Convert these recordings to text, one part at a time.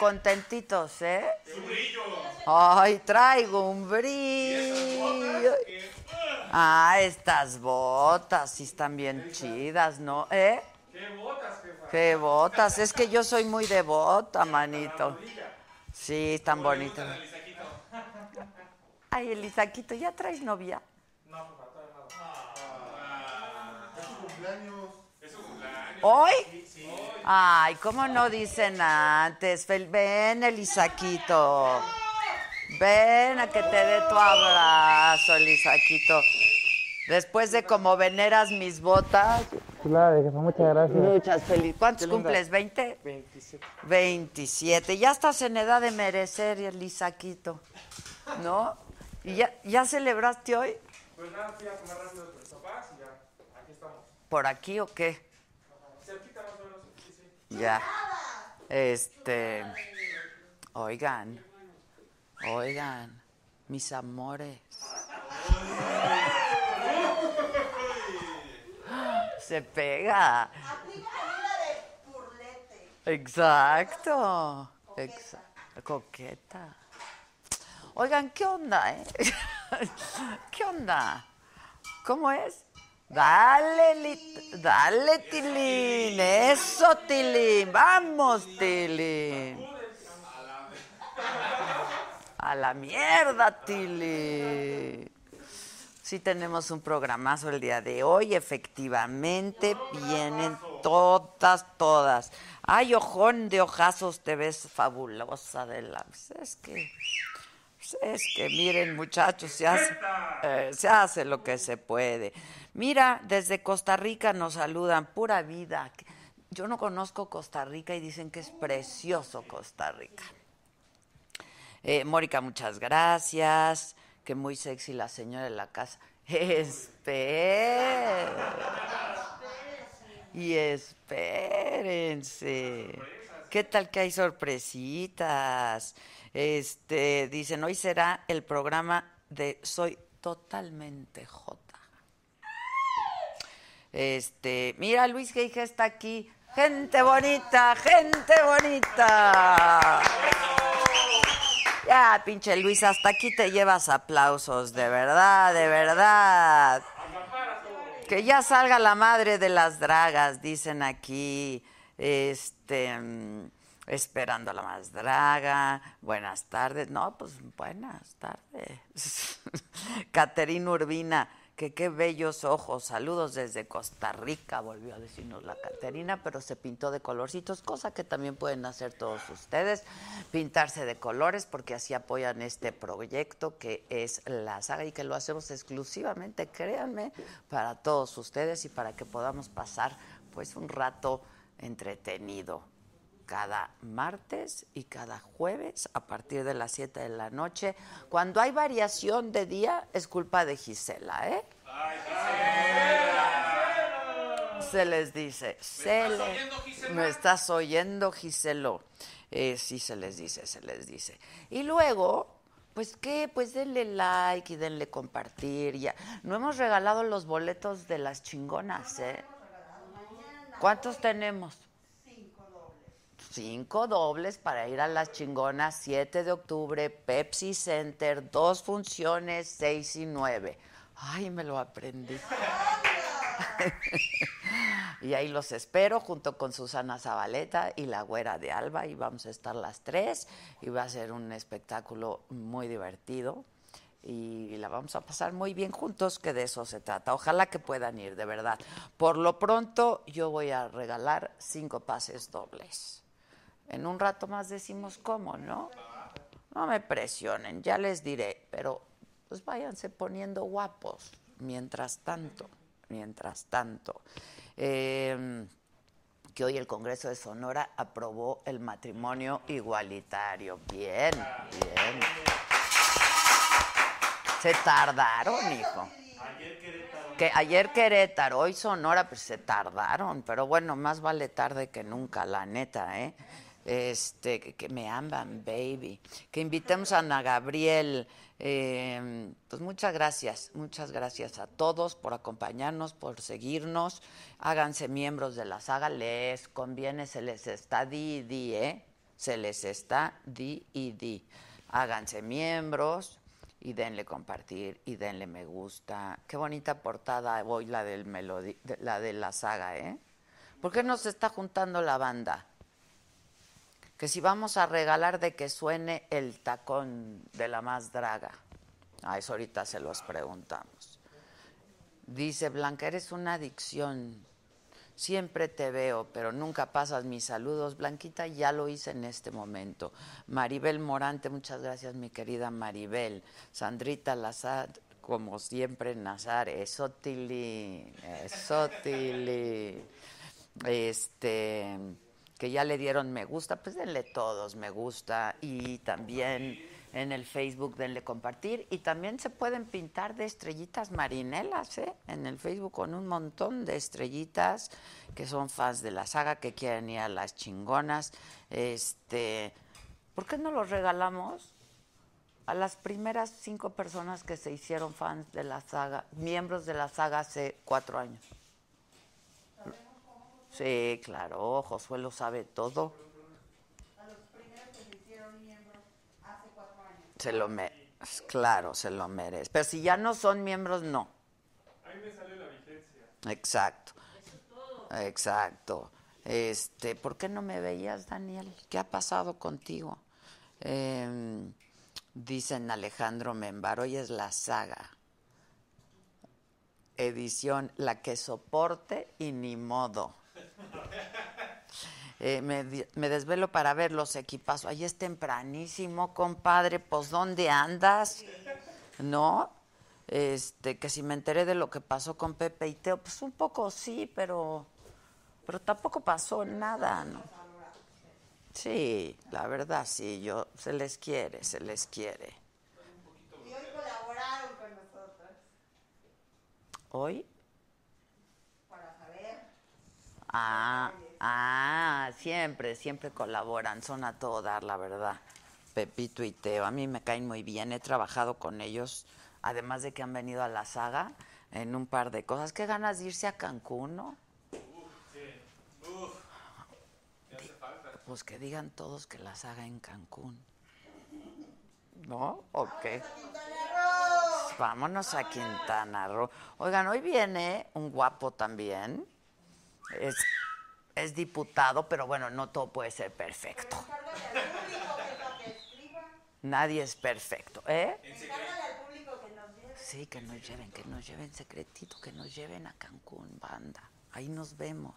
Contentitos, eh? Ay, traigo un brillo. Ah, estas botas sí están bien chidas, ¿no? ¿Eh? Qué botas, es que yo soy muy devota, manito. Sí, están bonitas. Ay, Elisaquito, ¿ya traes novia? ¿Hoy? Ay, ¿cómo no dicen antes? Ven, Elisaquito. Ven a que te dé tu abrazo, Elisaquito. Después de como veneras mis botas, Claro, muchas gracias. Muchas felicidades. ¿Cuántos cumples? ¿20? 27. 27. Ya estás en edad de merecer, Elisaquito. ¿No? ¿Y ya, ya celebraste hoy? Pues nada, fui a comer rápido con mis papás y ya, aquí estamos. ¿Por aquí o qué? Cerquita más o menos, sí, sí. Ya. Este. Oigan. Oigan. Mis amores. Se pega. Exacto. Exa- Coqueta. Oigan, ¿qué onda, eh? ¿Qué onda? ¿Cómo es? Dale, Lit- dale, Tilín. Eso, Tilín. Vamos, Tilín. A la mierda, Tilín. Sí tenemos un programazo el día de hoy. Efectivamente, vienen todas, todas. Ay, ojón de ojazos, te ves fabulosa de la... pues Es que... pues Es que miren, muchachos, se hace, eh, se hace lo que se puede. Mira, desde Costa Rica nos saludan, pura vida. Yo no conozco Costa Rica y dicen que es precioso Costa Rica. Eh, Mónica, muchas gracias. Que muy sexy la señora de la casa. Esperen. Y espérense. ¿Qué tal que hay sorpresitas? Este, dicen, hoy será el programa de Soy totalmente Jota. Este, mira, Luis Geige está aquí. Gente bonita, gente bonita. Ya, pinche Luis, hasta aquí te llevas aplausos, de verdad, de verdad. Que ya salga la madre de las dragas, dicen aquí. Este, mm, esperando a la más draga. Buenas tardes. No, pues buenas tardes. Caterina Urbina, que qué bellos ojos. Saludos desde Costa Rica, volvió a decirnos la Caterina, pero se pintó de colorcitos, cosa que también pueden hacer todos ustedes, pintarse de colores, porque así apoyan este proyecto que es la saga y que lo hacemos exclusivamente, créanme, para todos ustedes y para que podamos pasar pues un rato entretenido cada martes y cada jueves a partir de las 7 de la noche. Cuando hay variación de día es culpa de Gisela, ¿eh? Se les dice, se le- ¿me estás oyendo, Giselo? Eh, sí, se les dice, se les dice. Y luego, pues qué, pues denle like y denle compartir. Ya. No hemos regalado los boletos de las chingonas, ¿eh? ¿Cuántos tenemos? Cinco dobles para ir a las chingonas, 7 de octubre, Pepsi Center, dos funciones, 6 y 9. Ay, me lo aprendí. y ahí los espero junto con Susana Zabaleta y la güera de Alba y vamos a estar las tres y va a ser un espectáculo muy divertido y la vamos a pasar muy bien juntos, que de eso se trata. Ojalá que puedan ir, de verdad. Por lo pronto, yo voy a regalar cinco pases dobles. En un rato más decimos cómo, ¿no? No me presionen, ya les diré, pero pues váyanse poniendo guapos mientras tanto, mientras tanto. Eh, que hoy el Congreso de Sonora aprobó el matrimonio igualitario. Bien, bien. Se tardaron, hijo. Que ayer Querétaro, hoy Sonora, pues se tardaron, pero bueno, más vale tarde que nunca, la neta, ¿eh? Este, que, me aman, baby. Que invitemos a Ana Gabriel. eh, pues muchas gracias, muchas gracias a todos por acompañarnos, por seguirnos. Háganse miembros de la saga, les conviene, se les está di di, ¿eh? Se les está di y di. Háganse miembros y denle compartir y denle me gusta. Qué bonita portada hoy la del la de la saga, ¿eh? ¿Por qué no se está juntando la banda? Que si vamos a regalar de que suene el tacón de la más draga. A eso ahorita se los preguntamos. Dice Blanca, eres una adicción. Siempre te veo, pero nunca pasas mis saludos. Blanquita, ya lo hice en este momento. Maribel Morante, muchas gracias, mi querida Maribel. Sandrita Lazar, como siempre, Nazar, Esotili, Esotili. Este, que ya le dieron me gusta, pues denle todos me gusta. Y también en el Facebook denle compartir. Y también se pueden pintar de estrellitas marinelas, ¿eh? En el Facebook con un montón de estrellitas que son fans de la saga, que quieren ir a las chingonas. Este, ¿por qué no los regalamos? A las primeras cinco personas que se hicieron fans de la saga, miembros de la saga hace cuatro años. Sí, claro, Josué lo sabe todo. Se lo merece, claro, se lo merece. Pero si ya no son miembros, no. Ahí me sale la vigencia. Exacto. Exacto. Este, ¿por qué no me veías, Daniel? ¿Qué ha pasado contigo? Em, dicen Alejandro Membar, hoy es la saga. Edición, la que soporte y ni modo. Eh, me, desvelo para ver los equipazos. Ahí es tempranísimo, compadre. Pues, ¿dónde andas? ¿No? Este, que si me enteré de lo que pasó con Pepe y Teo, pues un poco sí, pero, pero tampoco pasó nada, ¿no? Sí, la verdad sí, yo, se les quiere, se les quiere. Y hoy colaboraron con nosotros ¿Hoy? Ah, ah, siempre, siempre colaboran, son a todo dar, la verdad. Pepito y Teo, a mí me caen muy bien, he trabajado con ellos, además de que han venido a la saga en un par de cosas. Qué ganas de irse a Cancún, ¿no? Pues que digan todos que la saga en Cancún. ¿No? ¿O qué? Vámonos a Quintana Roo. Oigan, hoy viene un guapo también. Es, es diputado, pero bueno, no todo puede ser perfecto. Nadie es perfecto, ¿eh? Sí, que nos lleven, que nos lleven secretito, que nos lleven a Cancún, banda. Ahí nos vemos.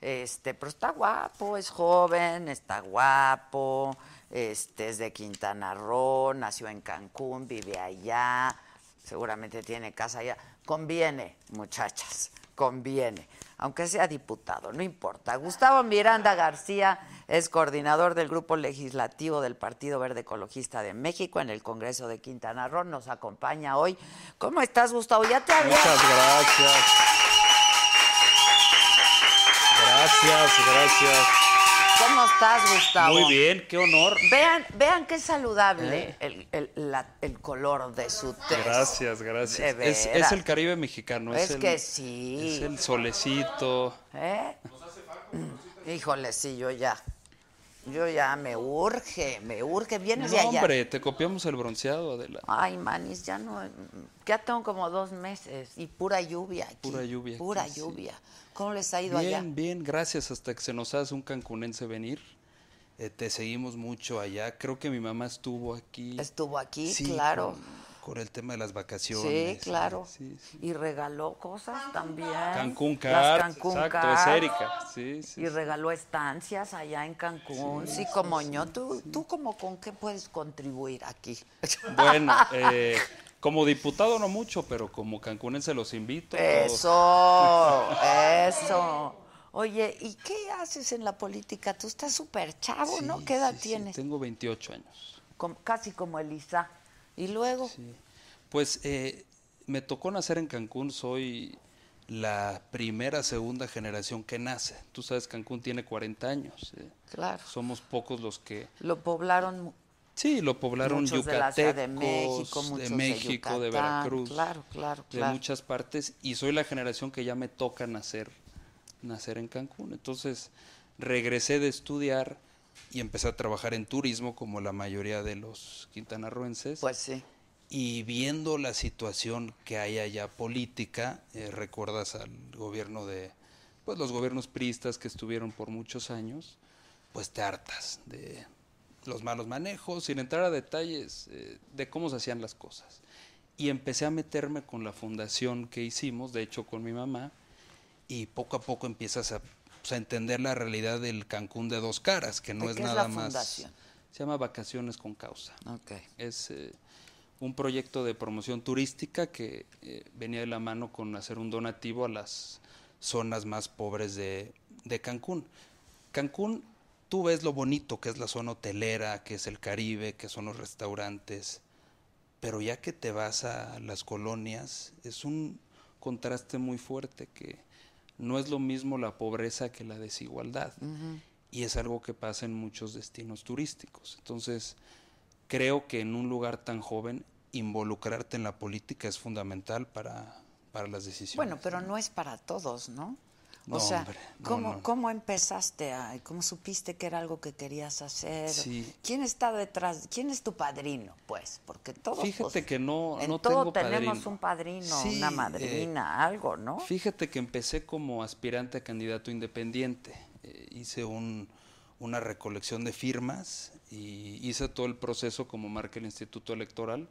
Este, pero está guapo, es joven, está guapo, este, es de Quintana Roo, nació en Cancún, vive allá, seguramente tiene casa allá. Conviene, muchachas, conviene, aunque sea diputado, no importa. Gustavo Miranda García es coordinador del Grupo Legislativo del Partido Verde Ecologista de México en el Congreso de Quintana Roo, nos acompaña hoy. ¿Cómo estás, Gustavo? Ya te había... Muchas gracias. Gracias, gracias. ¿Cómo estás, Gustavo? Muy bien, qué honor. Vean, vean qué saludable el, el- la- el color de su té. Gracias, gracias. De Es, es el Caribe mexicano. Es el, que sí. Es el solecito. ¿Eh? Híjole, sí, yo ya. Yo ya me urge, me urge. Vienes No, de allá. hombre, te copiamos el bronceado, Adela. Ay, manis, ya no. Ya tengo como dos meses y pura lluvia aquí. Pura lluvia aquí, Pura sí. lluvia. ¿Cómo les ha ido Bien, allá? bien, gracias. Hasta que se nos hace un cancunense venir. Eh, te seguimos mucho allá. Creo que mi mamá estuvo aquí. Estuvo aquí, Sí, claro. con- con el tema de las vacaciones. Sí, claro. Sí, sí. Y regaló cosas también. Cancún Cancún exacto, es Erika. Sí, sí, Y regaló estancias allá en Cancún. Sí, como yo. ¿Tú, ¿Tú como con qué puedes contribuir aquí? Bueno, eh, como diputado no mucho, pero como cancunense los invito. Eso, eso. Oye, ¿y qué haces en la política? Tú estás súper chavo, ¿no? ¿Qué edad tienes? Tengo 28 años. Casi como Elisa. Y luego, Sí. Pues eh, me tocó nacer en Cancún, soy la primera, segunda generación que nace. Tú sabes, Cancún tiene 40 años. eh. claro, Somos pocos los que... lo poblaron Sí, lo poblaron muchos de la de yucatecos, México, muchos de México, de, Yucatán. Veracruz, Claro, claro, de claro. muchas partes, y soy la generación que ya me toca nacer, nacer en Cancún. Entonces, regresé de estudiar y empecé a trabajar en turismo, como la mayoría de los quintanarroenses. Pues sí. Y viendo la situación que hay allá política, eh, recuerdas al gobierno de, pues los gobiernos priistas que estuvieron por muchos años, pues te hartas de los malos manejos, sin entrar a detalles eh, de cómo se hacían las cosas. Y empecé a meterme con la fundación que hicimos, de hecho con mi mamá, y poco a poco empiezas a, pues, a entender la realidad del Cancún de dos caras, que no ¿De es qué es nada más. Se llama Vacaciones con Causa es eh, un proyecto de promoción turística que eh, venía de la mano con hacer un donativo a las zonas más pobres de, de Cancún. Cancún, tú ves lo bonito que es la zona hotelera, que es el Caribe, que son los restaurantes, pero ya que te vas a las colonias, es un contraste muy fuerte que no es lo mismo la pobreza que la desigualdad. Y es algo que pasa en muchos destinos turísticos. Entonces, creo que en un lugar tan joven, involucrarte en la política es fundamental para, para las decisiones. Bueno, pero no es para todos, ¿no? O sea, hombre, no, ¿cómo, no. ¿cómo empezaste? A, ¿Cómo supiste que era algo que querías hacer? Sí. ¿Quién está detrás? ¿Quién es tu padrino? Pues, porque todos. Fíjate pues, que no, en no todo tengo tenemos padrino. un padrino, Sí, una eh, madrina, algo, ¿no? Fíjate que empecé como aspirante a candidato independiente. Eh, hice un- una recolección de firmas y hice todo el proceso como marca el Instituto Electoral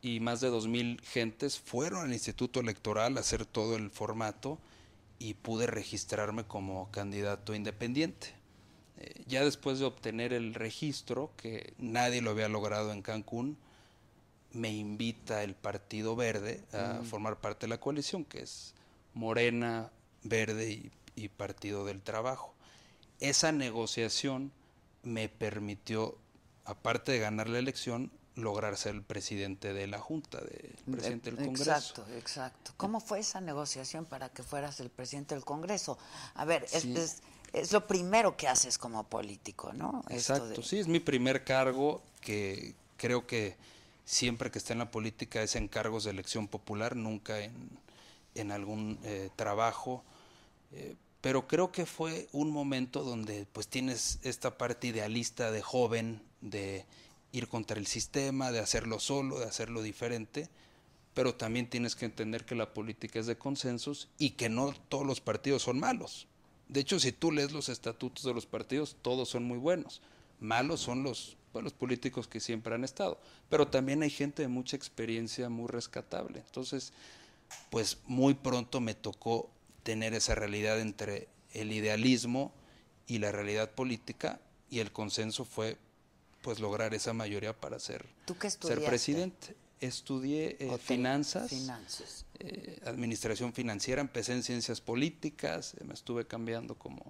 y más de 2.000 gentes fueron al Instituto Electoral a hacer todo el formato y pude registrarme como candidato independiente. Eh, ya después de obtener el registro, que nadie lo había logrado en Cancún, me invita el Partido Verde a formar parte de la coalición, que es Morena, Verde y, y Partido del Trabajo. Esa negociación me permitió, aparte de ganar la elección, lograr ser el presidente de la Junta, de, presidente del Congreso. Exacto, exacto. ¿Cómo fue esa negociación para que fueras el presidente del Congreso? A ver, es, Sí. es- es lo primero que haces como político, ¿no? Exacto, de- sí, es mi primer cargo que creo que siempre que está en la política es en cargos de elección popular, nunca en, en algún eh, trabajo. Eh, pero creo que fue un momento donde pues tienes esta parte idealista de joven, de ir contra el sistema, de hacerlo solo, de hacerlo diferente, pero también tienes que entender que la política es de consensos y que no todos los partidos son malos. De hecho, si tú lees los estatutos de los partidos, todos son muy buenos. Malos son los, pues, los políticos que siempre han estado. Pero también hay gente de mucha experiencia muy rescatable. Entonces, pues muy pronto me tocó tener esa realidad entre el idealismo y la realidad política y el consenso fue pues lograr esa mayoría para ser, ¿Tú qué ser presidente. Estudié eh, finanzas, Finanzas. eh, administración financiera, empecé en ciencias políticas, eh, me estuve cambiando como,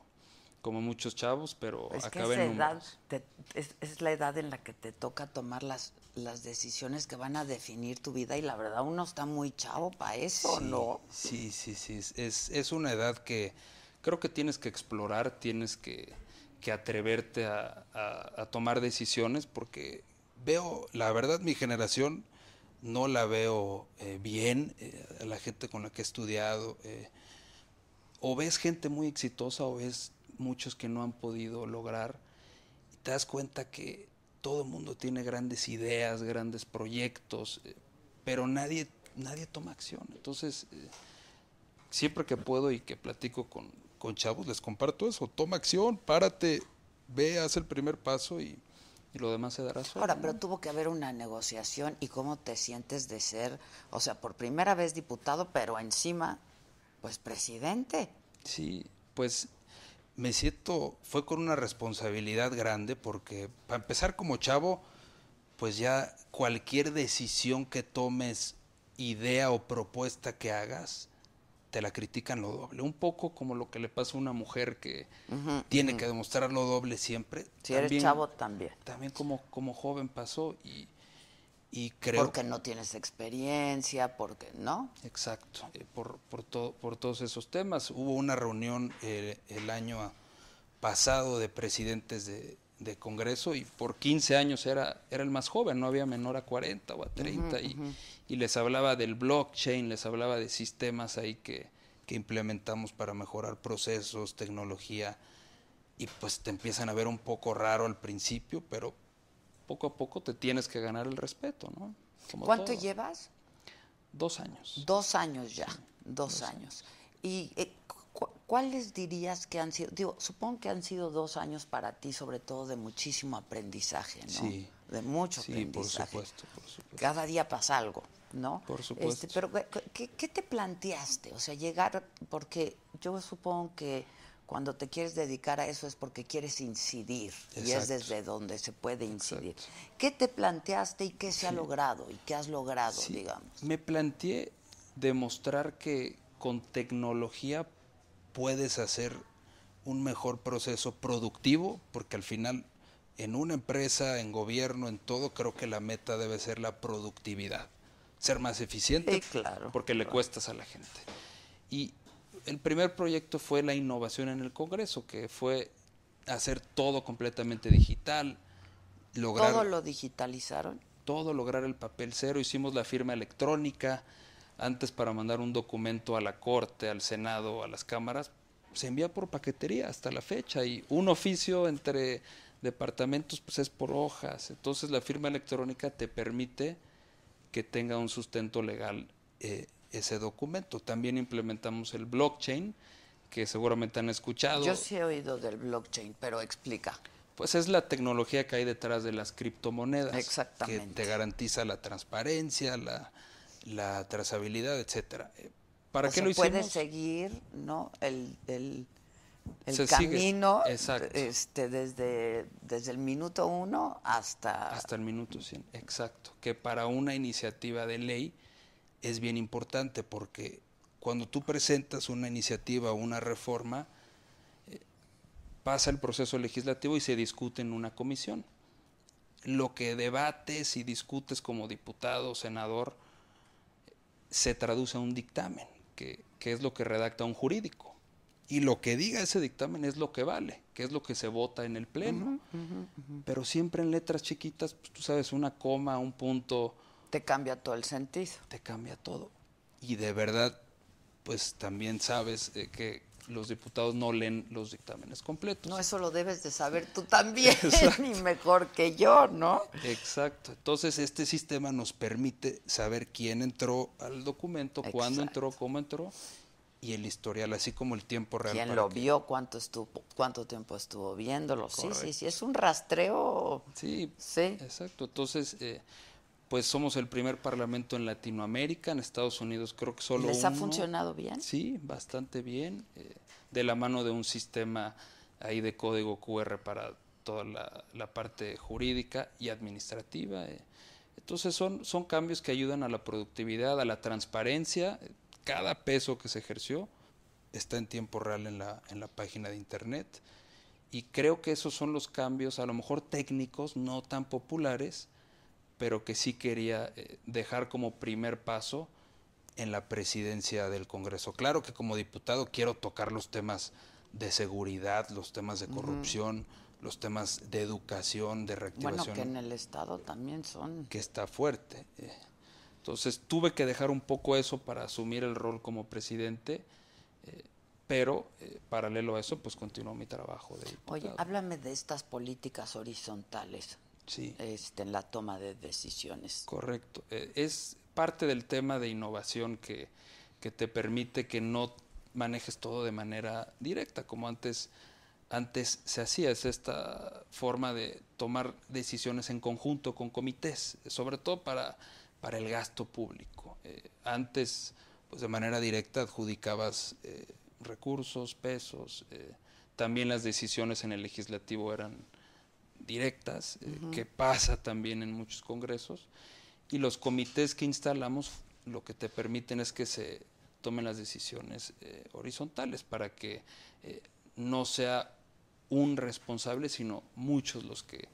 como muchos chavos, pero Es que acabé esa en edad te- es, es la edad en la que te toca tomar las, las decisiones que van a definir tu vida y la verdad uno está muy chavo para eso, Sí, ¿no? Sí, sí, sí. Es, es una edad que creo que tienes que explorar, tienes que, que atreverte a, tomar decisiones porque veo, la verdad, mi generación no la veo eh, bien, eh, la gente con la que he estudiado. eh, o ves gente muy exitosa o ves muchos que no han podido lograr y te das cuenta que todo el mundo tiene grandes ideas, grandes proyectos, pero nadie, nadie toma acción. Entonces, siempre que puedo y que platico con, con chavos, les comparto eso, toma acción, párate, ve, haz el primer paso y, y lo demás se dará solo. Ahora, pero tuvo que haber una negociación y cómo te sientes de ser, o sea, por primera vez diputado, pero encima, pues presidente. Sí, pues me siento, fue con una responsabilidad grande porque para empezar como chavo, pues ya cualquier decisión que tomes, idea o propuesta que hagas, te la critican lo doble. Un poco como lo que le pasa a una mujer que tiene que demostrar lo doble siempre. Si eres También- chavo, también. También como, como joven pasó y, y creo... Porque no tienes experiencia, porque, ¿no? Exacto, eh, por, por, todo, por todos esos temas. Hubo una reunión eh, el año pasado de presidentes de, de Congreso y por 15 años era, era el más joven, no había menor a 40 o a 30 y, y les hablaba del blockchain, les hablaba de sistemas ahí que, que implementamos para mejorar procesos, tecnología y pues te empiezan a ver un poco raro al principio, pero poco a poco te tienes que ganar el respeto, ¿no? Como ¿Cuánto todo. llevas? Dos años. Dos años ya, dos, años. ¿Y eh, cuáles dirías que han sido? Digo, supongo que han sido dos años para ti, sobre todo de muchísimo aprendizaje, ¿no? Sí. De mucho Sí, por aprendizaje. supuesto, por supuesto. Cada día pasa algo, ¿no? Por supuesto. Este, pero, ¿qué- ¿qué, qué te planteaste? O sea, llegar, porque yo supongo que cuando te quieres dedicar a eso es porque quieres incidir y es desde donde se puede incidir. Exacto. ¿Qué te planteaste y qué se ha logrado y qué has logrado, Sí, digamos? Me planteé demostrar que con tecnología puedes hacer un mejor proceso productivo, porque al final en una empresa, en gobierno, en todo, creo que la meta debe ser la productividad. Ser más eficiente, Sí, claro, porque le cuestas a la gente. Y el primer proyecto fue la innovación en el Congreso, que fue hacer todo completamente digital, lograr ¿Todo lo digitalizaron? todo, lograr el papel cero. Hicimos la firma electrónica. Antes para mandar un documento a la Corte, al Senado, a las cámaras, se envía por paquetería hasta la fecha. Y un oficio entre departamentos pues es por hojas. Entonces la firma electrónica te permite que tenga un sustento legal eh, ese documento. También implementamos el blockchain, que seguramente han escuchado. Yo sí he oído del blockchain, pero explica. Pues es la tecnología que hay detrás de las criptomonedas. Exactamente. Que te garantiza la transparencia, la, la trazabilidad, etcétera. Eh, ¿Para O qué sea, lo hicimos? puedes seguir, ¿no? El, el, el Se camino este, desde, desde el minuto uno hasta... Hasta el minuto 100, exacto. Que para una iniciativa de ley es bien importante porque cuando tú presentas una iniciativa o una reforma, eh, pasa el proceso legislativo y se discute en una comisión. Lo que debates y discutes como diputado o senador se traduce a un dictamen, que, que es lo que redacta un jurídico. Y lo que diga ese dictamen es lo que vale, que es lo que se vota en el pleno. Pero siempre en letras chiquitas, pues, tú sabes, una coma, un punto, Te cambia todo el sentido. te cambia todo. Y de verdad, pues también sabes eh, que los diputados no leen los dictámenes completos. No, eso lo debes de saber tú también, ni mejor que yo, ¿no? Exacto. Entonces, este sistema nos permite saber quién entró al documento, cuándo entró, cómo entró y el historial, así como el tiempo real. ¿Quién lo que- vio? ¿Cuánto estuvo? ¿Cuánto tiempo estuvo viéndolo? Sí, sí, sí. Es un rastreo. Sí, Sí. exacto. Entonces, eh, pues somos el primer parlamento en Latinoamérica, en Estados Unidos creo que solo ¿Les ha uno. funcionado bien? Sí, bastante bien, eh, de la mano de un sistema ahí de código QR para toda la, la parte jurídica y administrativa. eh. Entonces son, son cambios que ayudan a la productividad, a la transparencia. Cada peso que se ejerció está en tiempo real en la, en la página de internet. Y creo que esos son los cambios, a lo mejor técnicos, no tan populares, pero que sí quería eh, dejar como primer paso en la presidencia del Congreso. Claro que como diputado quiero tocar los temas de seguridad, los temas de corrupción, los temas de educación, de Bueno, reactivación, que en el Estado también son. que está fuerte. eh. Entonces tuve que dejar un poco eso para asumir el rol como presidente, eh, pero eh, paralelo a eso, pues continuó mi trabajo de diputado. Oye, háblame de estas políticas horizontales Sí. este, en la toma de decisiones. Correcto. Eh, es parte del tema de innovación que, que te permite que no manejes todo de manera directa, como antes antes se hacía, es esta forma de tomar decisiones en conjunto con comités, sobre todo para, para el gasto público. Eh, antes, pues de manera directa adjudicabas eh, recursos, pesos, eh, también las decisiones en el legislativo eran directas, eh, que pasa también en muchos congresos, y los comités que instalamos lo que te permiten es que se tomen las decisiones eh, horizontales para que eh, no sea un responsable, sino muchos los que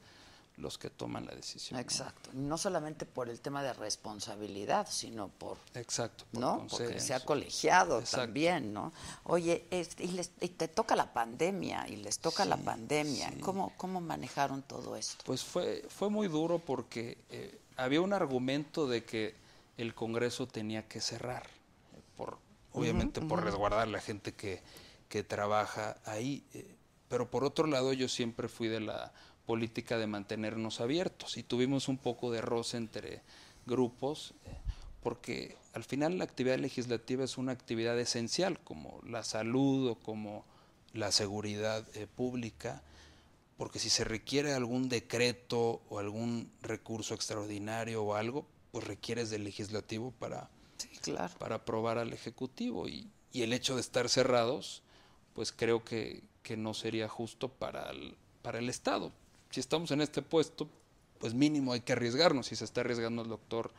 los que toman la decisión. Exacto. No solamente por el tema de responsabilidad, sino por Exacto. por ¿no? Porque sea colegiado Exacto. también, ¿no? Oye, y, les- y te toca la pandemia, y les toca la pandemia. sí. ¿Cómo, ¿Cómo manejaron todo esto? Pues fue, fue muy duro porque eh, había un argumento de que el Congreso tenía que cerrar, por, obviamente por resguardar a la gente que, que trabaja ahí. eh, pero por otro lado yo siempre fui de la política de mantenernos abiertos y tuvimos un poco de roce entre grupos eh, porque al final la actividad legislativa es una actividad esencial como la salud o como la seguridad eh, pública porque si se requiere algún decreto o algún recurso extraordinario o algo, pues requieres del legislativo para, Sí, claro. para aprobar al ejecutivo y, y el hecho de estar cerrados, pues creo que, que no sería justo para el, para el Estado. Si estamos en este puesto, pues mínimo hay que arriesgarnos, si se está arriesgando el doctor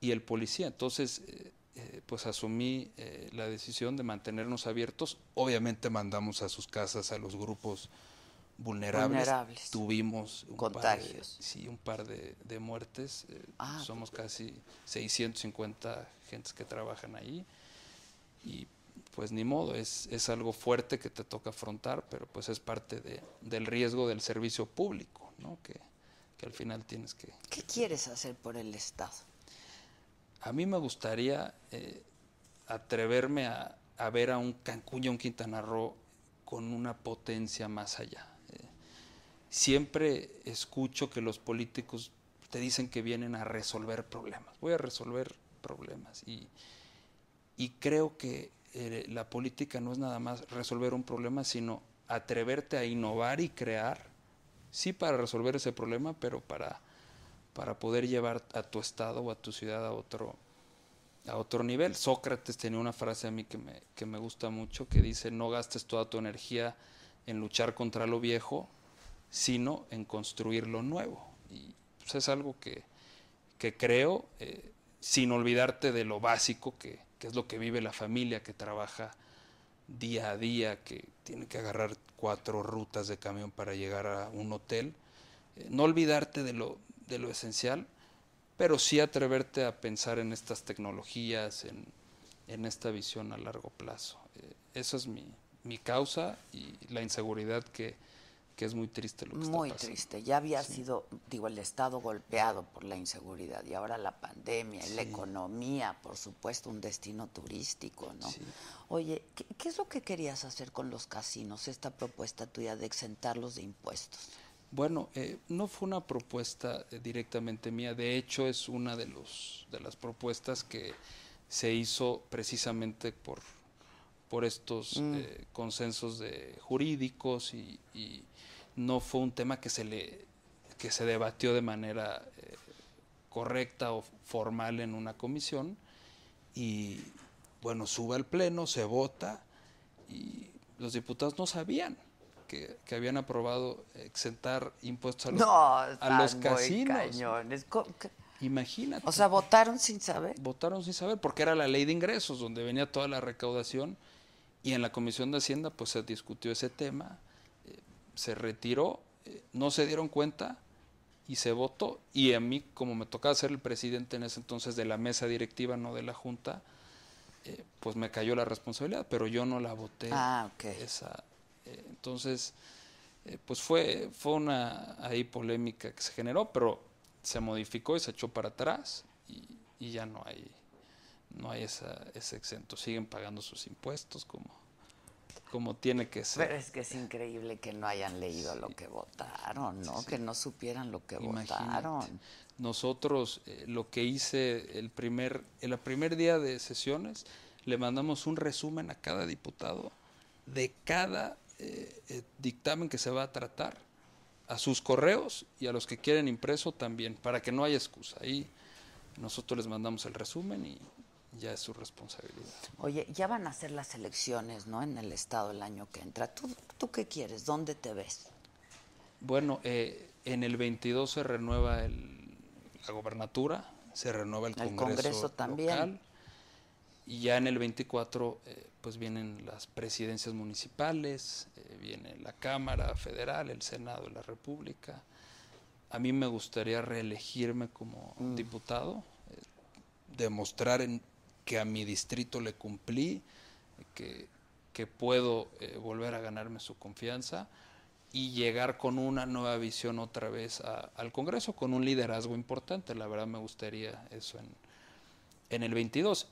y el policía. Entonces, eh, eh, pues asumí eh, la decisión de mantenernos abiertos. Obviamente mandamos a sus casas a los grupos vulnerables. Vulnerables. Tuvimos un Contagios. Par de, sí, un par de, de muertes. eh, Ah, somos casi 650 gentes que trabajan ahí. Y pues ni modo, es, es algo fuerte que te toca afrontar, pero pues es parte de, del riesgo del servicio público, ¿no? Que, que al final tienes que, ¿Qué quieres hacer por el Estado? a mí me gustaría eh, atreverme a, a ver a un Cancún y a un Quintana Roo con una potencia más allá. Eh, siempre escucho que los políticos te dicen que vienen a resolver problemas. Voy a resolver problemas. Y, y creo que eh, la política no es nada más resolver un problema, sino atreverte a innovar y crear, sí para resolver ese problema, pero para para poder llevar a tu estado o a tu ciudad a otro, a otro nivel. Sócrates tenía una frase a mí que me, que me gusta mucho que dice, no gastes toda tu energía en luchar contra lo viejo, sino en construir lo nuevo. Y pues, es algo que, que creo, eh, sin olvidarte de lo básico, que, que es lo que vive la familia que trabaja día a día, que tiene que agarrar cuatro rutas de camión para llegar a un hotel. Eh, no olvidarte de lo, de lo esencial, pero sí atreverte a pensar en estas tecnologías, en, en esta visión a largo plazo. Eh, esa es mi, mi causa y la inseguridad que, que es muy triste lo que Muy está pasando. triste. Ya había sido, digo, el Estado golpeado por la inseguridad y ahora la pandemia y la economía, por supuesto, un destino turístico, ¿no? Sí. Oye, ¿qué, qué es lo que querías hacer con los casinos, esta propuesta tuya de exentarlos de impuestos? Bueno, eh, no fue una propuesta eh, directamente mía, de hecho es una de, los, de las propuestas que se hizo precisamente por, por estos eh, consensos de jurídicos y, y no fue un tema que se, le, que se debatió de manera eh, correcta o formal en una comisión y bueno, sube al pleno, se vota y los diputados no sabían que, que habían aprobado exentar impuestos a los, no, a los casinos. Imagínate. O sea, votaron sin saber. votaron sin saber porque era la ley de ingresos donde venía toda la recaudación y en la Comisión de Hacienda pues se discutió ese tema, se retiró, eh, no se dieron cuenta y se votó y a mí como me tocaba ser el presidente en ese entonces de la mesa directiva, no de la Junta, eh, pues me cayó la responsabilidad, pero yo no la voté. Ah, ok. Esa, eh, entonces, eh, pues fue, fue una ahí polémica que se generó, pero se modificó y se echó para atrás y, y ya no hay no hay esa, ese exento. Siguen pagando sus impuestos como, como tiene que ser. Pero es que es increíble que no hayan leído lo que votaron, ¿no? Que no supieran lo que Imagínate. votaron. Nosotros eh, lo que hice el primer, el primer día de sesiones, le mandamos un resumen a cada diputado de cada eh, eh, dictamen que se va a tratar, a sus correos y a los que quieren impreso también, para que no haya excusa. Ahí nosotros les mandamos el resumen y ya es su responsabilidad. Oye, ya van a ser las elecciones, ¿no? En el estado el año que entra. ¿Tú, tú qué quieres? ¿Dónde te ves? Bueno, eh, en el 22 se renueva el- la gobernatura, se renueva el, El Congreso, Congreso también. local, y ya en el 24 eh, pues vienen las presidencias municipales, eh, viene la Cámara Federal, el Senado la República. A mí me gustaría reelegirme como Mm. diputado, demostrar en- que a mi distrito le cumplí, que, que puedo eh, volver a ganarme su confianza y llegar con una nueva visión otra vez al Congreso, con un liderazgo importante. La verdad me gustaría eso en, en el 22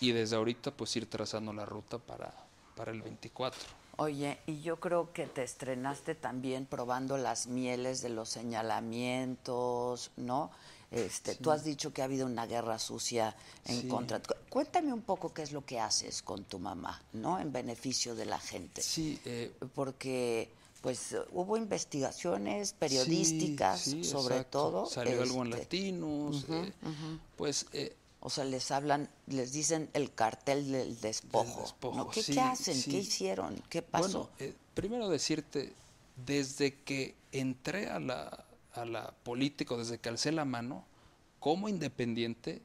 y desde ahorita pues ir trazando la ruta para, para el 24. Oye, y yo creo que te estrenaste también probando las mieles de los señalamientos, ¿no? Este, Tú has dicho que ha habido una guerra sucia en Sí. contra. Cu- Cuéntame un poco qué es lo que haces con tu mamá, ¿no? En beneficio de la gente. Sí, eh, Porque, pues, hubo investigaciones periodísticas, sí, sí, sobre exacto. todo. Salió algo en este, Latinos. eh, Pues eh, O sea, les hablan, les dicen el cartel del despojo. despojo, ¿no? ¿Qué, qué hacen? ¿Qué hicieron? ¿Qué pasó? Bueno, eh, primero decirte, desde que entré a la, a la política, desde que alcé la mano, como independiente,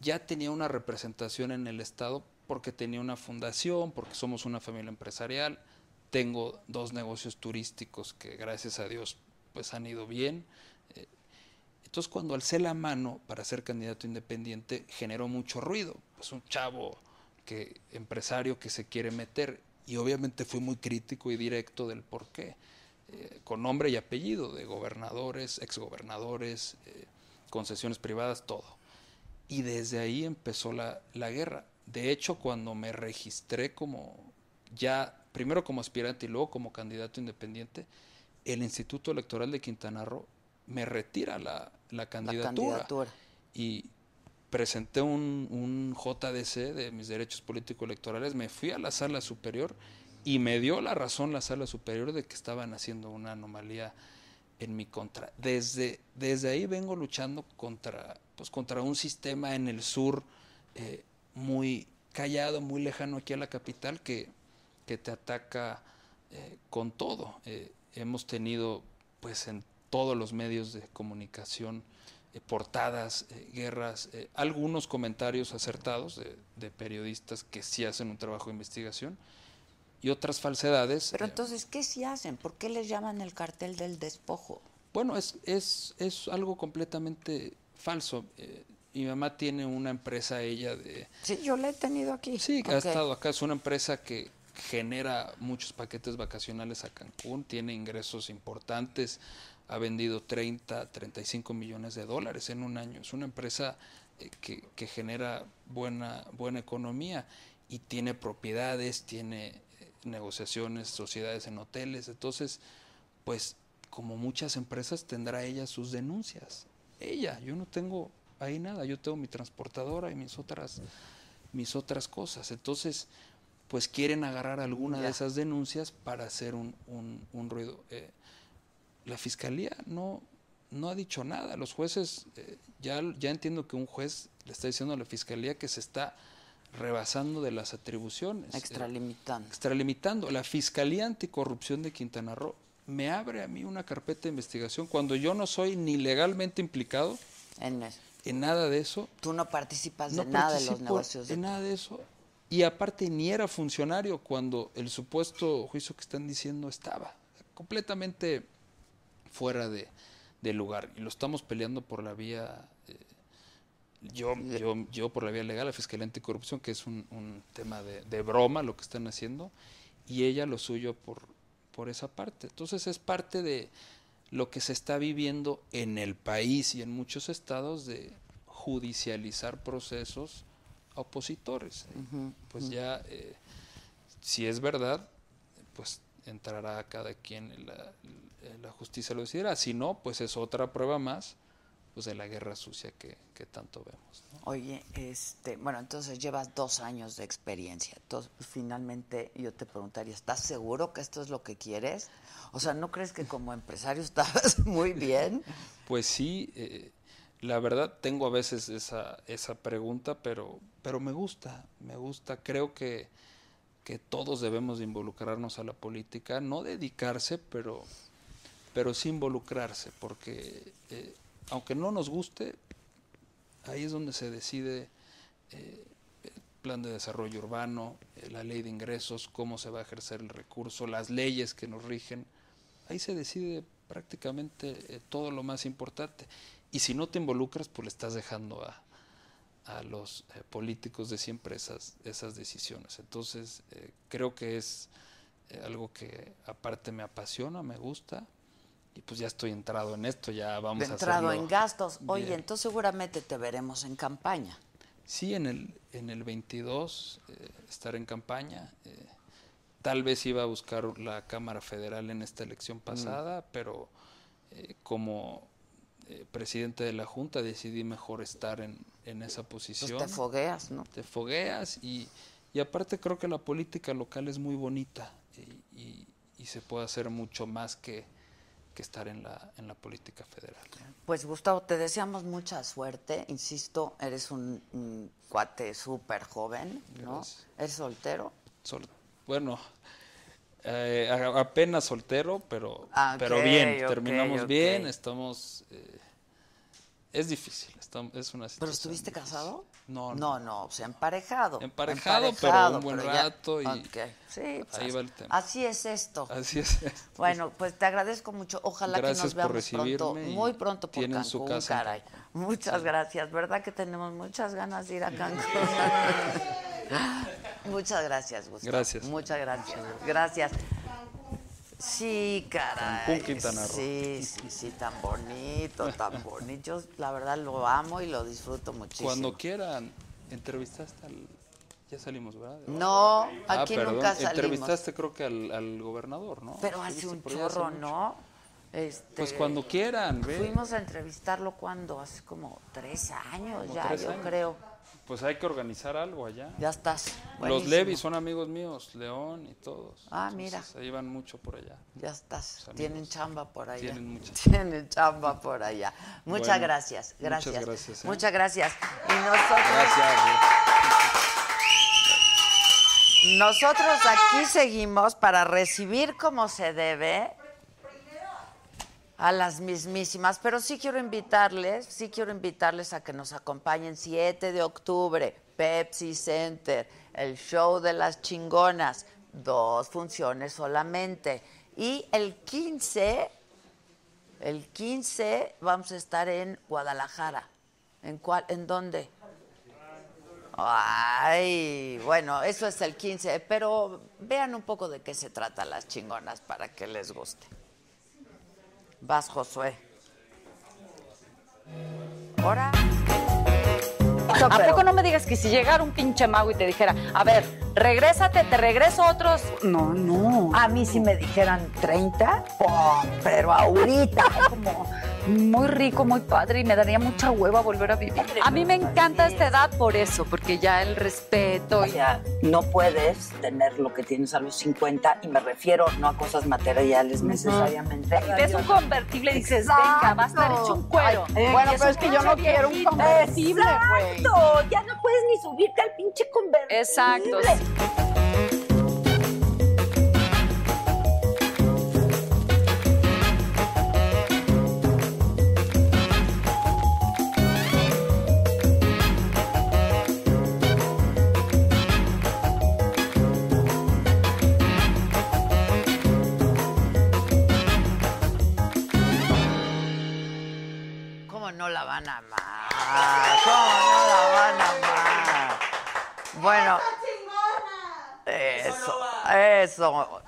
ya tenía una representación en el Estado porque tenía una fundación, porque somos una familia empresarial, tengo dos negocios turísticos que gracias a Dios pues han ido bien. entonces cuando alcé la mano para ser candidato independiente generó mucho ruido. Pues un chavo que empresario que se quiere meter y obviamente fui muy crítico y directo del por qué, eh, con nombre y apellido de gobernadores, exgobernadores, eh, concesiones privadas, todo. Y desde ahí empezó la, la guerra. De hecho, cuando me registré como ya, primero como aspirante y luego como candidato independiente, el Instituto Electoral de Quintana Roo me retira la, la candidatura. candidatura. Y presenté un, un JDC de mis derechos político-electorales, me fui a la sala superior y me dio la razón la sala superior de que estaban haciendo una anomalía en mi contra. Desde, desde ahí vengo luchando contra, pues, contra un sistema en el sur eh, muy callado, muy lejano aquí a la capital, que, que te ataca eh, con todo. Eh, hemos tenido, pues, en todos los medios de comunicación, portadas, guerras, algunos comentarios acertados de periodistas que sí hacen un trabajo de investigación y otras falsedades. Pero eh, entonces, ¿qué sí hacen? ¿Por qué les llaman el cartel del despojo? Bueno, es, es, es algo completamente falso. Eh, mi mamá tiene una empresa, ella, de... Sí, yo la he tenido aquí. Sí, que ha estado acá. Es una empresa que genera muchos paquetes vacacionales a Cancún, tiene ingresos importantes, ha vendido 30, 35 millones de dólares en un año. Es una empresa eh, que, que genera buena, buena economía y tiene propiedades, tiene negociaciones, sociedades en hoteles. Entonces, pues como muchas empresas tendrá ella sus denuncias. Ella, yo no tengo ahí nada, yo tengo mi transportadora y mis otras, mis otras cosas. Entonces, pues quieren agarrar alguna de esas denuncias para hacer un, un- un ruido. Eh, la fiscalía no, no ha dicho nada. Los jueces, eh, ya, ya entiendo que un juez le está diciendo a la fiscalía que se está rebasando de las atribuciones. eh, Extralimitando. extralimitando. La Fiscalía Anticorrupción de Quintana Roo me abre a mí una carpeta de investigación cuando yo no soy ni legalmente implicado En eso. en nada de eso. Tú no participas No de nada de los negocios de en nada de eso. Y aparte ni era funcionario cuando el supuesto juicio que están diciendo estaba completamente fuera de, de lugar. Y lo estamos peleando por la vía, eh, yo, yo, yo por la vía legal, la Fiscalía Anticorrupción, que es un, un tema de, de broma lo que están haciendo, y ella lo suyo por, por esa parte. Entonces es parte de lo que se está viviendo en el país y en muchos estados de judicializar procesos a opositores. Pues ya, eh, si es verdad, pues entrará cada quien en la, la justicia lo decidirá. Si no, pues es otra prueba más pues de la guerra sucia que, que tanto vemos. ¿no? Oye, este, bueno, entonces llevas dos años de experiencia. Entonces, pues, finalmente yo te preguntaría, ¿estás seguro que esto es lo que quieres? O sea, ¿no crees que como empresario estabas muy bien? Pues sí, eh, la verdad tengo a veces esa, esa pregunta, pero, pero me gusta, me gusta. Creo que, que todos debemos de involucrarnos a la política, no dedicarse, pero, pero sí involucrarse, porque eh, aunque no nos guste, ahí es donde se decide eh, el plan de desarrollo urbano, eh, la ley de ingresos, cómo se va a ejercer el recurso, las leyes que nos rigen. Ahí se decide prácticamente eh, todo lo más importante. Y si no te involucras, pues le estás dejando a, a los políticos de siempre esas, esas decisiones. Entonces, creo que es algo que aparte me apasiona, me gusta. Y pues ya estoy entrado en esto, ya vamos a entrado en gastos. Oye, bien. entonces seguramente te veremos en campaña. Sí, en el, en el 22 eh, estar en campaña. eh, tal vez iba a buscar la Cámara Federal en esta elección pasada, pero eh, como presidente de la Junta decidí mejor estar en, en esa Pues posición. te fogueas, ¿no? te fogueas y, y aparte creo que la política local es muy bonita y, y- y se puede hacer mucho más que, que estar en la, en la política federal. ¿no? Pues Gustavo, te deseamos mucha suerte. Insisto, eres un, un cuate súper joven, ¿no? Gracias. ¿Eres soltero? Sol- bueno, eh, apenas soltero, pero, Ah, pero bien, terminamos bien, estamos... eh, es difícil, estam- es una situación ¿Pero estuviste difícil. casado? No, No, no, o sea, emparejado. Emparejado, pero un buen pero ya- rato y Sí, pues ahí así- va el tema. Así es esto. Así es. Bueno, pues te agradezco mucho. Ojalá que Gracias nos por veamos pronto, muy pronto por Cancún, su casa caray. Muchas gracias. ¿Verdad que tenemos muchas ganas de ir a Cancún? Muchas gracias, Gustavo. Gracias. Muchas gracias. Gracias. Sí, caray. Cancún, Quintana Roo. Sí, sí, sí, tan bonito, tan bonito. Yo la verdad lo amo y lo disfruto muchísimo. Cuando quieran, entrevistaste al... Ya salimos, ¿verdad? No, Ah, aquí perdón, nunca salimos. entrevistaste creo que al, al gobernador, ¿no? Pero hace ¿Estuviste un hace chorro? ¿no? Este, Pues cuando quieran, ve. Fuimos a entrevistarlo cuando, hace como tres años Como ya, tres yo años. creo. Pues hay que organizar algo allá. Ya estás. Los buenísimo. Levi son amigos míos, León y todos. Ah, mira. Entonces, Ahí van mucho por allá. Ya estás. Tienen chamba por allá. Tienen mucha. Tienen chamba por allá. Muchas Bueno, gracias. muchas Gracias. gracias, ¿eh? Muchas gracias. Y nosotros, Gracias. nosotros aquí seguimos para recibir como se debe a las mismísimas, pero sí quiero invitarles, sí quiero invitarles a que nos acompañen 7 de octubre, Pepsi Center, el show de las chingonas, dos funciones solamente. Y el 15, el 15 vamos a estar en Guadalajara. ¿En cuál? ¿En dónde? Ay, bueno, eso es el 15, pero vean un poco de qué se trata las chingonas para que les guste. Vas, Josué. Ahora. ¿A poco no me digas que si llegara un pinche mago y te dijera, a ver, regrésate, te regreso otros? No, no. A mí si me dijeran 30, oh, pero ahorita. Como muy rico, muy padre y me daría mucha hueva volver a vivir. A mí me encanta esta edad por eso, porque ya el respeto O y sea, no puedes tener lo que tienes a los 50 y me refiero no a cosas materiales necesariamente. ves un convertible y dices, venga, va a estar hecho un cuero. Ay, bueno, pero es que yo no quiero un convertible, güey. Exacto, ya no puedes ni subirte al pinche convertible. Exacto.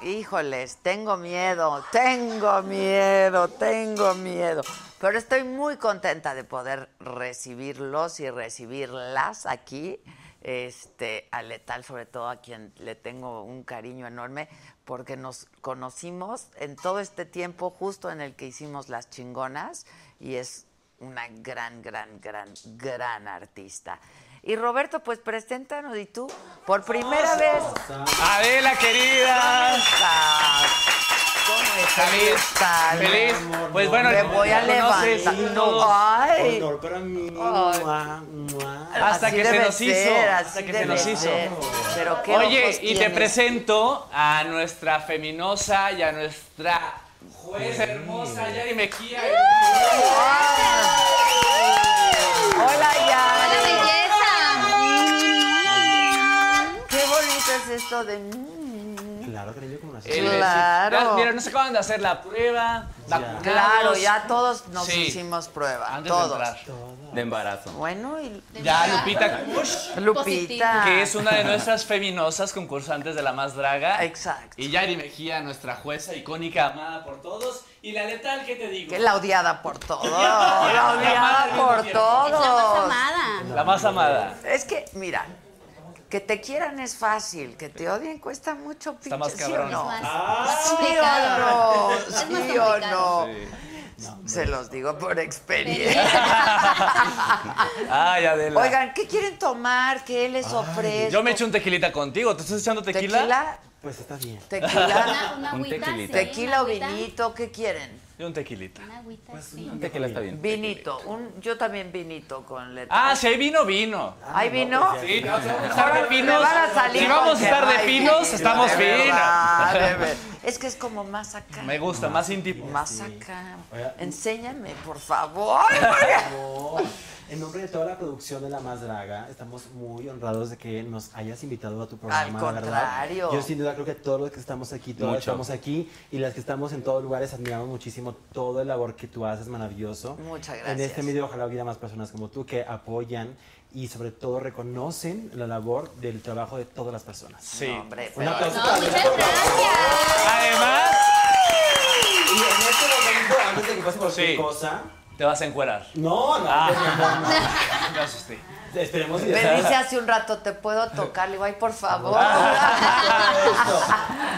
Híjoles, tengo miedo, tengo miedo, tengo miedo. Pero estoy muy contenta de poder recibirlos y recibirlas aquí. Este, a Letal, sobre todo a quien le tengo un cariño enorme, porque nos conocimos en todo este tiempo, justo en el que hicimos las chingonas, y es una gran, gran, gran, gran artista. Y Roberto, pues preséntanos, ¿y tú? Por primera vez. Adela, querida. ¿Cómo estás? ¿Cómo estás? Feliz, estás? feliz. Pues bueno, Me voy a levantar. No. Ay. Honor para mí. Ay. Mua, mua. Hasta Así que se nos hizo, ser, hasta que se nos hizo. ser. Pero qué Oye, ojos y te presento a nuestra feminosa y a nuestra jueza hermosa, Yari Mejía. Hola, ya. Esto de. Claro, cariño, como Claro. Mira, nos acaban de hacer la prueba. vacunados. Claro, ya todos nos Sí. hicimos prueba. Antes todos. de entrar. De embarazo. Bueno, y Ya, Lupita Kush, Lupita. que es una de nuestras feminosas concursantes de La Más Draga. Exacto. Y Yari Mejía, nuestra jueza icónica, amada por todos. Y la letal, ¿qué te digo? Que la odiada por todos. la odiada por Es la más todos. amada. La más amada. Es que, mira, que te quieran es fácil, que te odien cuesta mucho, pinche, Está más ¿sí o cabrón. no? Es más, ¿Sí o no? Es más ¿Sí o no? Se los digo por experiencia. Ay, Adela. Oigan, ¿qué quieren tomar? ¿Qué les ofrezco? Yo me echo un tequilita contigo. ¿Te estás echando tequila? ¿Tequila? Pues está bien. ¿Tequila? Una, una Un agüita, tequilita. ¿Tequila o vinito? ¿Qué quieren? Yo un tequilita. Una agüita, Pues sí. Un tequila está bien. Vinito. Un, yo también vinito con letra. Ah, si hay vino, vino. ¿Hay vino? Sí, no, si vamos a estar de salir Si vamos a estar de vino, estamos de finos. Es que es como más acá. Me gusta, más íntimo. Más acá. Enséñame, por favor. En nombre de toda la producción de La Más Draga, estamos muy honrados de que nos hayas invitado a tu programa. Al la verdad. contrario. Yo sin duda creo que todos los que estamos aquí, todos Mucho. estamos aquí y las que estamos en todos lugares admiramos muchísimo todo el labor que tú haces, maravilloso. Muchas En gracias. este medio ojalá hubiera más personas como tú que apoyan y sobre todo reconocen la labor del trabajo de todas las personas. Sí. No, hombre, Un pero- aplauso No, para muchas gracias. Además, Y en este momento, antes de que pase cualquier Sí. cosa, te vas a encuerar. no, no, Ah. no, no, Me asusté. esperemos y Me dice hace un rato, ¿te puedo tocar? Le digo, ay, por favor.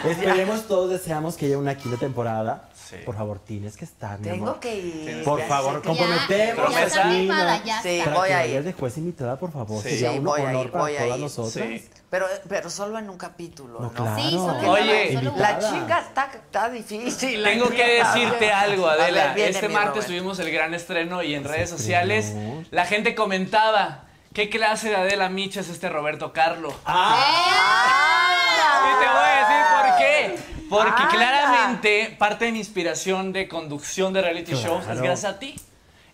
Esperemos todos, deseamos que haya una quinta temporada. Sí. Por favor, tienes que estar, mi Tengo amor. que ir. Por ya favor, comprometemos Ya, ya está Promesa. firmada, ya Sí, está. Voy a ir. de juez invitada, por favor. Sí. Sería Sí, un voy a honor ir, para voy a todas ir. nosotras. Sí. Pero, pero solo en un capítulo, ¿no? No, claro. Sí, solo Oye, solo La chinga está, está difícil. la Tengo que decirte algo, ver, Adela. viene este martes Robert. tuvimos el gran estreno y en redes estreno. sociales la gente comentaba ¿qué clase de Adela Micha es este Roberto Carlo? Ah. Y te voy a decir por qué. Porque claramente parte de mi inspiración de conducción de reality shows es gracias a ti.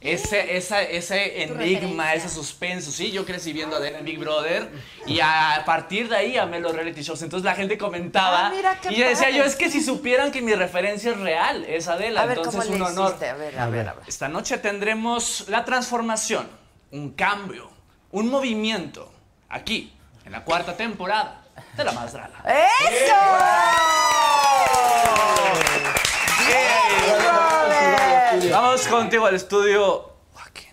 Ese, esa, ese enigma, referencia. ese suspenso. Sí, yo crecí viendo a Adela en Big Brother y a partir de ahí amé los reality shows. Entonces la gente comentaba Ah, mira qué y yo decía yo, es que si supieran que mi referencia es real, es Adela. A ver, ¿cómo Entonces le un honor. hiciste? A ver, a ver, a ver. Esta noche tendremos la transformación, un cambio, un movimiento aquí, en la cuarta temporada de La Más Draga. ¡Eso! ¡Bien, Vamos contigo al estudio. Joaquín.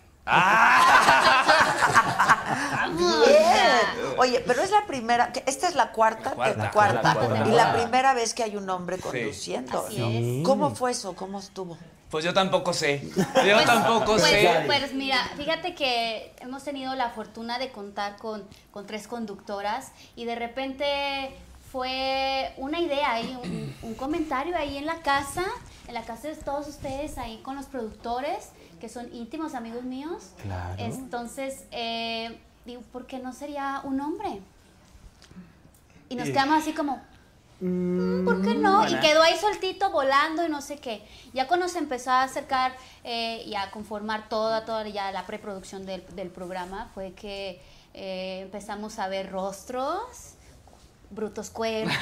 Bien. Oye, pero es la primera, que esta es la cuarta, Cuarta. te- cuarta, La cuarta y la primera vez que hay un hombre conduciendo, Así ¿no? es. ¿Cómo fue eso? ¿Cómo estuvo? Pues yo tampoco sé. Yo tampoco Pues, sé. pues mira, fíjate que hemos tenido la fortuna de contar con, con tres conductoras y de repente fue una idea ahí, un, un comentario ahí en la casa, en la casa de todos ustedes, ahí con los productores, que son íntimos amigos míos. Claro. Entonces, eh, digo, ¿por qué no sería un hombre? Y nos quedamos así como, "Mm, ¿por qué no? Y quedó ahí soltito volando y no sé qué. Ya cuando se empezó a acercar eh, y a conformar toda, toda ya la preproducción del, del programa, fue que eh, empezamos a ver rostros, brutos cuerpos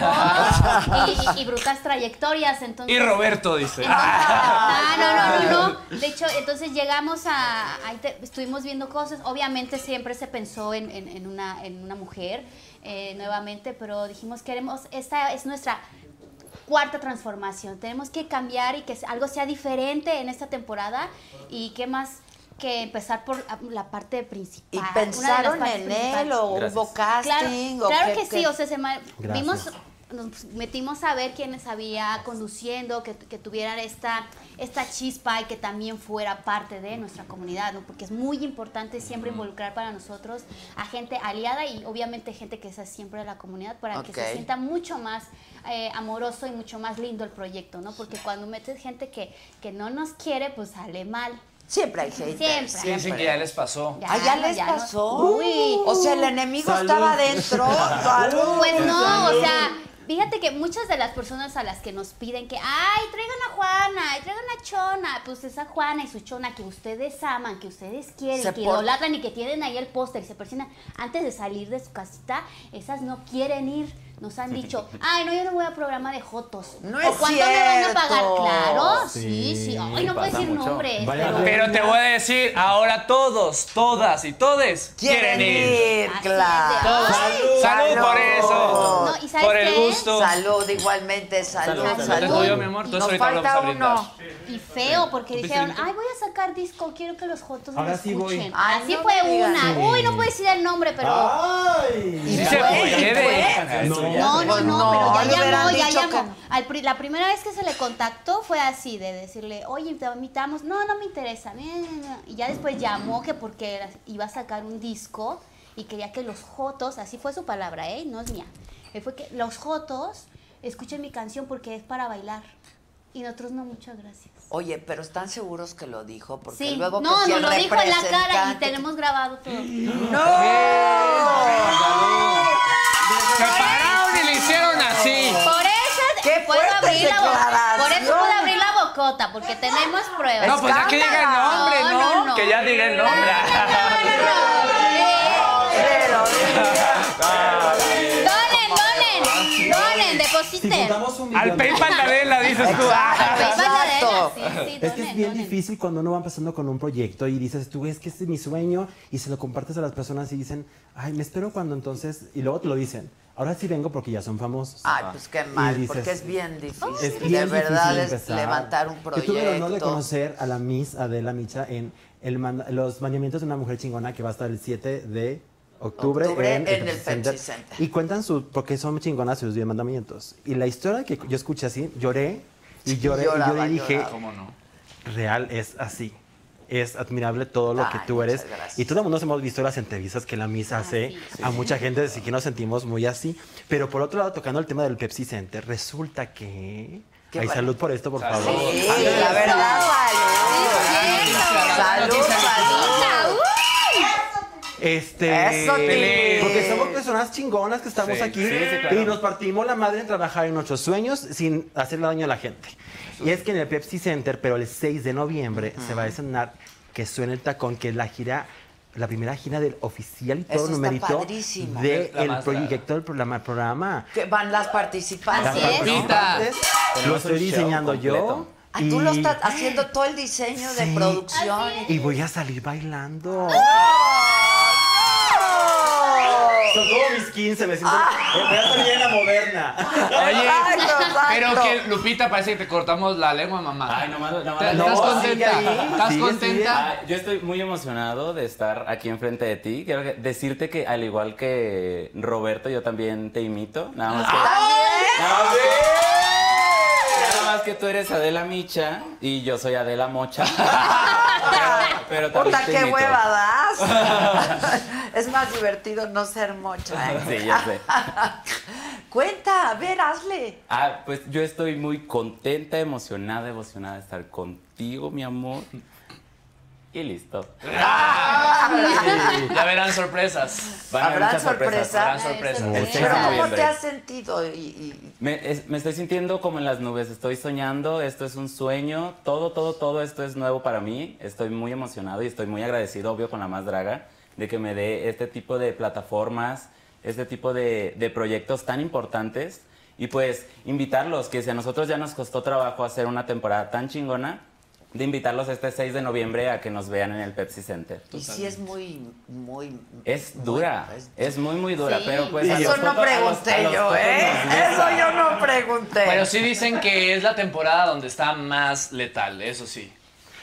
y, y- y brutas trayectorias. Entonces, Y Roberto dice. Ah, no, no, no, no. De hecho, entonces llegamos a, ahí te- estuvimos viendo cosas. Obviamente siempre se pensó en, en- en una, en una mujer eh, nuevamente, pero dijimos queremos, esta es nuestra cuarta transformación. Tenemos que cambiar y que algo sea diferente en esta temporada y qué más que empezar por la- parte principal. ¿Y una de las pensaron en él o Gracias. hubo casting? Claro, o claro qué- que sí, qué? o sea, se vimos, nos metimos a ver quiénes había conduciendo, que, que tuvieran esta, esta chispa y que también fuera parte de nuestra comunidad, ¿no? Porque es muy importante siempre involucrar para nosotros a gente aliada y obviamente gente que sea siempre de la comunidad para que se sienta mucho más eh, amoroso y mucho más lindo el proyecto, ¿no? Porque cuando metes gente que, que no nos quiere, pues sale mal. Siempre hay haters. Siempre. Sí, dicen que ya les pasó. Ya, Ah, ya les ya no- pasó. Uy. O sea, el enemigo Salud. estaba adentro. Salud. Pues no, o sea, fíjate que muchas de las personas a las que nos piden que, ay, traigan a Juana, traigan a Chona, pues esa Juana y su Chona que ustedes aman, que ustedes quieren, Se que idolatran y que tienen ahí el póster y se persignan antes de salir de su casita, esas no quieren ir. Nos han dicho, ay, no, yo no voy a programa de Jotos. No ¿O es cuánto me van a pagar? cierto. Claro, sí, Sí, sí. Ay, no puedo decir mucho. nombres. Vaya pero- te voy a decir, ahora todos, todas y todes Quieren ir, claro. Todos. ay, Salud por eso. No, ¿y sabes por el qué? gusto. Salud, igualmente, salud, Salud, salud. salud. Yo, mi amor, Nos falta uno. Y feo, porque ¿Tú dijeron, ay, voy a sacar disco, quiero que los Jotos me Ahora sí voy. escuchen. Ay, Así no fue me una. Uy, no puedo decir el nombre, pero... ¡Ay! Sí se puede. No, No, no, no, no, pero ya llamó, ya dicho llamó. que- Al pri- la primera vez que se le contactó fue así, de decirle, oye, te invitamos. No, no me interesa. no, no, no. Y ya después llamó que porque iba a sacar un disco y quería que los Jotos, así fue su palabra, ¿eh? No es mía. Él fue que los Jotos escuchen mi canción porque es para bailar. Y nosotros no, muchas gracias. Oye, pero ¿están seguros que lo dijo? Porque Sí, luego no, que si nos lo dijo en la cara y tenemos grabado todo. ¡No! Se pararon y le hicieron así. Por eso ¡Qué puedo abrir la boca. Por eso puedo abrir la bocota, porque tenemos pruebas. No, pues ya que diga el nombre, No, ¿no? no, no. Que ya diga el nombre. Si juntamos un Al millón- PayPal Adela, dices tú. Exacto. Sí, sí, Es que es bien donen. difícil cuando uno va empezando con un proyecto y dices, tú es que este es mi sueño y se lo compartes a las personas y dicen, ay, me espero cuando entonces, y luego te lo dicen, ahora sí vengo porque ya son famosos. Ay, pues qué mal, dices, porque es bien difícil. Es de bien verdad difícil es empezar. levantar un Yo tuve el honor de proyecto. conocer a la Miss Adela Micha en el manda- los mandamientos de una mujer chingona que va a estar el 7 de octubre, Octubre en, en el Pepsi Center. Y cuentan su, porque son chingonas sus 10 mandamientos. Y la historia que yo escuché así, lloré y lloré Lloraba, y lloré y dije, lloraba. ¿Cómo no? real es así. Es admirable todo lo que Ay, tú eres. gracias. Y todo el mundo hemos visto las entrevistas que la misa Ah, hace sí, a mucha gente, así que nos sentimos muy así. Pero por otro lado, tocando el tema del Pepsi Center, resulta que... Qué Hay bueno. salud por esto, por Salud. favor. Sí, la verdad, salud. Salud, salud. Este, Eso, porque somos personas chingonas que estamos Sí, aquí sí, sí, claro. y nos partimos la madre en trabajar en nuestros sueños sin hacerle daño a la gente. Y es que en el Pepsi Center, pero el 6 de noviembre, se va a estrenar que suene el tacón, que es la gira, la primera gira del oficial y todo Eso numerito del más proyecto del programa. programa. Que van las participantes. Lo estoy diseñando yo. Ah, tú lo estás haciendo todo el diseño de producción. Y voy a salir bailando. ¡Oh! Son como mis 15, me siento. eh, Voy a salir en la moderna. Oye, Exacto, exacto. pero que Lupita parece que te cortamos la lengua, mamá. Ay, nomás, nomás- ¿Te- no, ¿Estás sigue contenta? ahí, ¿Estás sigue, contenta? Ah, yo estoy muy emocionado de estar aquí enfrente de ti. Quiero que- decirte que al igual que Roberto, yo también te imito. Nada más que, nada más que, nada más que tú eres Adela Micha y yo soy Adela Mocha. pero, pero también Puta, te qué imito. hueva das. es más divertido no ser mocha. ¿eh? Sí, ya sé. Cuenta, a ver, hazle. Ah, pues yo estoy muy contenta, emocionada, emocionada de estar contigo, mi amor. Y listo. Ya verán sorpresas. Van a haber ¿Habrán muchas sorpresas. sorpresas? Habrán sorpresas. ¿cómo noviembre. te has sentido? Y, y- Me, es- me estoy sintiendo como en las nubes, estoy soñando, esto es un sueño, todo, todo, todo esto es nuevo para mí, estoy muy emocionado y estoy muy agradecido, obvio, con la más draga, de que me dé este tipo de plataformas, este tipo de, de proyectos tan importantes y pues invitarlos, que si a nosotros ya nos costó trabajo hacer una temporada tan chingona, de invitarlos este 6 de noviembre a que nos vean en el Pepsi Center. y sí es muy, muy... Es muy- dura, es- es muy, muy dura, Sí. pero pues... a Eso los no a los- a pregunté los yo, ¿eh? Eso yo no pregunté. Pero sí dicen que es la temporada donde está más letal, eso sí.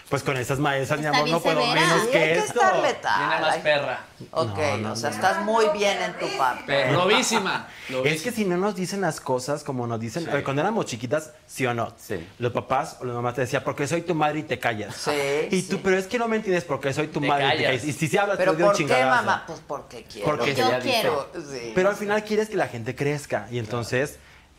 Pues con esas maestras, mi amor, no puedo severa. menos que hay que esto. estar letal. Viene más perra. Ok, No, no, o sea, no. estás muy bien en tu papel. Pero lobísima. Es que si no nos dicen las cosas como nos dicen, eh, cuando éramos chiquitas, sí o no, Sí. los papás o las mamás te decían, porque soy tu madre y te callas. Sí, Y sí. tú, pero es que no me entiendes porque soy tu Te madre y te callas. Y si se hablas, Pero te doy un ¿por qué, chingadazo. mamá? Pues porque quiero. Porque Yo quiero. Sí. Pero al final quieres que la gente crezca. Y entonces,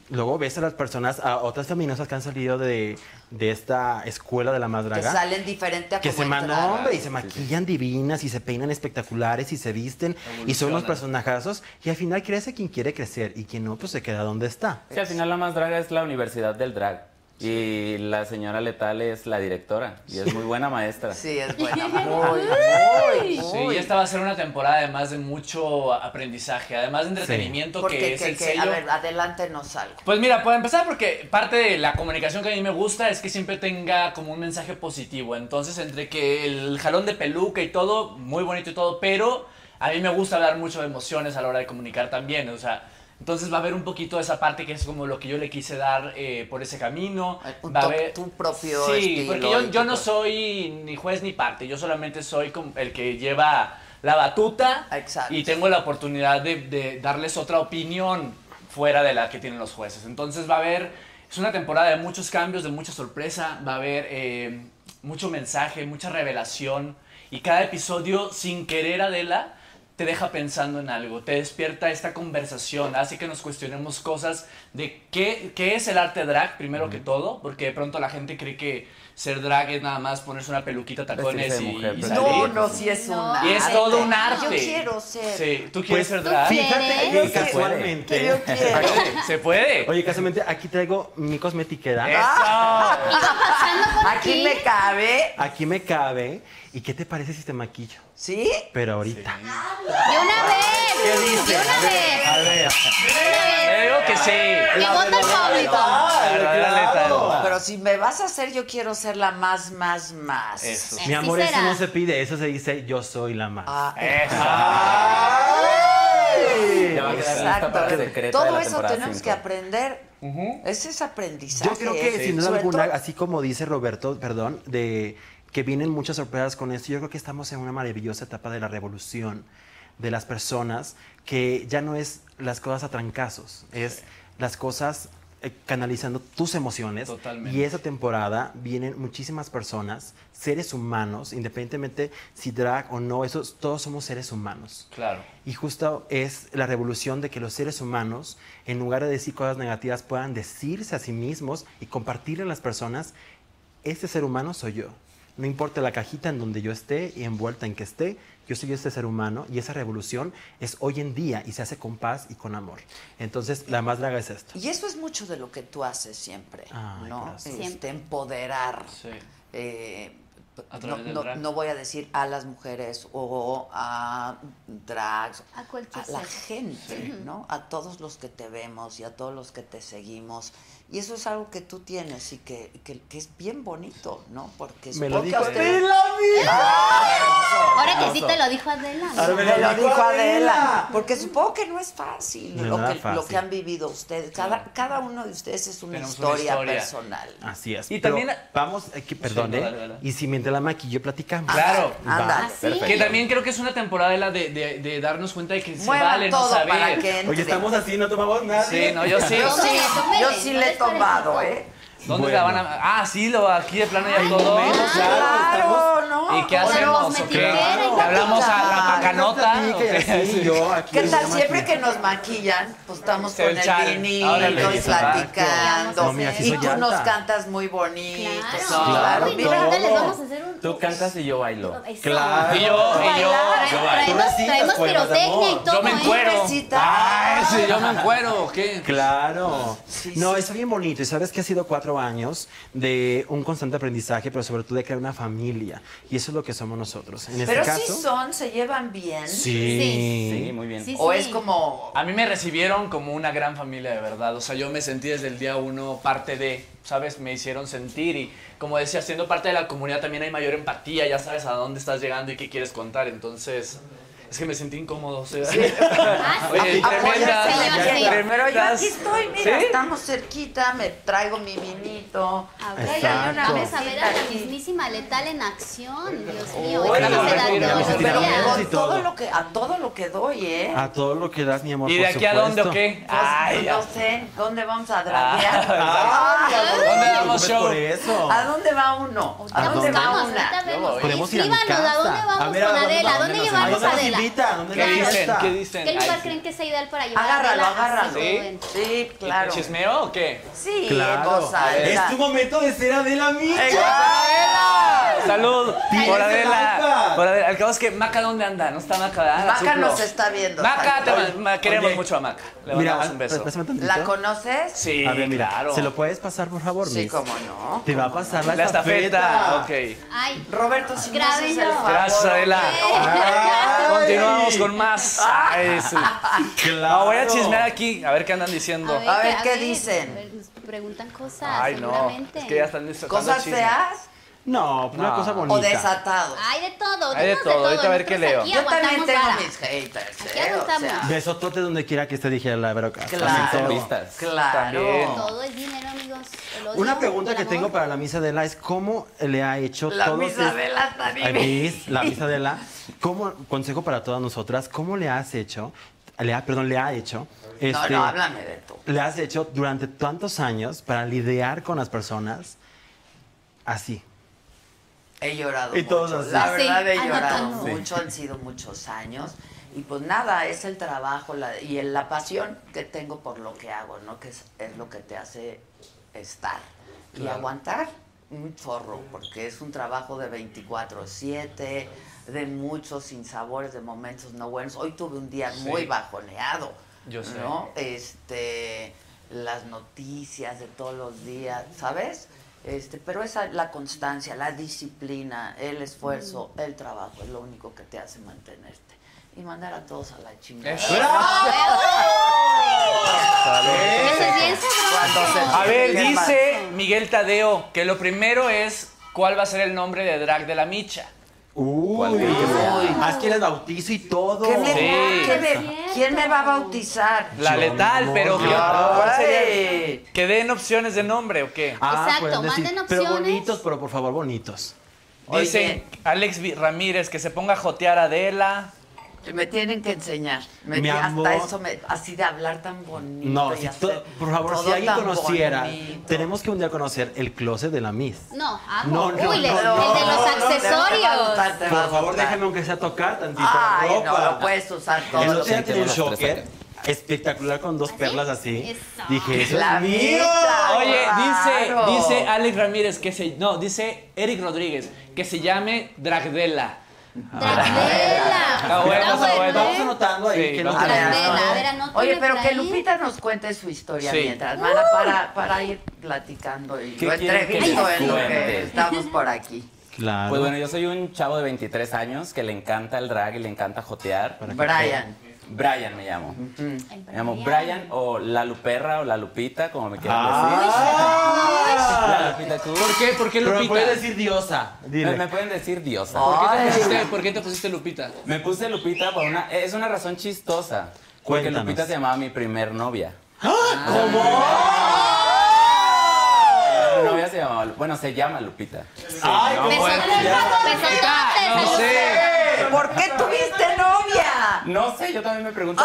luego ves a las personas, a otras feminosas que han salido de, de esta escuela de la más que draga. salen diferente a Que se man- hombre, y se maquillan divinas y se peinan espectaculares y se visten y son Evolucionan. personajazos y al final crece quien quiere crecer y quien no, pues se queda donde está. Sí, al final la más draga es la Universidad del Drag. Y la señora Letal es la directora. Y es muy buena maestra. Sí, es buena. Muy, muy, Sí, muy. y esta va a ser una temporada además de mucho aprendizaje, además de entretenimiento Porque, que es que- el que- sello. a ver, adelántenos algo. Pues mira, para empezar, porque parte de la comunicación que a mí me gusta es que siempre tenga como un mensaje positivo. Entonces, entre que el jalón de peluca y todo, muy bonito y todo, pero a mí me gusta hablar mucho de emociones a la hora de comunicar también. O sea, entonces va a haber un poquito de esa parte que es como lo que yo le quise dar eh, por ese camino. Un Va a haber tu propio Sí, estilo porque yo, no soy ni juez ni parte, yo solamente soy como el que lleva la batuta Exacto. y tengo la oportunidad de, de darles otra opinión fuera de la que tienen los jueces. Entonces va a haber, es una temporada de muchos cambios, de mucha sorpresa, va a haber eh, mucho mensaje, mucha revelación y cada episodio sin querer Adela te deja pensando en algo, te despierta esta conversación, hace que nos cuestionemos cosas de qué, qué es el arte drag, primero que todo, porque de pronto la gente cree que ser drag es nada más ponerse una peluquita, tacones y, mujer, y salir. No, no, sí es No. una. Y es todo un arte. Yo quiero ser. Sí, tú quieres Pues, ser drag. Fíjate Yo casualmente. Yo quiero. Se puede. Oye, casualmente aquí traigo mi cosmetiquera. Eso. Pasando por Aquí me cabe. Aquí me cabe. ¿Y qué te parece si te maquillo? ¿Sí? Pero ahorita. De una vez. ¿Qué dice? De una vez. A ver. Digo que sí. Que vote el público. Pero si me vas a hacer, yo quiero ser la más, más, más. Eso. Mi amor, eso no se pide, eso se dice yo soy la más. Ah, Eso. Exacto. Todo eso tenemos cinco. que aprender. Ese es aprendizaje. Yo creo que Sí. sin duda alguna, así como dice Roberto, perdón, de que vienen muchas sorpresas con esto, yo creo que estamos en una maravillosa etapa de la revolución de las personas, que ya no es las cosas a trancazos, es las cosas eh, canalizando tus emociones. Totalmente. Y esa temporada vienen muchísimas personas, seres humanos, independientemente si drag o no, todos somos seres humanos. Claro. Y justo es la revolución de que los seres humanos, en lugar de decir cosas negativas, puedan decirse a sí mismos y compartirle a las personas, este ser humano soy yo. No importa la cajita en donde yo esté y envuelta en que esté, yo soy este ser humano y esa revolución es hoy en día y se hace con paz y con amor. Entonces, la más draga es esto. Y eso es mucho de lo que tú haces siempre, Ay, ¿no? Este, Siempre. empoderar. Sí. eh, A no, no- voy a decir a las mujeres o a drags, A cualquier la ser. gente, ¿no? A todos los que te vemos y a todos los que te seguimos. Y eso es algo que tú tienes y que, que- que es bien bonito, ¿no? Porque Me lo dijo a ustedes- Adela, Ahora que sí te lo dijo Adela. ¿no? Me lo dijo Adela. Porque supongo que no es fácil, No lo, que, fácil. lo que han vivido ustedes. Cada, cada uno de ustedes es una historia, personal. Así es. Y Pero también- vamos, aquí, perdón, no, ¿eh? Y si mientras la maquillo platicamos. Claro. Va. Ándale. ¿Ah, sí? Que también creo que es una temporada de, la de, de- de darnos cuenta de que se Muevan vale no todo saber. para que entre. Oye, estamos así, no tomamos nada. Sí, no, yo sí. Yo sí, yo sí no le he tomado. ¿eh? ¿Dónde Bueno. la van a.? Ah, sí, lo aquí de plano ya todo. Claro, ¿no? ¿Y qué hacemos? ¿O cosmetiquera qué? y ¿Le hablamos a la y qué? así, yo aquí ¿Qué en tal siempre que nos maquillan? Pues estamos con el vinilo y platicando. Y tú nos cantas muy bonito. Claro. Mira. vamos a hacer un. Tú cantas y yo bailo. Claro. Y yo, y yo. Traemos, pirotecnia y todo. Yo me ¿eh? encuero. Besita. Ay, sí, yo me encuero. ¿o ¿Qué? Claro. No, es bien bonito. Y sabes que ha sido cuatro años de un constante aprendizaje, pero sobre todo de crear una familia. Y eso es lo que somos nosotros. En Pero este sí caso. son, se llevan bien. Sí. Sí, muy bien. Sí, O sí. es como. A mí me recibieron como una gran familia de verdad. O sea, yo me sentí desde el día uno parte de, ¿sabes? Me hicieron sentir y, como decía, siendo parte de la comunidad también hay mayor empatía. Ya sabes a dónde estás llegando y qué quieres contar. Entonces, Es que me sentí incómodo. o sea. Ah, sí. Oye, Ah, pues, llama así. Pero yo aquí estoy, mira, ¿Sí? estamos cerquita, me traigo mi vinito. A ver, Exacto. vamos a ver a la mismísima letal en acción. Dios mío, Oye, esta no se da mira, todos los pero días. con y todo todo. lo que, a todo lo que doy, ¿eh? A todo lo que das, mi amor. ¿Y de aquí a dónde o qué? Pues, Ay, ya. no sé, ¿dónde vamos a draguear? Ah, ¿Dónde damos preocupes show? eso. ¿A dónde va uno? ¿A dónde va una? Podemos ir a mi ¿a dónde vamos A ver, ¿a con dónde Adela? ¿A dónde ¿A llevamos a Adela? Invita? ¿A dónde ¿Qué la dicen? fiesta? ¿Qué dicen? ¿Qué Ay, lugar sí. creen que sea ideal para llevar a Agárralo, Adela? agárralo. Joven? Sí, claro. ¿Chismeo o qué? Sí, Claro. en voz alta. Es tu momento de ser Adela Micha. Salud Tienes por el Adela. Por Adela. Al cabo es que Maca, ¿dónde anda? No está Maca, Maca suplo. nos está viendo. Maca, te queremos Oye, mucho a Maca. Le Mira, mandamos un beso. ¿La conoces? Sí, A ver, mira, claro. ¿se lo puedes pasar, por favor, Sí, cómo no. Te va a pasar la, La estafeta. Ok. Ay, Roberto, si favor. Gracias, Adela. Continuamos con más. Ay, sí. Claro. No, voy a chismear aquí, a ver qué andan diciendo. A ver, ¿qué dicen? a ver, nos preguntan cosas, Ay, no. seguramente. Es que ya están sacando ¿Cosas feas No, una No. cosa o bonita. desatados? Hay de todo, Hay de todo, ahorita a ver qué leo. Yo también tengo vara. mis haters, Aquí ¿eh? O sea, Besotote donde quiera que esté, dijera la Veroca. Claro. Vistas. claro. También. Todo es dinero, amigos. El odio, Una pregunta el que amor. tengo para la misa de la es cómo le ha hecho La todos misa es- de la. Miss, la misa de la. ¿Cómo, consejo para todas nosotras, cómo le has hecho, le ha, perdón, le ha hecho, No, este, no, háblame de tú. le has hecho durante tantos años para lidiar con las personas así? He llorado Y todos mucho. así. La Sí, verdad he llorado mucho, han sido muchos años. Y pues nada, es el trabajo la- y el- la pasión que tengo por lo que hago, ¿no? Que es, es lo que te hace estar y aguantar un chorro, porque es un trabajo de 24/7, de muchos sinsabores, de momentos no buenos. Hoy tuve un día muy bajoneado, Yo sé. ¿no? Este, las noticias de todos los días, ¿sabes? Este, pero esa la constancia, la disciplina, el esfuerzo, el trabajo es lo único que te hace mantenerte y mandar a todos a la chingada. Eso. A ver, ¿Qué dice Miguel Tadeo que lo primero es cuál va a ser el nombre de drag de la micha. Uy, haz que les bautizo y todo. ¿Qué me- Sí. qué me- ¿Quién me va a bautizar? La Yo, letal, pero amor, ¿qué- yo. ¿cuál sería? Ay. Que den opciones de nombre o qué. Ah, Exacto, pueden decir, manden Pero opciones. bonitos, pero por favor, bonitos. Dicen Alex Vi- Ramírez que se ponga a jotear a Adela. Me tienen que enseñar. Me- Mi hasta amor. eso, me- así de hablar tan bonito. No, si to- por favor, si alguien conociera, bonito. tenemos que un día conocer el closet de la Miss. No. No, no, Uy, no, el no, de los accesorios. gustar, Por favor, déjame aunque sea tocar tantito Ay, ropa. no, lo puedes usar todo. El otro día tenía un shocker espectacular con dos perlas así. Eso. Dije, eso La es mío. Oye, dice, Claro. dice Alex Ramírez que se. No, dice Eric Rodríguez que se llame Dragdela. Está bueno, está bueno. Estamos anotando ahí Sí, que vamos nos A ver, no. a ver, Oye, pero que. Lupita nos cuente su historia Sí. mientras, mana, para, para ir platicando y ¿Qué lo entrevisto en lo que estamos por aquí. Claro. Pues bueno, yo soy un chavo de 23 años que le encanta el drag y le encanta jotear. Brian. Brian me llamo. Ay, Me llamo Brian. O la Luperra o la Lupita, como me quieran Ah. decir. La Lupita Cruz. ¿Por qué? ¿Por qué Pero me Lupita? puedes decir diosa. Me, Dile. me pueden decir diosa. ¿Por qué, te pusiste, por qué te pusiste Lupita? Me puse Lupita por una... Es una razón chistosa. Porque Cuéntanos. Lupita se llamaba mi primer novia. Mi novia se llamaba... Bueno, se llama Lupita. Ay, No, ¿cómo ya. Besototes, No sé. ¿Por qué tuviste novia? No sé, yo también me pregunto.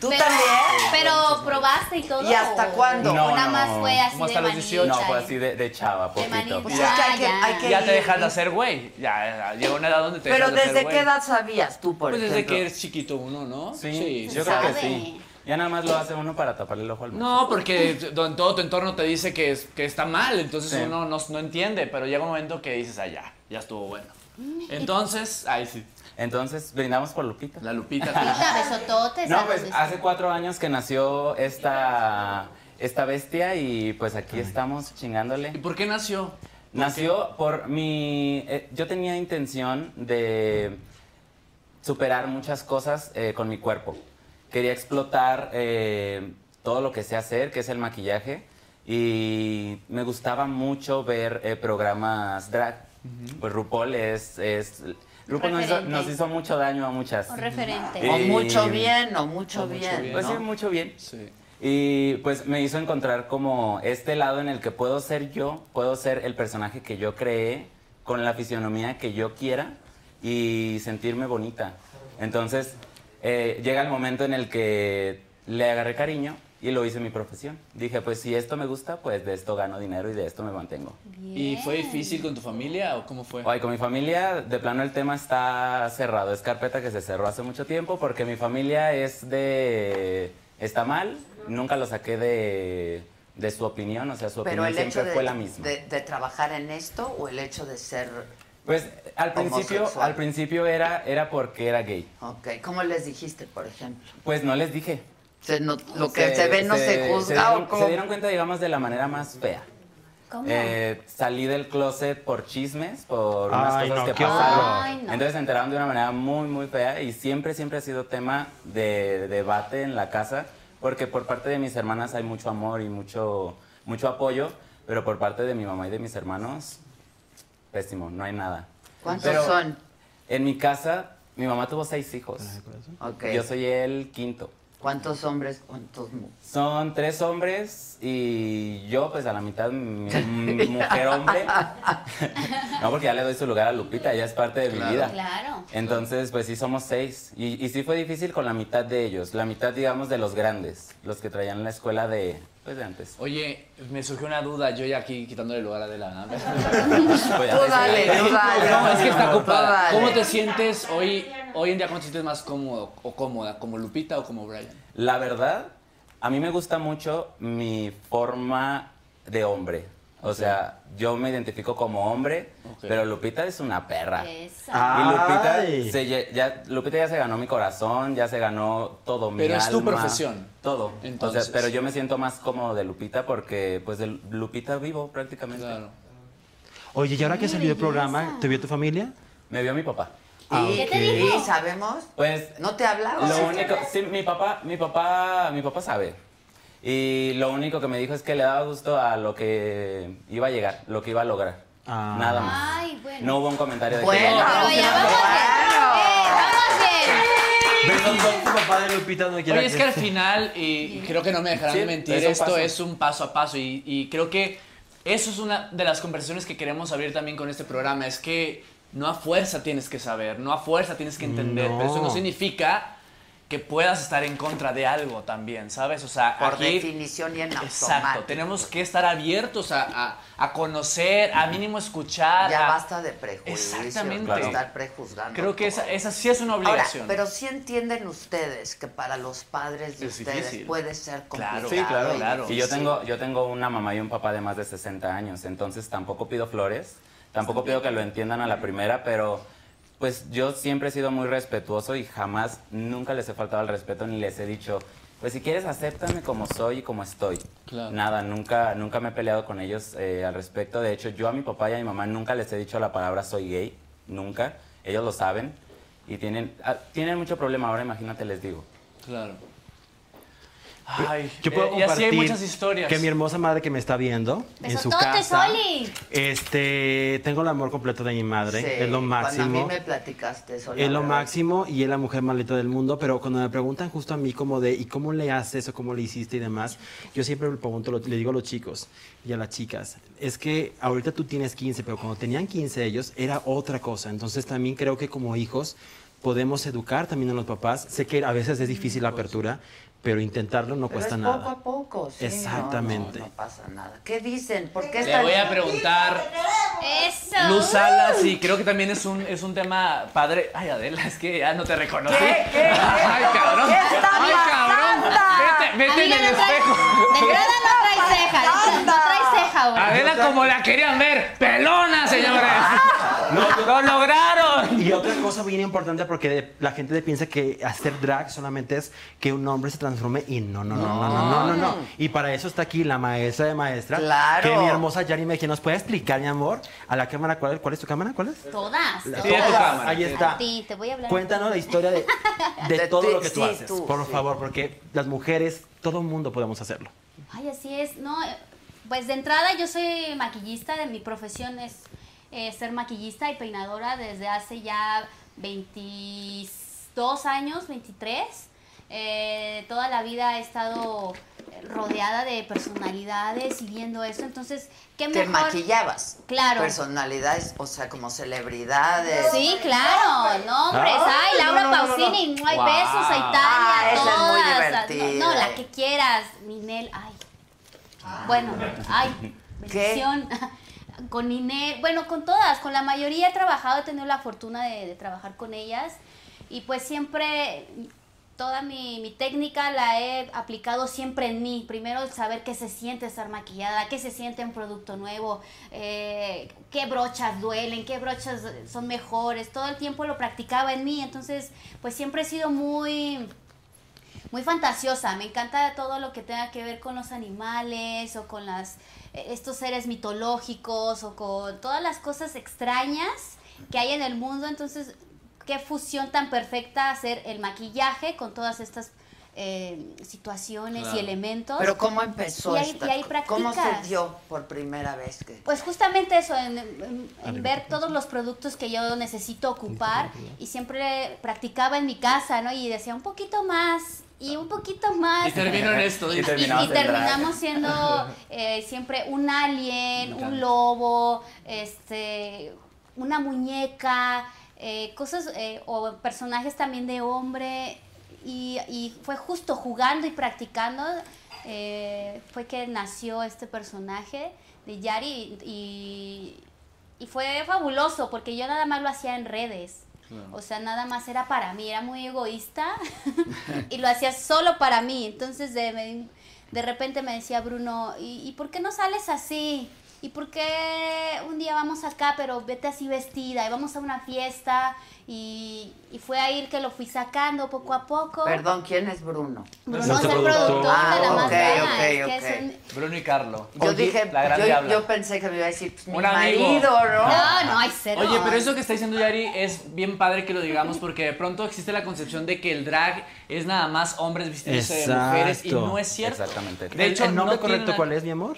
¿Tú Pero- también? Pero probaste y todo. ¿Y hasta cuándo? No, Nada no. más fue así Como de hasta los manita. 18. No, fue así de, de chava, poquito. manita. Pues es que hay que, Ya, hay que Ya te dejas de hacer güey. Ya, ya llega una edad donde te Pero dejas de hacer ¿desde qué edad sabías tú, por Pues desde ejemplo? que eres chiquito uno, ¿no? Sí, se yo creo que sí. Ya nada más lo hace uno para taparle el ojo al monstruo. No, porque todo tu entorno te dice que, es, que está mal, entonces Sí. uno no, no entiende, pero llega un momento que dices, ah, ya, ya estuvo bueno. Entonces, ahí sí, Entonces, brindamos por Lupita. la Lupita. Besototes. No, pues hace cuatro años que nació esta, esta bestia y pues aquí estamos ¿Y chingándole. por qué nació? Nació por mi... eh, yo tenía intención de superar muchas cosas eh, con mi cuerpo. Quería explotar eh, todo lo que sé hacer, que es el maquillaje. Y me gustaba mucho ver eh, programas drag. Pues RuPaul es, es RuPaul nos hizo, Referente. nos hizo mucho daño a muchas. O referente. O mucho bien, o mucho O mucho bien. bien. Pues ¿no? sí, mucho bien. Sí. Y pues me hizo encontrar como este lado en el que puedo ser yo, puedo ser el personaje que yo creé, con la fisionomía que yo quiera y sentirme bonita. Entonces eh, llega el momento en el que le agarré cariño y lo hice mi profesión. Dije, pues si esto me gusta, pues de esto gano dinero y de esto me mantengo. ¿Y fue difícil con tu familia o cómo fue? Ay, con mi familia, de plano el tema está cerrado. Es carpeta que se cerró hace mucho tiempo porque mi familia es de... Está mal, nunca lo saqué de, de su opinión, o sea, su Pero opinión el siempre de, fue la misma. de- de trabajar en esto o el hecho de ser... Pues al principio, Homosexual. al principio era, era porque era gay. Ok, ¿cómo les dijiste, por ejemplo? Pues no les dije. Se no- lo que se, ve no se, juzga. dieron, ¿o cómo? se dieron cuenta, digamos, de la manera más fea. ¿Cómo? Eh, salí del closet por chismes, por unas Ay, cosas no, que pasaron. Ay, no. Entonces se enteraron de una manera muy, muy fea y siempre, siempre ha sido tema de, debate en la casa, porque por parte de mis hermanas hay mucho amor y mucho, mucho apoyo, pero por parte de mi mamá y de mis hermanos, pésimo, no hay nada. ¿Cuántos Pero son? En mi casa, mi mamá tuvo seis hijos. Ok. Yo soy el quinto. ¿Cuántos hombres? ¿Cuántos mu- Son tres hombres y yo, pues a la mitad, mi- mi mujer hombre. no, porque ya le doy su lugar a Lupita, ella es parte de mi vida. Claro. Entonces, pues sí, somos seis. Y, y sí fue difícil con la mitad de ellos, la mitad, digamos, de los grandes, los que traían la escuela de, pues, de antes. Oye, me surgió una duda, yo ya aquí quitándole lugar a. Pues, Tú dale, tú dale. No, es que está ocupada. ¿Cómo te sientes hoy, hoy en día? ¿Cómo te sientes más cómodo o cómoda? ¿Como Lupita o como Brian? La verdad, a mí me gusta mucho mi forma de hombre. O sea, yo me identifico como hombre, pero Lupita es una perra. Esa. Y Lupita, se ya, Lupita ya se ganó mi corazón, ya se ganó todo mi Pero es tu profesión. Todo. Entonces. O sea, pero yo me siento más cómodo de Lupita porque pues de Lupita vivo prácticamente. Claro. Oye, ¿y ahora que salió el programa, te vio tu familia? Me vio mi papá. ¿Y, ¿Qué te dijo? sabemos? Pues ¿No te hablaba? Lo único, sí, mi papá, mi papá, mi papá sabe. Y lo único que me dijo es que le daba gusto a lo que iba a llegar, lo que iba a lograr. Ah. Nada más. Ay, bueno. No hubo un comentario de Bueno. que Pero ya vamos bien. Eh, vamos bien. Ves, tu papá de Lupita no quiere Oye, es que al final, y creo que no me dejarán Sí, de mentir, es esto paso. es un paso a paso y, y creo que eso es una de las conversaciones que queremos abrir también con este programa, es que no a fuerza tienes que saber, no a fuerza tienes que entender, No. pero eso no significa que puedas estar en contra de algo también, ¿sabes? O sea, Por aquí... definición y en Exacto, automático. tenemos que estar abiertos a, a- a conocer, a mínimo escuchar. Ya a- basta de prejuicios. Exactamente. de estar prejuzgando. Creo que esa, esa sí es una Ahora, obligación. pero sí entienden ustedes que para los padres de Es ustedes difícil. puede ser Claro, complicado. sí, claro, y claro. Y yo tengo, yo tengo una mamá y un papá de más de 60 años, entonces tampoco pido flores, tampoco pido que lo entiendan a la primera, pero pues yo siempre he sido muy respetuoso y jamás, nunca les he faltado al respeto ni les he dicho, pues si quieres acéptame como soy y como estoy. Claro. Nada, nunca, nunca me he peleado con ellos eh, al respecto. De hecho, yo a mi papá y a mi mamá nunca les he dicho la palabra soy gay, nunca. Ellos lo saben y tienen, ah, tienen mucho problema ahora, imagínate, les digo. Claro. Ay, Yo puedo eh, y así hay compartir muchas historias. que mi hermosa madre que me está viendo en su casa. Soli. Este, tengo el amor completo de mi madre, Sí, es lo Cuando a mí máximo. me platicaste eso. la Es lo verdad. máximo y es la mujer más linda del mundo, pero cuando me preguntan justo a mí como de, ¿y cómo le haces o cómo le hiciste y demás? Yo siempre le pregunto, le digo a los chicos y a las chicas, es que ahorita tú tienes 15, pero cuando tenían 15 ellos era otra cosa. Entonces también creo que como hijos podemos educar también a los papás. Sé que a veces es difícil la apertura, pero intentarlo no Pero cuesta es nada. poco a poco, sí, Exactamente. No, no pasa nada. ¿Qué dicen? ¿Por qué Le están- voy a preguntar, Eso. Luz Salas, y creo que también es un, es un tema padre. Ay, Adela, es que ya no te reconocí. ¿Qué? ¿Qué? Ay, cabrón. ¿Qué está Ay, cabrón. Vete, vete en Amiga, el no trae- espejo. De entrada no trae ceja. No trae ceja ahora. Adela como la querían ver. Pelona, señores. Lo lograron. Y otra cosa bien importante porque de- la gente piensa que hacer drag solamente es que un hombre se transforme y no, no, no, no, no, no, no, no. Y para eso está aquí la maestra de maestras. Claro. Que mi hermosa Yari Mejía nos puede explicar, mi amor, a la cámara, ¿cuál es, cuál es tu cámara? ¿Cuál es? Todas. Sí, de tu todas. cámara. Ahí está. A ti, te voy a hablar. Cuéntanos la historia de, de De todo lo que tú sí, haces, tú, por sí. favor, porque las mujeres, todo el mundo podemos hacerlo. Ay, así es. No, pues de entrada yo soy maquillista, de mi profesión es eh, ser maquillista y peinadora desde hace ya 22 años, 23. Eh, toda la vida he estado rodeada de personalidades y viendo eso, entonces, ¿qué Te mejor? maquillabas. Claro. Personalidades, o sea, como celebridades. Sí, claro, nombres. Ay, Ay, Laura no, no, no, no. Pausini, hay Wow. besos a Italia, Ah, esa es muy todas. divertida. No, no, la que quieras, Ninel, ay. Bueno, ay, bendición. Con Ninel, bueno, con todas, con la mayoría he trabajado, he tenido la fortuna de, de trabajar con ellas y pues siempre toda mi, mi técnica la he aplicado siempre en mí. Primero el saber qué se siente estar maquillada, qué se siente un producto nuevo, eh, qué brochas duelen, qué brochas son mejores. Todo el tiempo lo practicaba en mí, entonces pues siempre he sido muy muy fantasiosa. Me encanta todo lo que tenga que ver con los animales o con las eh, estos seres mitológicos o con todas las cosas extrañas que hay en el mundo. Entonces, qué fusión tan perfecta hacer el maquillaje con todas estas eh, situaciones Claro. y elementos. Pero ¿cómo empezó y esta? y ahí ¿Cómo se dio por primera vez que Pues justamente eso, en, en- en ver todos los productos que yo necesito ocupar y siempre practicaba en mi casa, ¿no? Y decía un poquito más y un poquito más. Y terminó en esto. Y Y, terminamos y terminamos siendo eh, siempre un alien, un lobo, este, una muñeca, eh, cosas eh, o personajes también de hombre. Y, y fue justo jugando y practicando eh, fue que nació este personaje de Yari y, y fue fabuloso porque yo nada más lo hacía en redes. O sea, nada más era para mí, era muy egoísta y lo hacía solo para mí. Entonces de, de repente me decía Bruno, ¿y, y por qué no sales así? ¿Y por qué un día vamos acá, pero vete así vestida y vamos a una fiesta? Y, y fue ahí que lo fui sacando poco a poco. Perdón, ¿quién es Bruno? Bruno es el productor Ah, de la ok, más Draga, ok, es que ok. es un- Bruno y Carlo. Yo dije, la gran yo, pensé que me iba a decir, pues, mi Un amigo. marido, ¿no? No, no, hay cero. Oye, pero eso que está diciendo Yari es bien padre que lo digamos porque de pronto existe la concepción de que el drag es nada más hombres vistiéndose de mujeres y no es cierto. Exactamente. De hecho, ¿El nombre no correcto cuál es, mi amor?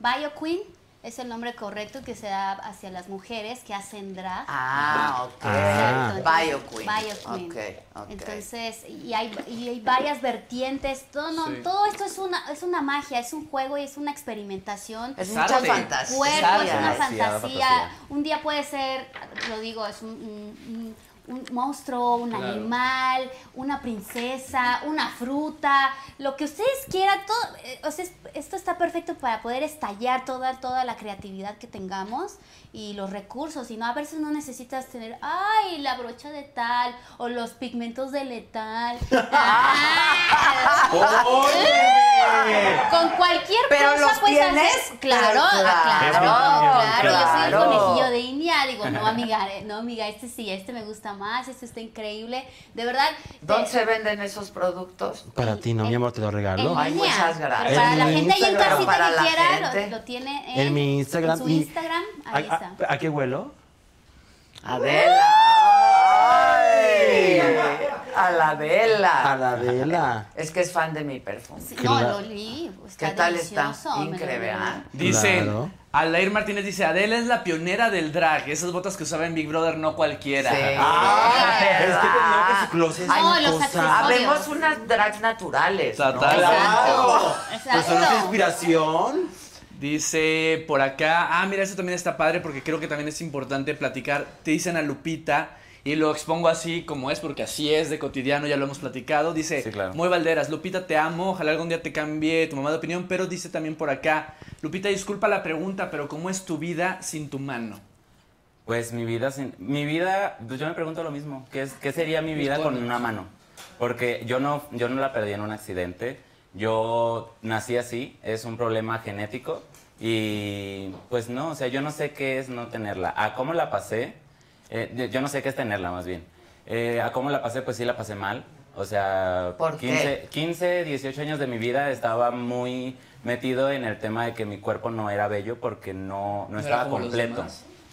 BioQueen. Es el nombre correcto que se da hacia las mujeres que hacen drag. Ah, ok. Ah. Bio Queen. BioQueen. Ok, ok. Entonces, y hay, y hay varias vertientes. Todo, no, Sí. todo esto es una, es una magia, es un juego y es una experimentación. Es mucha fantasía. cuerpo, es una fantasía. fantasía. Un día puede ser, lo digo, es un, un- un- un monstruo, un Claro. animal, una princesa, una fruta, lo que ustedes quieran. Todo, eh, o sea, es- esto está perfecto para poder estallar toda, toda la creatividad que tengamos y los recursos. Y no, a veces no necesitas tener, ay, la brocha de tal o los pigmentos de letal. Ah. Con cualquier Pero cosa, los pues tienes, haces- Claro, pero ah, claro, claro, claro, Yo soy el claro. conejillo de Digo, no, amiga, eh, no, amiga, este sí, este me gusta más, este está increíble. De verdad. ¿Dónde eh, se venden esos productos? Para ti, no, mi amor, te lo en regalo. Ay, línea. muchas gracias. Pero para En la gente ahí en casita Para que la quiera, gente. lo, lo tiene en, En mi Instagram. en su Instagram, ahí ¿A, está. a- a qué huelo? Adela. A la vela. A la vela. Es que es fan de mi perfume. Sí, Claro. No, lo olí, está ¿Qué tal está? delicioso, me lo- Increíble, ¿ah? Dicen, Claro. Aldair Martínez dice, Adela es la pionera del drag. Esas botas que usaba en Big Brother no cualquiera. Sí. Ah, es que tenía que su closet Ay, No, una los cosa. accesorios. Habemos unas drags naturales. ¿no? Total. Exacto. Pues son Exacto. inspiración. Dice por acá, ah, mira, eso también está padre porque creo que también es importante platicar. Te dicen a Lupita y lo expongo así como es porque así es de cotidiano, ya lo hemos platicado. Dice, Sí, claro. muy Valderas, Lupita, te amo, ojalá algún día te cambie tu mamá de opinión, pero dice también por acá, Lupita, disculpa la pregunta, pero ¿cómo es tu vida sin tu mano? Pues mi vida, sin, mi vida, pues yo me pregunto lo mismo. ¿Qué, es, qué sería mi vida con una mano? Porque yo no, yo no la perdí en un accidente. Yo nací así, es un problema genético. Y pues no, o sea, yo no sé qué es no tenerla. A cómo la pasé, eh, yo no sé qué es tenerla más bien. Eh, a cómo la pasé, pues sí la pasé mal. O sea, ¿Por qué? 15, 15, 18 años de mi vida estaba muy metido en el tema de que mi cuerpo no era bello porque no, no estaba completo.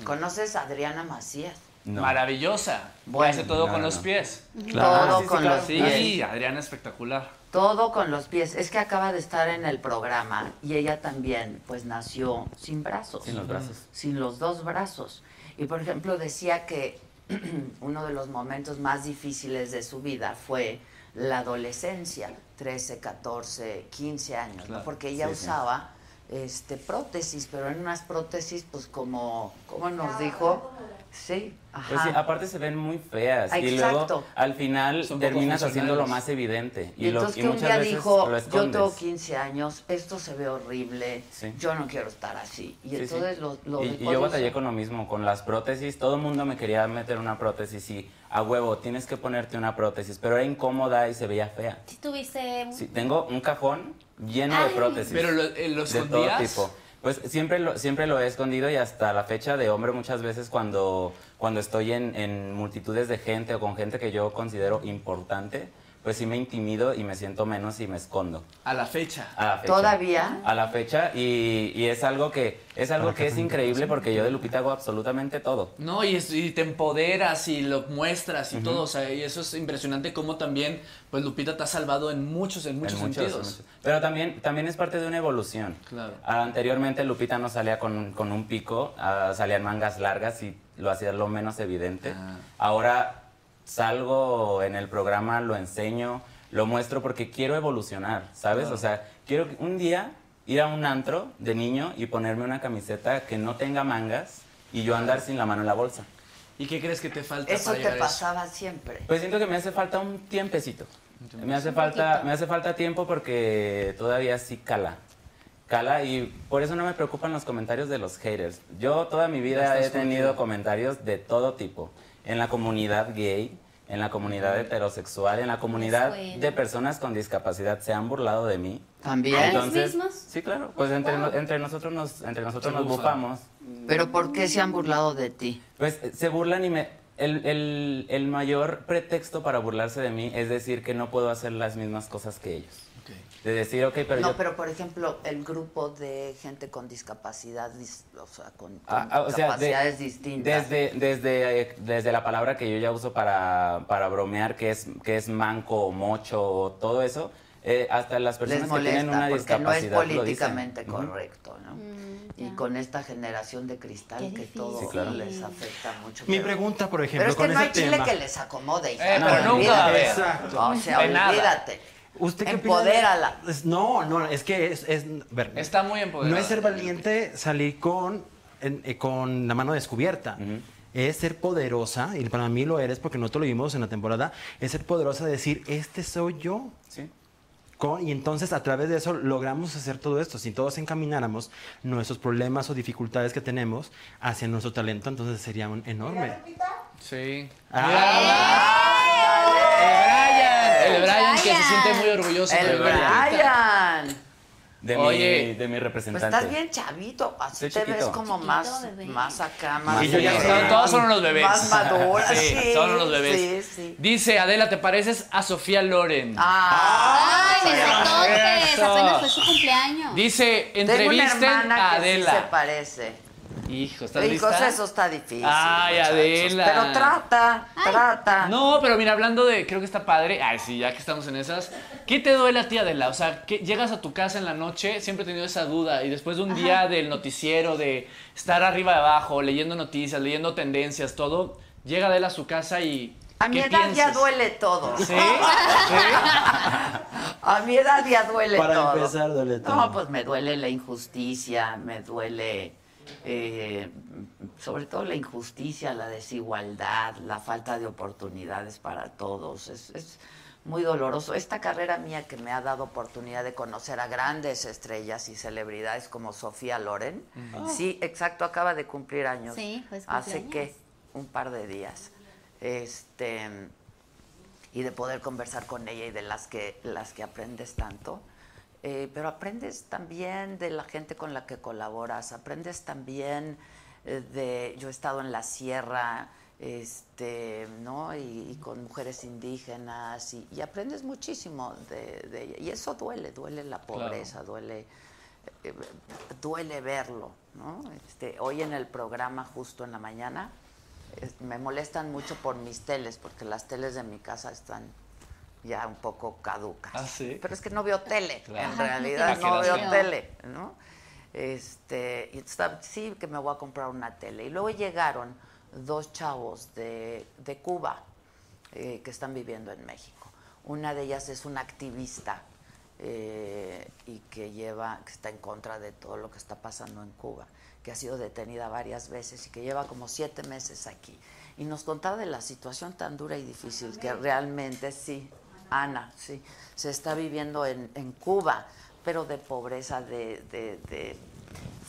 ¿Conoces a Adriana Macías? No. Maravillosa. Bueno, hace todo no, con no, los pies. Todo sí, sí, con claro. los Sí, pies. Adriana espectacular. Todo con los pies. Es que acaba de estar en el programa y ella también, pues nació sin brazos. Sin los brazos. Sin los dos brazos. Y por ejemplo decía que uno de los momentos más difíciles de su vida fue la adolescencia, 13, 14, 15 años, ¿no? Porque ella Sí, sí. usaba este prótesis, pero en unas prótesis pues como, ¿cómo nos dijo? Sí. Pues sí, aparte se ven muy feas Ah, y exacto. luego al final Son terminas haciendo lo más evidente Y y, lo, entonces y que un muchas día veces dijo, lo yo tengo 15 años, esto se ve horrible, Sí. yo no quiero estar así. Y Sí, sí. entonces lo, lo y, y yo batallé con lo mismo, con las prótesis. Todo el mundo me quería meter una prótesis y a huevo, tienes que ponerte una prótesis, pero era incómoda y se veía fea. Si tuviste Sí, tengo un cajón lleno de prótesis. Pero lo, eh, lo de todo escondías. tipo. Pues siempre lo, siempre lo he escondido y hasta la fecha de hombre muchas veces cuando, cuando estoy en, en multitudes de gente o con gente que yo considero importante, pues sí me intimido y me siento menos y me escondo. A la fecha. A la fecha. ¿Todavía? A la fecha y, y es algo que es algo que es increíble porque yo de Lupita hago absolutamente todo. No, y, es- y te empoderas y lo muestras y todo, o sea, y eso es impresionante cómo también, pues Lupita te ha salvado en muchos, en muchos En muchos, sentidos. en muchos. Pero también, también es parte de una evolución. Claro. Anteriormente Lupita no salía con, un- con un pico, ah, salían mangas largas y lo hacía lo menos evidente. Ah. Ahora salgo en el programa, lo enseño, lo muestro porque quiero evolucionar, ¿sabes? O sea, quiero que un día ir a un antro de niño y ponerme una camiseta que no tenga mangas y yo andar sin la mano en la bolsa. ¿Y qué crees que te falta Eso para te llegar a eso? pasaba siempre. Pues siento que me hace falta un tiempecito. Me hace falta, me hace falta tiempo porque todavía sí cala. Cala y por eso no me preocupan los comentarios de los haters. Yo toda mi vida he tenido comentarios de todo tipo. En la comunidad gay, en la comunidad heterosexual, en la comunidad de personas con discapacidad se han burlado de mí. ¿También? ¿Los mismos? Sí, claro. Pues entre, no- entre nosotros nos, entre nosotros nos bufamos. ¿Pero por qué se han burlado de ti? Pues eh, se burlan y me... El, el- el mayor pretexto para burlarse de mí es decir que no puedo hacer las mismas cosas que ellos. De decir, ok, pero no, yo... pero por ejemplo, el grupo de gente con discapacidad, dis- o sea, con, con Ah, ah, o sea, de- capacidades distintas. Desde, desde, eh, desde la palabra que yo ya uso para, para bromear, que es, que es manco o mocho o todo eso, eh, hasta las personas que tienen una porque no es discapacidad lo dicen. políticamente correcto, ¿no? y ya. con esta generación de cristal que todo Sí, claro. les afecta mucho. Mi pero- pregunta, por ejemplo, Pero es que con no hay chile que les acomode. Eh, No, pero nunca olvídate. a. Exacto. O sea, nada. ¿Usted qué Empodérala. No, no, es que es... es ver, Está muy empoderada. No es ser valiente salir con, en- eh, con la mano descubierta. Es ser poderosa, y para mí lo eres porque nosotros lo vimos en la temporada, es ser poderosa de decir, este soy yo. Sí. Con- y entonces a través de eso logramos hacer todo esto. Si todos encamináramos nuestros problemas o dificultades que tenemos hacia nuestro talento, entonces sería un enorme. Sí. Ah. El Brian, el Brian que se siente muy orgulloso. El de. Brian. De, Oye. mi, de mi Pues representante. estás bien chavito, así Estoy te ves chiquito. como Chiquito, más, más acá, más... Y yo ya estaba- Todos son unos bebés. Más madura, sí, Sí, son unos bebés. Sí, sí. Dice Adela, ¿te pareces a Sofía Loren? Ah, Ay, besototes. Eso. Apenas fue su cumpleaños. Dice, tengo una entrevisten hermana a que sí se Adela. parece. Hijo, ¿estás Hijos, lista? eso está difícil. Ay, muchachos. Adela. Pero trata, trata. No, pero mira, hablando de, creo que está padre. Ay, sí, ya que estamos en esas. ¿Qué te duele a ti, Adela? O sea, que llegas a tu casa en la noche, siempre he tenido esa duda. Y después de un día del noticiero, de estar arriba y abajo, leyendo noticias, leyendo tendencias, todo, llega Adela a su casa y. A mi ¿qué edad ya duele todo. ¿Sí? ¿Sí? A mi edad ya duele Para todo. empezar, duele todo. No, pues me duele la injusticia, me duele eh, sobre todo la injusticia, la desigualdad, la falta de oportunidades para todos. Es, es muy doloroso. Esta carrera mía que me ha dado oportunidad de conocer a grandes estrellas y celebridades como Sofía Loren, sí, exacto, acaba de cumplir años. Sí, pues, Hace que un par de días. Este y de poder conversar con ella y de las que las que aprendes tanto. Eh, pero aprendes también de la gente con la que colaboras, aprendes también eh, de, yo he estado en la sierra, este, ¿no? Y, y con mujeres indígenas y, y aprendes muchísimo de, de ella. Y eso duele, duele la pobreza, duele, eh, duele verlo, ¿no? Este, hoy en el programa, justo en la mañana, me molestan mucho por mis teles, porque las teles de mi casa están ya un poco caducas. ¿Ah, sí? Pero es que no veo tele, Claro. en realidad no veo tele. tele, ¿no? Este, y está- sí que me voy a comprar una tele. Y luego llegaron dos chavos de, de Cuba eh, que están viviendo en México. Una de ellas es una activista eh, y que lleva, que está en contra de todo lo que está pasando en Cuba, que ha sido detenida varias veces y que lleva como siete meses aquí. Y nos contaba de la situación tan dura y difícil que realmente sí, Ana, sí, se está viviendo en, en Cuba, pero de pobreza, de, de- de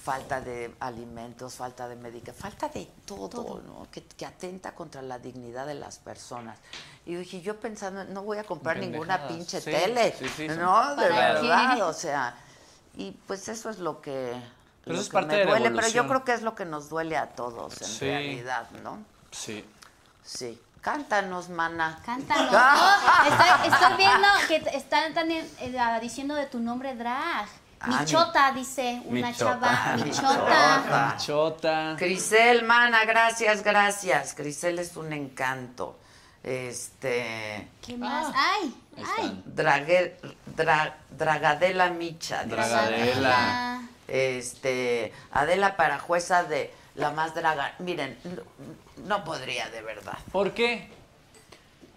falta de alimentos, falta de medicamentos, falta de todo, ¿no? Que, que atenta contra la dignidad de las personas. Y dije, yo pensando, no voy a comprar ninguna pinche Sí, tele, sí, sí, son- ¿no? De verdad, o sea, y pues eso es lo que, Pero lo es que parte me de la duele, pero yo creo que es lo que nos duele a todos en realidad, ¿no? Sí. Sí. Cántanos, mana. Cántanos. No, estoy, estoy viendo que están también eh, diciendo de tu nombre drag. Ah, Michota, dice una Michota. chava. Michota. Michota. Chota. Crisel, mana, gracias, gracias. Crisel es un encanto. Este. ¿Qué más? Ah. Ay, ay. Drague- Dra- Dragadela Micha. dice. Dragadela. Este. Adela para jueza de la más draga. Miren, no, podría de verdad. ¿Por qué?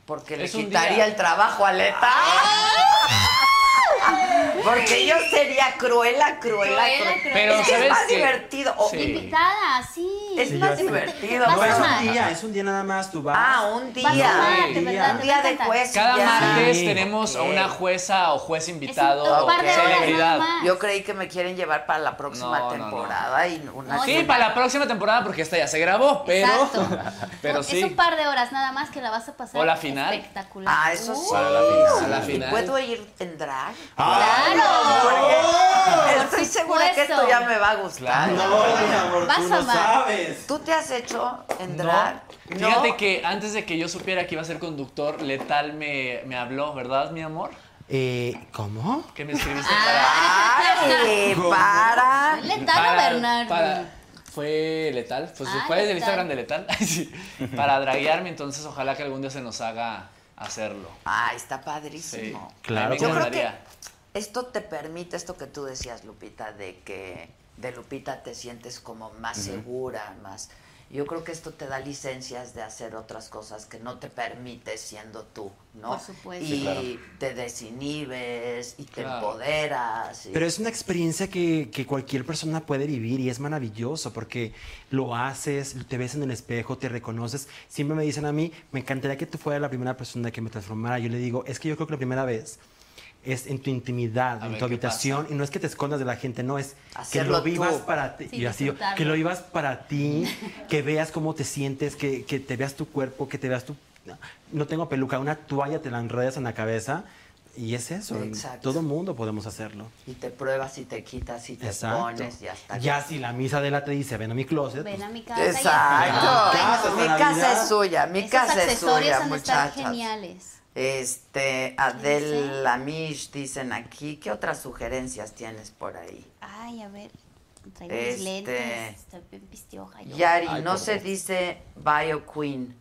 Porque le quitaría día. el trabajo a Leta. Porque yo sería cruela, cruela, Cruela. Pero, es que es ¿sabes más qué? divertido. Sí. Invitada, sí. Es Sí, más divertido. No, a es un día, es un día nada más, tú vas. Ah, un día. Vas a amar, Sí. de verdad. Un día va a de juez. Cada ya. martes Sí. tenemos a una jueza o juez invitado un par de o horas celebridad. Yo creí que me quieren llevar para la próxima No, no, no. temporada y una No, Sí, para la próxima temporada porque esta ya se grabó, pero Exacto. pero sí. Es un par de horas nada más que la vas a pasar. O la final. Espectacular. Ah, eso sí. Para la final. A la ¿Y final. puedo ir en drag? ¡Claro! Porque estoy segura que esto ya me va a gustar. No, mi amor, Vas tú a no amar. sabes. ¿Tú te has hecho en No. Fíjate que antes de que yo supiera que iba a ser conductor, Letal me, me habló, ¿verdad, mi amor? Eh, ¿Cómo? Que me escribiste Ah. ¡Ay! ¡Para! Letano para, Bernardo. para- fue Letal, pues Ah, fue del Letal. Instagram de Letal, sí, para draguearme, entonces ojalá que algún día se nos haga hacerlo. ¡Ay, está Sí. padrísimo! Claro, A mí me Yo creo que encantaría. Esto te permite, esto que tú decías, Lupita, de que de Lupita te sientes como más segura, más... Yo creo que esto te da licencias de hacer otras cosas que no te permites siendo tú, ¿no? Por supuesto. Y Sí, claro. te desinhibes y te empoderas. y- Pero es una experiencia que, que cualquier persona puede vivir y es maravilloso porque lo haces, te ves en el espejo, te reconoces. Siempre me dicen a mí, me encantaría que tú fueras la primera persona que me transformara. Yo le digo, es que yo creo que la primera vez es en tu intimidad, A en tu habitación y no es que te escondas de la gente, no es que lo vivas tú. para ti. Sí, y así, que lo vivas para ti, que veas cómo te sientes, que, que te veas tu cuerpo, que te veas tu... No tengo peluca, una toalla te la enredas en la cabeza y es eso. Exacto. Todo mundo podemos hacerlo. Y te pruebas y te quitas y te Exacto. pones y hasta Ya si la misa de la te dice, ven a mi closet. Ven pues, a mi casa. y Exacto. Casa, Mi casa es suya, mi Esos casa es suya, han de estar muchachas. geniales. Este, Adel Lamish dicen aquí, ¿qué otras sugerencias tienes por ahí? Ay, a ver. Traigo mis Este- lentes. Estoy bien pistioja yo. Yari, Ay, no se dice Bio Queen.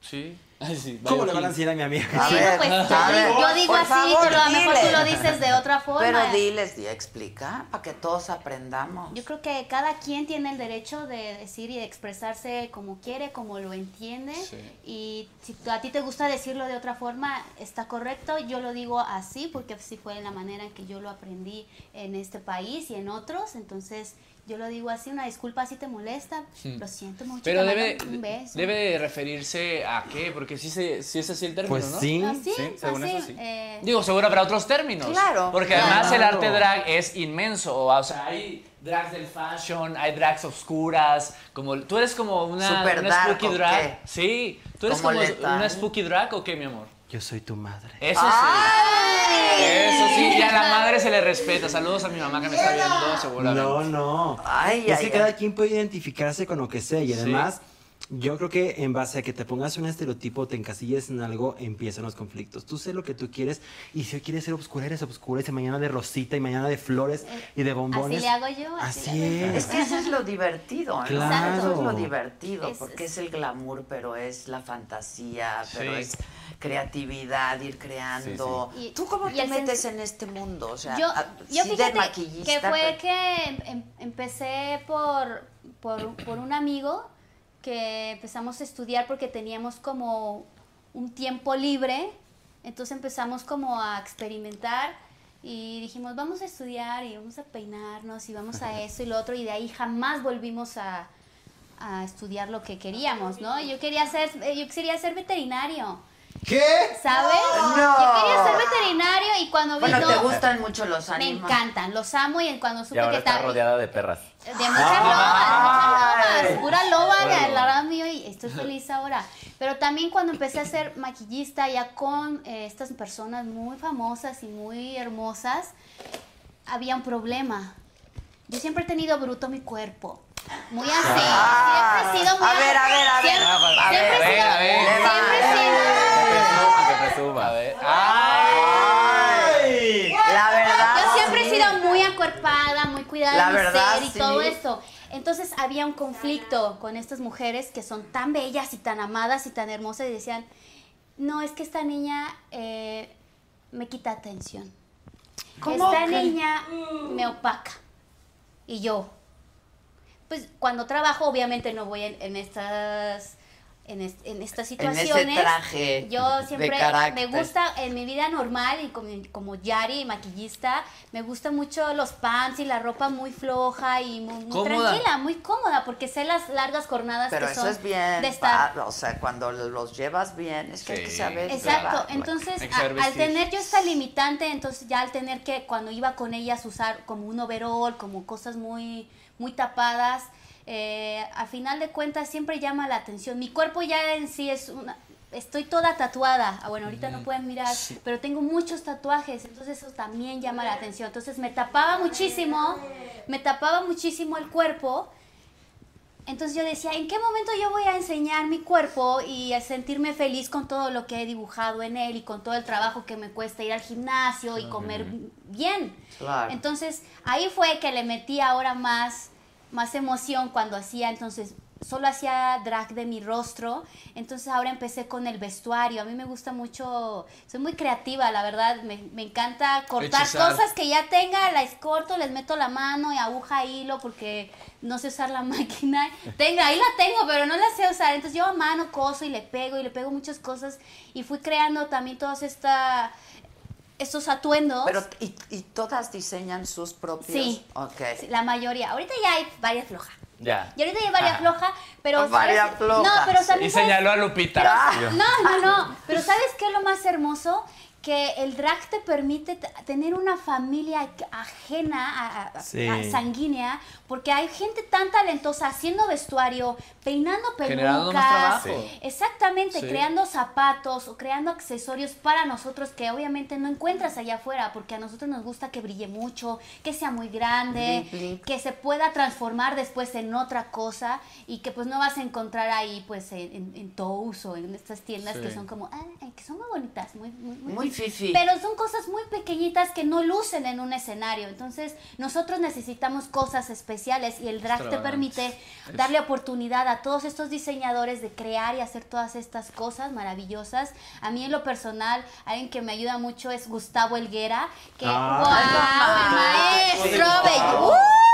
Sí. Ay, sí, ¿Cómo le van a decir a mi amiga? A Bueno, ver, pues a yo, ver, digo- yo digo por así, favor, pero a lo mejor tú lo dices de otra forma. Pero diles, di, explica, para que todos aprendamos. Yo creo que cada quien tiene el derecho de decir y de expresarse como quiere, como lo entiende. Sí. Y si a ti te gusta decirlo de otra forma, está correcto. Yo lo digo así porque así fue la manera en que yo lo aprendí en este país y en otros. Entonces, yo lo digo así. Una disculpa si te molesta. Lo siento mucho. Pero debe, mando un beso. debe de referirse a qué, porque sí, se, sí es así el término, Pues ¿no? sí. Así, Sí, según así, eso sí. eh, Digo, seguro habrá otros términos. Claro, Porque claro. además el arte drag es inmenso. O sea, hay drags del fashion, hay drags oscuras. Como, tú eres como una, Super una dark, spooky ¿o drag. qué? Sí. ¿Tú eres Como una spooky drag o qué, mi amor? Yo soy tu madre. Eso sí. Eso sí. Y a la madre se le respeta. Saludos a mi mamá que me está viendo, seguramente. No, no. Ay, es ay, que ay. cada quien puede identificarse con lo que sea y Sí. Yo creo que en base a que te pongas un estereotipo, te encasilles en algo, empiezan los conflictos. Tú sé lo que tú quieres y si hoy quieres ser obscura, eres obscura y si mañana de rosita y mañana de flores y de bombones. Así le hago yo. Así yo. Es que eso es lo divertido, ¿no? Claro. Eso es lo divertido, Es- porque es el glamour, pero es la fantasía, pero Sí. es creatividad, ir creando. Sí, sí. ¿Tú cómo y te metes en este mundo? O sea, yo, a- yo sí de maquillista, que fue pero- que em- empecé por, por, por un amigo que empezamos a estudiar porque teníamos como un tiempo libre, entonces empezamos como a experimentar y dijimos vamos a estudiar y vamos a peinarnos y vamos a eso y lo otro y de ahí jamás volvimos a, a estudiar lo que queríamos, ¿no? Yo quería ser, eh, yo quería ser veterinario. ¿Qué? ¿Sabes? No. Yo quería ser veterinario y cuando vi Bueno, no, te gustan mucho los me animales. encantan, los amo y cuando Y supe ahora que está rodeada de perras. De muchas lobas, muchas lobas, pura loba, de la mío, y estoy feliz ahora. Pero también cuando empecé a ser maquillista ya con eh, estas personas muy famosas y muy hermosas, había un problema. Yo siempre he tenido bruto mi cuerpo. Muy así. Siempre he sido muy A ver, a ver, a ver. Siempre, A siempre ver, he sido- a ver, a ver. siempre sido- Que presuma. A ver. Ay, La verdad. Yo siempre he sido muy acuerpada, La verdad, ser y sí. todo esto. Entonces había un conflicto con estas mujeres que son tan bellas y tan amadas y tan hermosas y decían, no, es que esta niña eh, me quita atención. ¿Cómo Esta que? niña me opaca. Y yo, pues cuando trabajo obviamente no voy en, en estas... En, est- en estas En ese situaciones, traje yo de siempre me gusta en mi vida normal y como, como Yari, maquillista, me gusta mucho los pants y la ropa muy floja y muy, muy Cómoda. tranquila, muy cómoda, porque sé las largas jornadas Pero que eso son es bien, de estar. o sea, cuando los llevas bien, es que hay que Sí. saber Exacto, entonces a- al tener yo esta limitante, entonces ya al tener que cuando iba con ellas usar como un overall, como cosas muy, muy tapadas, eh, al final de cuentas siempre llama la atención. Mi cuerpo ya en sí es una... Estoy toda tatuada. Ah, bueno, ahorita no pueden mirar, pero tengo muchos tatuajes, entonces eso también llama la atención. Entonces me tapaba muchísimo, me tapaba muchísimo el cuerpo. Entonces yo decía, ¿en qué momento yo voy a enseñar mi cuerpo y a sentirme feliz con todo lo que he dibujado en él y con todo el trabajo que me cuesta ir al gimnasio y comer bien? Claro. Entonces ahí fue que le metí ahora más, más emoción cuando hacía, entonces solo hacía drag de mi rostro, entonces ahora empecé con el vestuario, a mí me gusta mucho, soy muy creativa, la verdad, me, me encanta cortar Hechizar. cosas que ya tenga, las corto, les meto la mano y aguja, hilo, porque no sé usar la máquina. Tengo, ahí la tengo, pero no la sé usar. Entonces yo a mano coso y le pego y le pego muchas cosas y fui creando también todos esta, estos atuendos. Pero, ¿y, y todas diseñan sus propios? Sí. La mayoría. Ahorita ya hay varias flojas. Ya. Y ahorita ya hay varias flojas, pero... Varias flojas. No, pero también... Y señaló a Lupita. Pero- no, no, no. Pero ¿sabes qué es lo más hermoso? Que el drag te permite tener una familia ajena, a- a- Sí. a- sanguínea, porque hay gente tan talentosa haciendo vestuario, peinando pelucas, exactamente, Sí. creando zapatos o creando accesorios para nosotros que obviamente no encuentras allá afuera, porque a nosotros nos gusta que brille mucho, que sea muy grande, que se pueda transformar después en otra cosa y que pues no vas a encontrar ahí pues en, en, en Tous o en estas tiendas que son como, ah, que son muy bonitas, muy, muy, Muy fifi. Pero son cosas muy pequeñitas que no lucen en un escenario. Entonces nosotros necesitamos cosas especiales y el drag te permite darle oportunidad a todos estos diseñadores de crear y hacer todas estas cosas maravillosas. A mí en lo personal, alguien que me ayuda mucho es Gustavo Elguera, que Ah, ¡guau! el maestro bello. ¡Uh!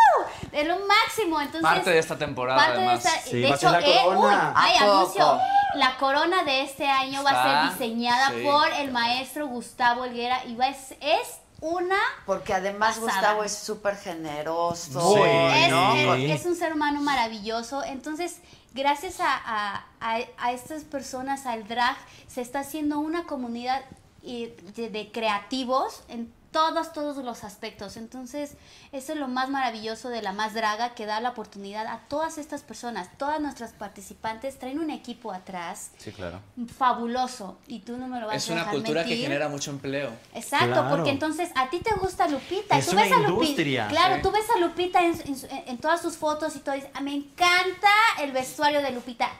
Es lo máximo. Entonces, Parte de esta temporada, parte de esta- Sí, a hecho, ser la eh, corona. uy, ay, ¿A poco? anuncio. La corona de este año va a ser diseñada sí. por el maestro Gustavo Elguera y va es, es una Porque además Pasada. Gustavo es súper generoso. Muy, es, ¿no? es- es un ser humano maravilloso. Entonces, gracias a, a- a- a estas personas, al drag, se está haciendo una comunidad de, de creativos en todos, todos los aspectos. Entonces, eso es lo más maravilloso de la más draga, que da la oportunidad a todas estas personas, todas nuestras participantes, traen un equipo atrás Sí, claro. fabuloso y tú no me lo vas Es a una dejar cultura que genera mucho empleo. Exacto, Claro. porque entonces a ti te gusta Lupita. Es tú una ves a Lupita. industria. Claro, Sí. tú ves a Lupita en, en su- en todas sus fotos y todo. y dices, "Ah, me encanta el vestuario de Lupita.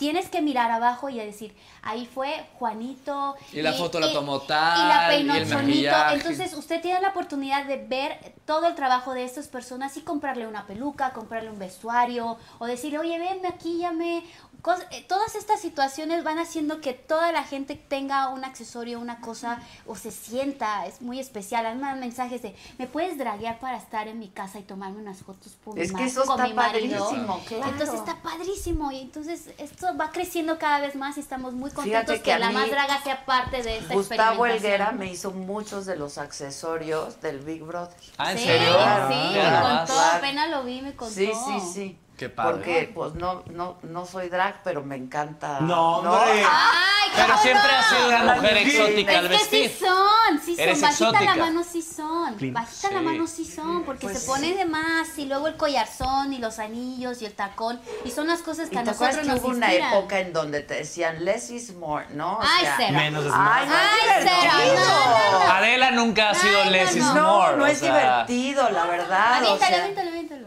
Tienes que mirar abajo y decir, ahí fue Juanito. Y la foto la tomó Y tal, la y peinó el maquillaje. Entonces, usted tiene la oportunidad de ver todo el trabajo de estas personas y comprarle una peluca, comprarle un vestuario, o decirle, oye, ven, maquíllame. Cos- eh, todas estas situaciones van haciendo que toda la gente tenga un accesorio, una cosa, o se sienta, es muy especial. Hay más mensajes de, ¿me puedes draguear para estar en mi casa y tomarme unas fotos por Es que eso con está mi marido? padrísimo, claro. Entonces está padrísimo y entonces esto va creciendo cada vez más y estamos muy Fíjate contentos que que, a la mí más draga sea parte de esta Gustavo experimentación. Helguera me hizo muchos de los accesorios del Big Brother. Ah, ¿en Sí, serio? sí, más. contó, apenas lo vi, me contó. Sí, sí, sí. Qué padre. Porque pues no, no, no soy drag, pero me encanta. No, hombre. Ay, Pero ¿cómo siempre no? has sido una mujer exótica al Es que vestir. sí son, sí son, Eres bajita exótica. la mano sí son, Clean. bajita la Sí. mano sí son, porque Pues se pone sí. de más y luego el collarzón y los anillos y el tacón y son las cosas que a te acuerdas nosotros nos hubo una inspiran. época en donde te decían less is more, ¿no? O Ay, sea, cero. Menos es Ay, más. no Ay, es divertido. no, no, no. Adela nunca ha sido Ay, no, less is no. No, more. no o es sea, divertido, la verdad. aviéntalo, aviéntalo.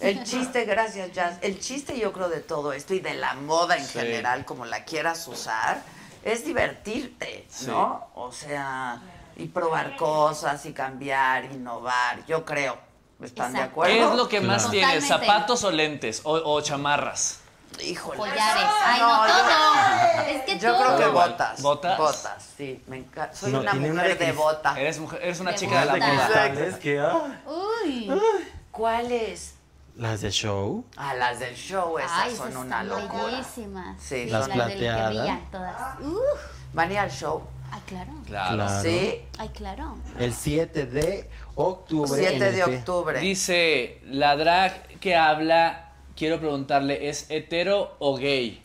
El chiste, gracias, Jazz. El chiste, yo creo, de todo esto y de la moda en Sí. general, como la quieras usar, es divertirte, ¿no? O sea, y probar cosas y cambiar, innovar. Yo creo. ¿Están de acuerdo? ¿Qué es lo que más Claro. tienes? Totalmente. ¿Zapatos o lentes? O, o chamarras? Híjole. Collares. Ay, No, no, yo- todo. Es que Yo todo. creo que botas. ¿Botas? Botas, sí. Me encanta. Soy No, una mujer una de bota. Eres, mujer, eres una De chica de la moda. ¿Cuáles? Las de show. Ah, las del show, esas Ay, son esas una locura. bellísimas. Sí. Las del que plateadas. brillan todas. Uf. ¿Van a ir al show? Ay, claro. Claro. Claro. Sí. Ay, claro. El 7 de octubre. en 7 el de octubre. Dice, la drag que habla, quiero preguntarle, ¿es hetero o gay?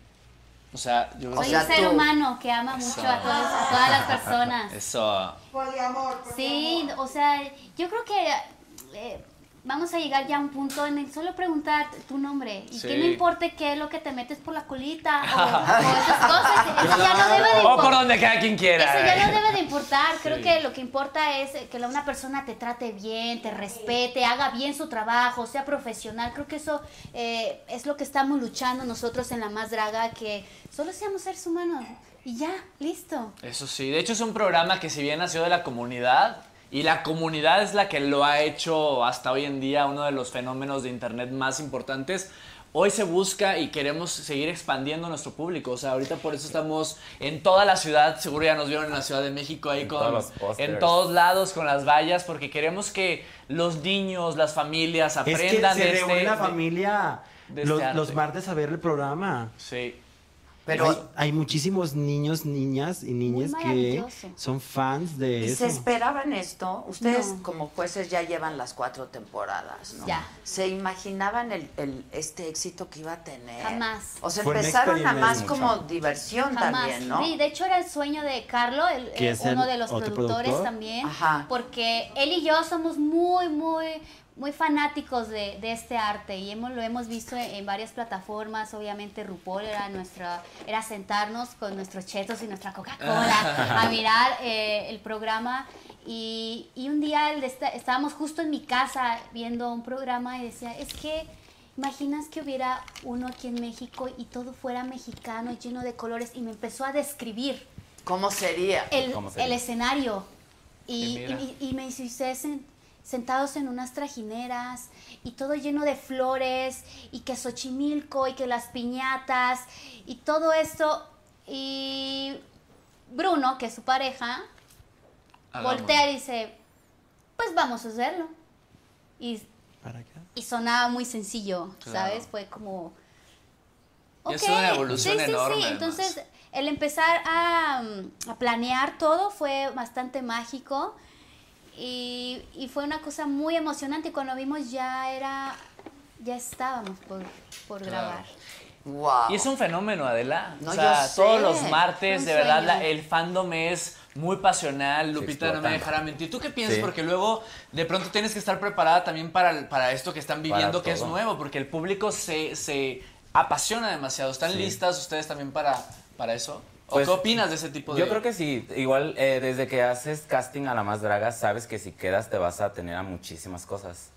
O sea, yo Soy sea, un ser tú- humano que ama mucho a, todos- a todas las personas. Eso. Sí, o sea, yo creo que eh, vamos a llegar ya a un punto en el solo preguntar tu nombre y Sí. que no importe qué es lo que te metes por la colita o, o esas cosas, eso ya no debe de O por importar. donde cada quien quiera. Eso ya no debe de importar. Creo Sí. que lo que importa es que la- una persona te trate bien, te respete, haga bien su trabajo, sea profesional. Creo que eso eh, es lo que estamos luchando nosotros en La Más Draga, que solo seamos seres humanos y ya, listo. Eso sí, de hecho es un programa que si bien nació de la comunidad y la comunidad es la que lo ha hecho hasta hoy en día uno de los fenómenos de internet más importantes. Hoy se busca y queremos seguir expandiendo nuestro público. O sea, ahorita por eso estamos en toda la ciudad. Seguro ya nos vieron en la Ciudad de México ahí En con todos en todos lados con las vallas porque queremos que los niños, las familias Es que aprendan se de reúne este de- familia de los, este los martes a ver el programa. Sí. Pero hay, hay muchísimos niños, niñas y niñas que son fans de ¿Y eso. se esperaban esto? Ustedes No. como jueces ya llevan las cuatro temporadas, ¿no? Ya. ¿Se imaginaban el, el- este éxito que iba a tener? Jamás. O sea, Fue empezaron nada más como diversión Jamás. también, ¿no? Sí, de hecho era el sueño de Carlo, el- Que eh, es uno el de los productores productor. también, Ajá. porque él y yo somos muy, muy, muy fanáticos de, de este arte y hemos, lo hemos visto en, en varias plataformas. Obviamente RuPaul era nuestra, era sentarnos con nuestros chetos y nuestra Coca-Cola a mirar eh, el programa. Y, y un día el de esta- estábamos justo en mi casa viendo un programa y decía, es que imaginas que hubiera uno aquí en México y todo fuera mexicano, lleno de colores, y me empezó a describir ¿Cómo sería? el, ¿Cómo sería? el escenario. Y, Y y- y me dice, ustedes sen- sentados en unas trajineras y todo lleno de flores y que Xochimilco y que las piñatas y todo esto. Y Bruno, que es su pareja, Hagámoslo. voltea y dice, pues vamos a hacerlo. Y, ¿Para qué? y sonaba muy sencillo, Claro. ¿sabes? Fue como... Y es una evolución sí, sí, enorme, Sí, además. entonces el empezar a, mm, a planear todo fue bastante mágico y, y fue una cosa muy emocionante. Y cuando vimos ya era, ya estábamos por, por Claro. grabar. Wow. Y es un fenómeno, Adela. No, o sea, todos los martes, Un de verdad, la- el fandom es muy pasional. Lupita no me dejará mentir. ¿Tú qué piensas? Sí. Porque luego, de pronto, tienes que estar preparada también para, para esto que están viviendo, que es nuevo, porque el público se, se apasiona demasiado. ¿Están Sí. listas ustedes también para, para eso? ¿O Pues, qué opinas de ese tipo de...? Yo creo que sí, igual eh, desde que haces casting a la más draga, sabes que si quedas te vas a tener a muchísimas cosas.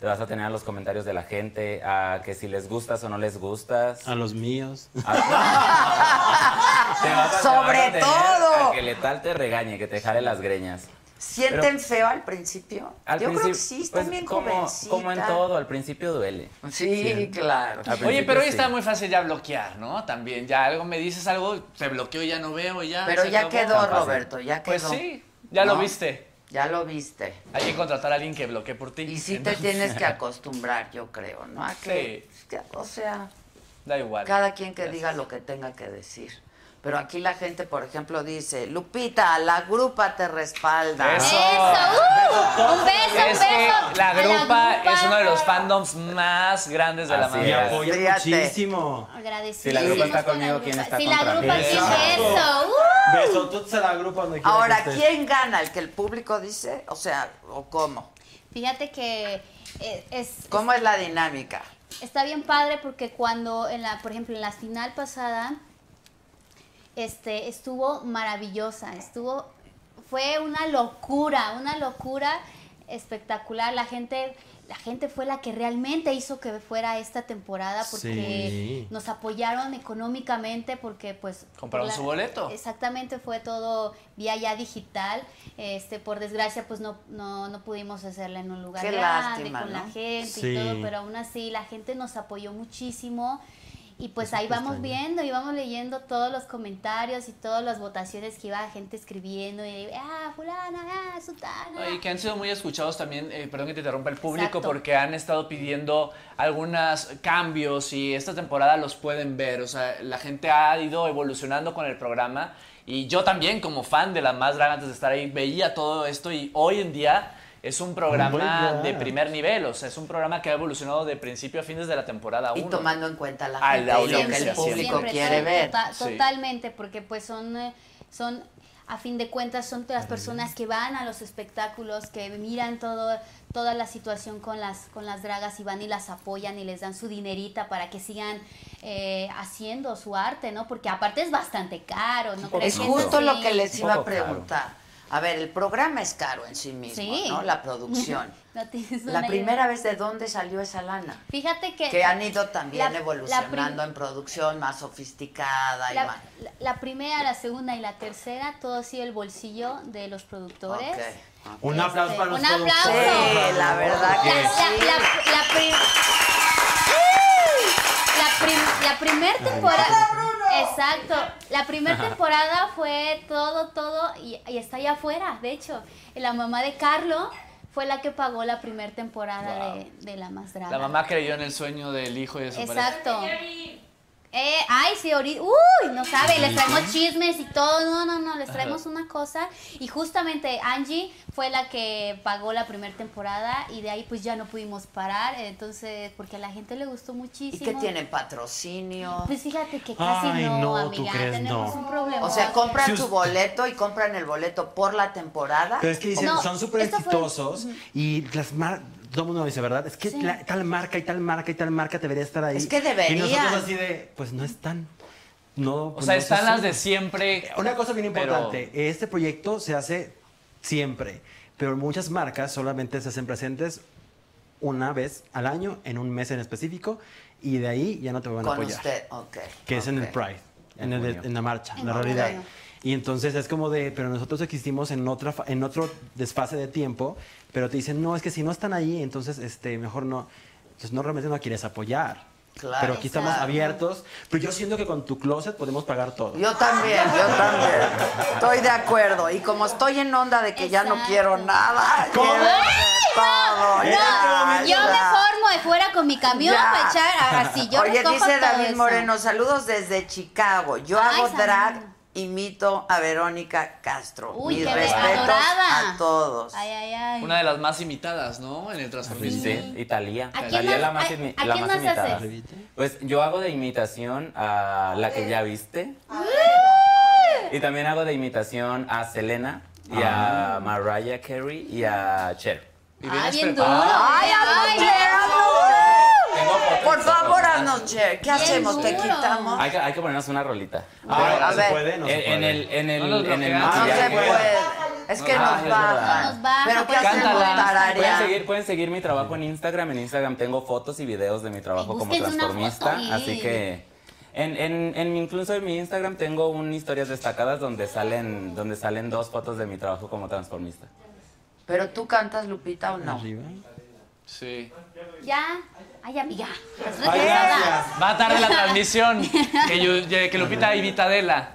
te vas a tener a los comentarios de la gente, a que si les gustas o no les gustas. A los míos. Te vas a- te vas a Sobre tener todo. A que letal te regañe, que te jale las greñas. ¿Sienten Pero- feo al principio? Al Yo creo que principio, sí, están pues, bien como, como en todo, al principio duele. Sí, claro. Al Oye, pero hoy sí. está muy fácil ya bloquear, ¿no? También, ya algo me dices algo, te bloqueo, ya no veo, ya. Pero ya acabó. quedó, Roberto, ya quedó. Pues sí, ya lo viste. Ya lo viste. Hay que contratar a alguien que bloquee por ti. Y sí te tienes que acostumbrar, yo creo, ¿no? A que, que- o sea, Da igual. cada quien que diga lo que tenga que decir. Pero aquí la gente, por ejemplo, dice, Lupita, la grupa te respalda. Eso. Eso, uh, un beso, Es un que beso. la a grupa es uno de los fandoms más grandes de la Así es. apoyan Fíjate. muchísimo. Agradecidos. Si la grupa está con la conmigo, grupa. ¿quién está Si la contra grupa mí? sí, eso. uh. Besos a la grupa donde Ahora. ¿quién gana? ¿El que el público dice? O sea, ¿o cómo? Fíjate que eh, es, ¿Cómo es la dinámica? está bien padre porque cuando, en la, por ejemplo, en la final pasada, este, estuvo maravillosa, estuvo, fue una locura, una locura espectacular. La gente, la gente fue la que realmente hizo que fuera esta temporada porque Sí. nos apoyaron económicamente porque pues Compraron por su boleto. Exactamente, fue todo vía ya digital. Este, por desgracia, pues no, no, no pudimos hacerla en un lugar Qué grande, lástima, con ¿no? la gente Sí. y todo, pero aún así la gente nos apoyó muchísimo. Y pues ahí vamos viendo y vamos leyendo todos los comentarios y todas las votaciones que iba la gente escribiendo. Y, ah, fulana, ah, sutana. Y que han sido muy escuchados también, eh, perdón que te interrumpa el público, Exacto. porque han estado pidiendo algunos cambios y esta temporada los pueden ver. O sea, la gente ha ido evolucionando con el programa y yo también como fan de La Más Draga antes de estar ahí veía todo esto y hoy en día es un programa my God. de primer nivel. O sea, es un programa que ha evolucionado de principio a fin desde la temporada 1. Y tomando en cuenta la A gente la y lo que el audiencia, público Siempre, quiere to- ver. tota- Sí. Totalmente, porque pues son, eh, son, a fin de cuentas, son las personas que van a los espectáculos, que miran todo, toda la situación con las, con las dragas y van y las apoyan y les dan su dinerita para que sigan eh, haciendo su arte, ¿no? Porque aparte es bastante caro, ¿no? Es crees que justo sí? lo que les iba a preguntar. A ver, el programa es caro en sí mismo, Sí. ¿no? La producción. No tienes La primera idea. vez de dónde salió esa lana. Fíjate que... Que han ido también la- evolucionando en producción más sofisticada y La, más. la- la primera, la segunda y la tercera, todo ha sido el bolsillo de los productores. Ok, ok. Un aplauso para los un aplauso. productores. Sí, la verdad que la, sí. la, la prim- la prim- la primer temporada. Exacto. La primera temporada fue todo, todo, y, y está allá afuera, de hecho. La mamá de Carlo fue la que pagó la primera temporada de, de La Más Draga. La mamá creyó en el sueño del hijo y de su pareja. Eh, ay, sí, ahorita. Uy, no sabe, les traemos chismes y todo. No, no, no, les traemos una cosa. Y justamente Angie fue la que pagó la primera temporada y de ahí pues ya no pudimos parar. Entonces, porque a la gente le gustó ¿Y muchísimo. que tienen patrocinio? Pues fíjate que casi Ay, no, no, ¿tú amiga. crees? Tenemos No. un problema. O sea, compran Si su us- boleto y compran el boleto por la temporada. Pero es que dicen, No, son súper fue- exitosos y las mar todo el mundo dice, ¿verdad? Es que Sí. la- tal marca y tal marca y tal marca debería estar ahí. Es que Y deberían. nosotros así de, pues no están. No, O pues sea, no se están las de siempre. Una cosa bien pero- importante, este proyecto se hace siempre, pero muchas marcas solamente se hacen presentes una vez al año, en un mes en específico, y de ahí ya no te van a Con apoyar. usted, ok. Que es en el. Pride, en, el en la marcha, En la realidad. Y entonces es como de, pero nosotros existimos en otra en otro desfase de tiempo, pero te dicen, no, es que si no están ahí, entonces este mejor no. Entonces no realmente no quieres apoyar. Claro. pero aquí estamos Exacto. abiertos. Pero yo siento que con tu closet podemos pagar todo. Yo también, yo también. Estoy de acuerdo. Y como estoy en onda de que ya no Exacto. quiero nada, ¿Cómo? todo. No, ya, yo me ya. formo de fuera con mi camión Ya. para echar así. Yo Oye, dice David eso. Moreno, saludos desde Chicago. Yo Ay, hago drag, imito a Verónica Castro. Uy, Mis qué respetos adorada. a todos. Ay, ay, ay. Una de las más imitadas, ¿no? En el transformismo. Sí, Italia. ¿A quién Italia es la más- imi- a la quién más más imitada. haces? Pues yo hago de imitación a la que ya viste. Y también hago de imitación a Selena y a Mariah Carey y a Cher. Y Ah, bien duro. Ay, Cher. Por favor, Cher. ¿Qué hacemos? ¿Te quitamos? Hay que, hay que ponernos una rolita. Ah, a no se ver. puede, no se en, el, en el, No nos en el bloquean. No se puede. Es que Ah, nos es baja. verdad. Nos Pero ¿qué pues, hacemos? Pueden seguir, pueden seguir mi trabajo en Instagram. En Instagram tengo fotos y videos de mi trabajo como transformista. foto Así que en, en, incluso en mi Instagram tengo un historias destacadas donde salen, donde salen dos fotos de mi trabajo como transformista. Pero tú cantas, Lupita, o no? Arriba. Sí. Ya. Ay, amiga. Ay. Va tarde la transmisión. Que, yo- que Lupita y Vitadela.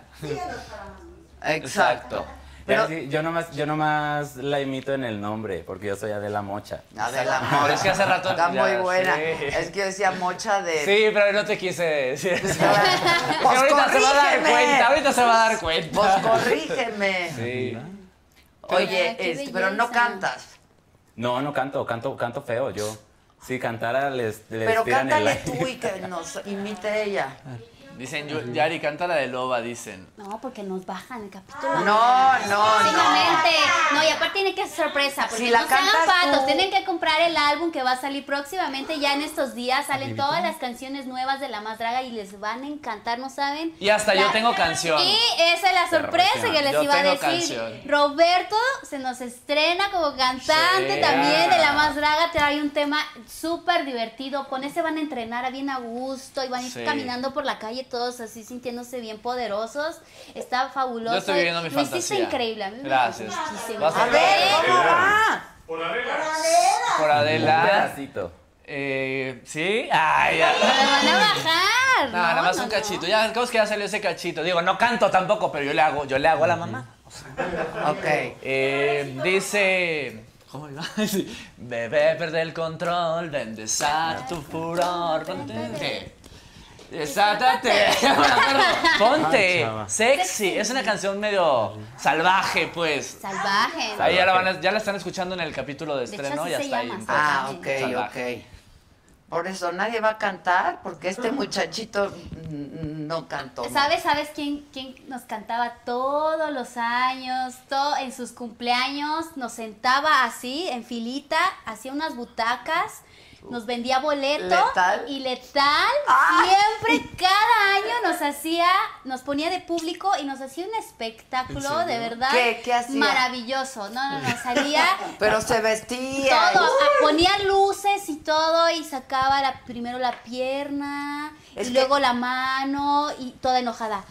Exacto. Ya Pero- sí, yo, nomás, yo nomás la imito en el nombre, porque yo soy Adela Mocha. Adela Mocha. es que hace rato Está ya, muy buena. sí. Es que yo decía mocha de. Sí, pero no te quise decir Pues ahorita se va a dar corrígeme. cuenta, ahorita se va a dar cuenta. Pues corrígeme. Sí. Oye, Ay, este, pero no cantas. No, no canto, canto, canto feo yo. Si cantara les, les Pero tiran el cántale aire. tú y que nos imite ella. Dicen, yo- Yari, canta la de Loba, dicen. No, porque nos bajan el capítulo. No, no, no. Próximamente. No, y aparte tiene que ser sorpresa. Porque Si la no sean patos. tú. Tienen que comprar el álbum que va a salir próximamente. Ya en estos días salen todas las canciones nuevas de La Más Draga y les van a encantar, ¿no saben? Y hasta yo tengo canción. Y esa es la sorpresa que les Yo iba a tengo decir. canción. Roberto se nos estrena como cantante Sí. también de La Más Draga. Trae un tema súper divertido. Con ese van a entrenar a bien a gusto y van a ir Sí. caminando por la calle todos así sintiéndose bien poderosos. Está fabuloso. Yo estoy viviendo mi Lo hiciste increíble. A mí me Gracias. muchísimo. Vas a A ver, ¿cómo va? Por Un Adela. pedacito. Eh, ¿Sí? Ay, ya. Me lo van a bajar. No, nada más un cachito. Ya, ¿cómo es que ya salió ese cachito? Digo, no canto tampoco, pero yo le hago, yo le hago a la mamá. Ok. Eh, dice. ¿Cómo iba? Bebé, pierde el control, ven, desata tu furor, ponte. Desátate. Ponte. Ay, chava. Sexy. Es una canción medio salvaje, pues. Salvaje. Ahí ya la, van a- ya la están escuchando en el capítulo de De hecho, estreno, así ya se está ahí. Ah, Sí. ok, Salvaje. ok. Por eso nadie va a cantar, porque este muchachito no cantó. ¿Sabes, sabes quién, quién nos cantaba todos los años? Todo, en sus cumpleaños nos sentaba así, en filita, hacía unas butacas, nos vendía boleto. ¿Letal? Y letal, ¡Ay! siempre, cada año nos hacía, nos ponía de público y nos hacía un espectáculo de verdad ¿Qué? ¿Qué hacía? maravilloso. No, no, no, salía Pero se vestía. todo, ponía luces y todo y sacaba la, primero la pierna Es y que- luego la mano y toda enojada.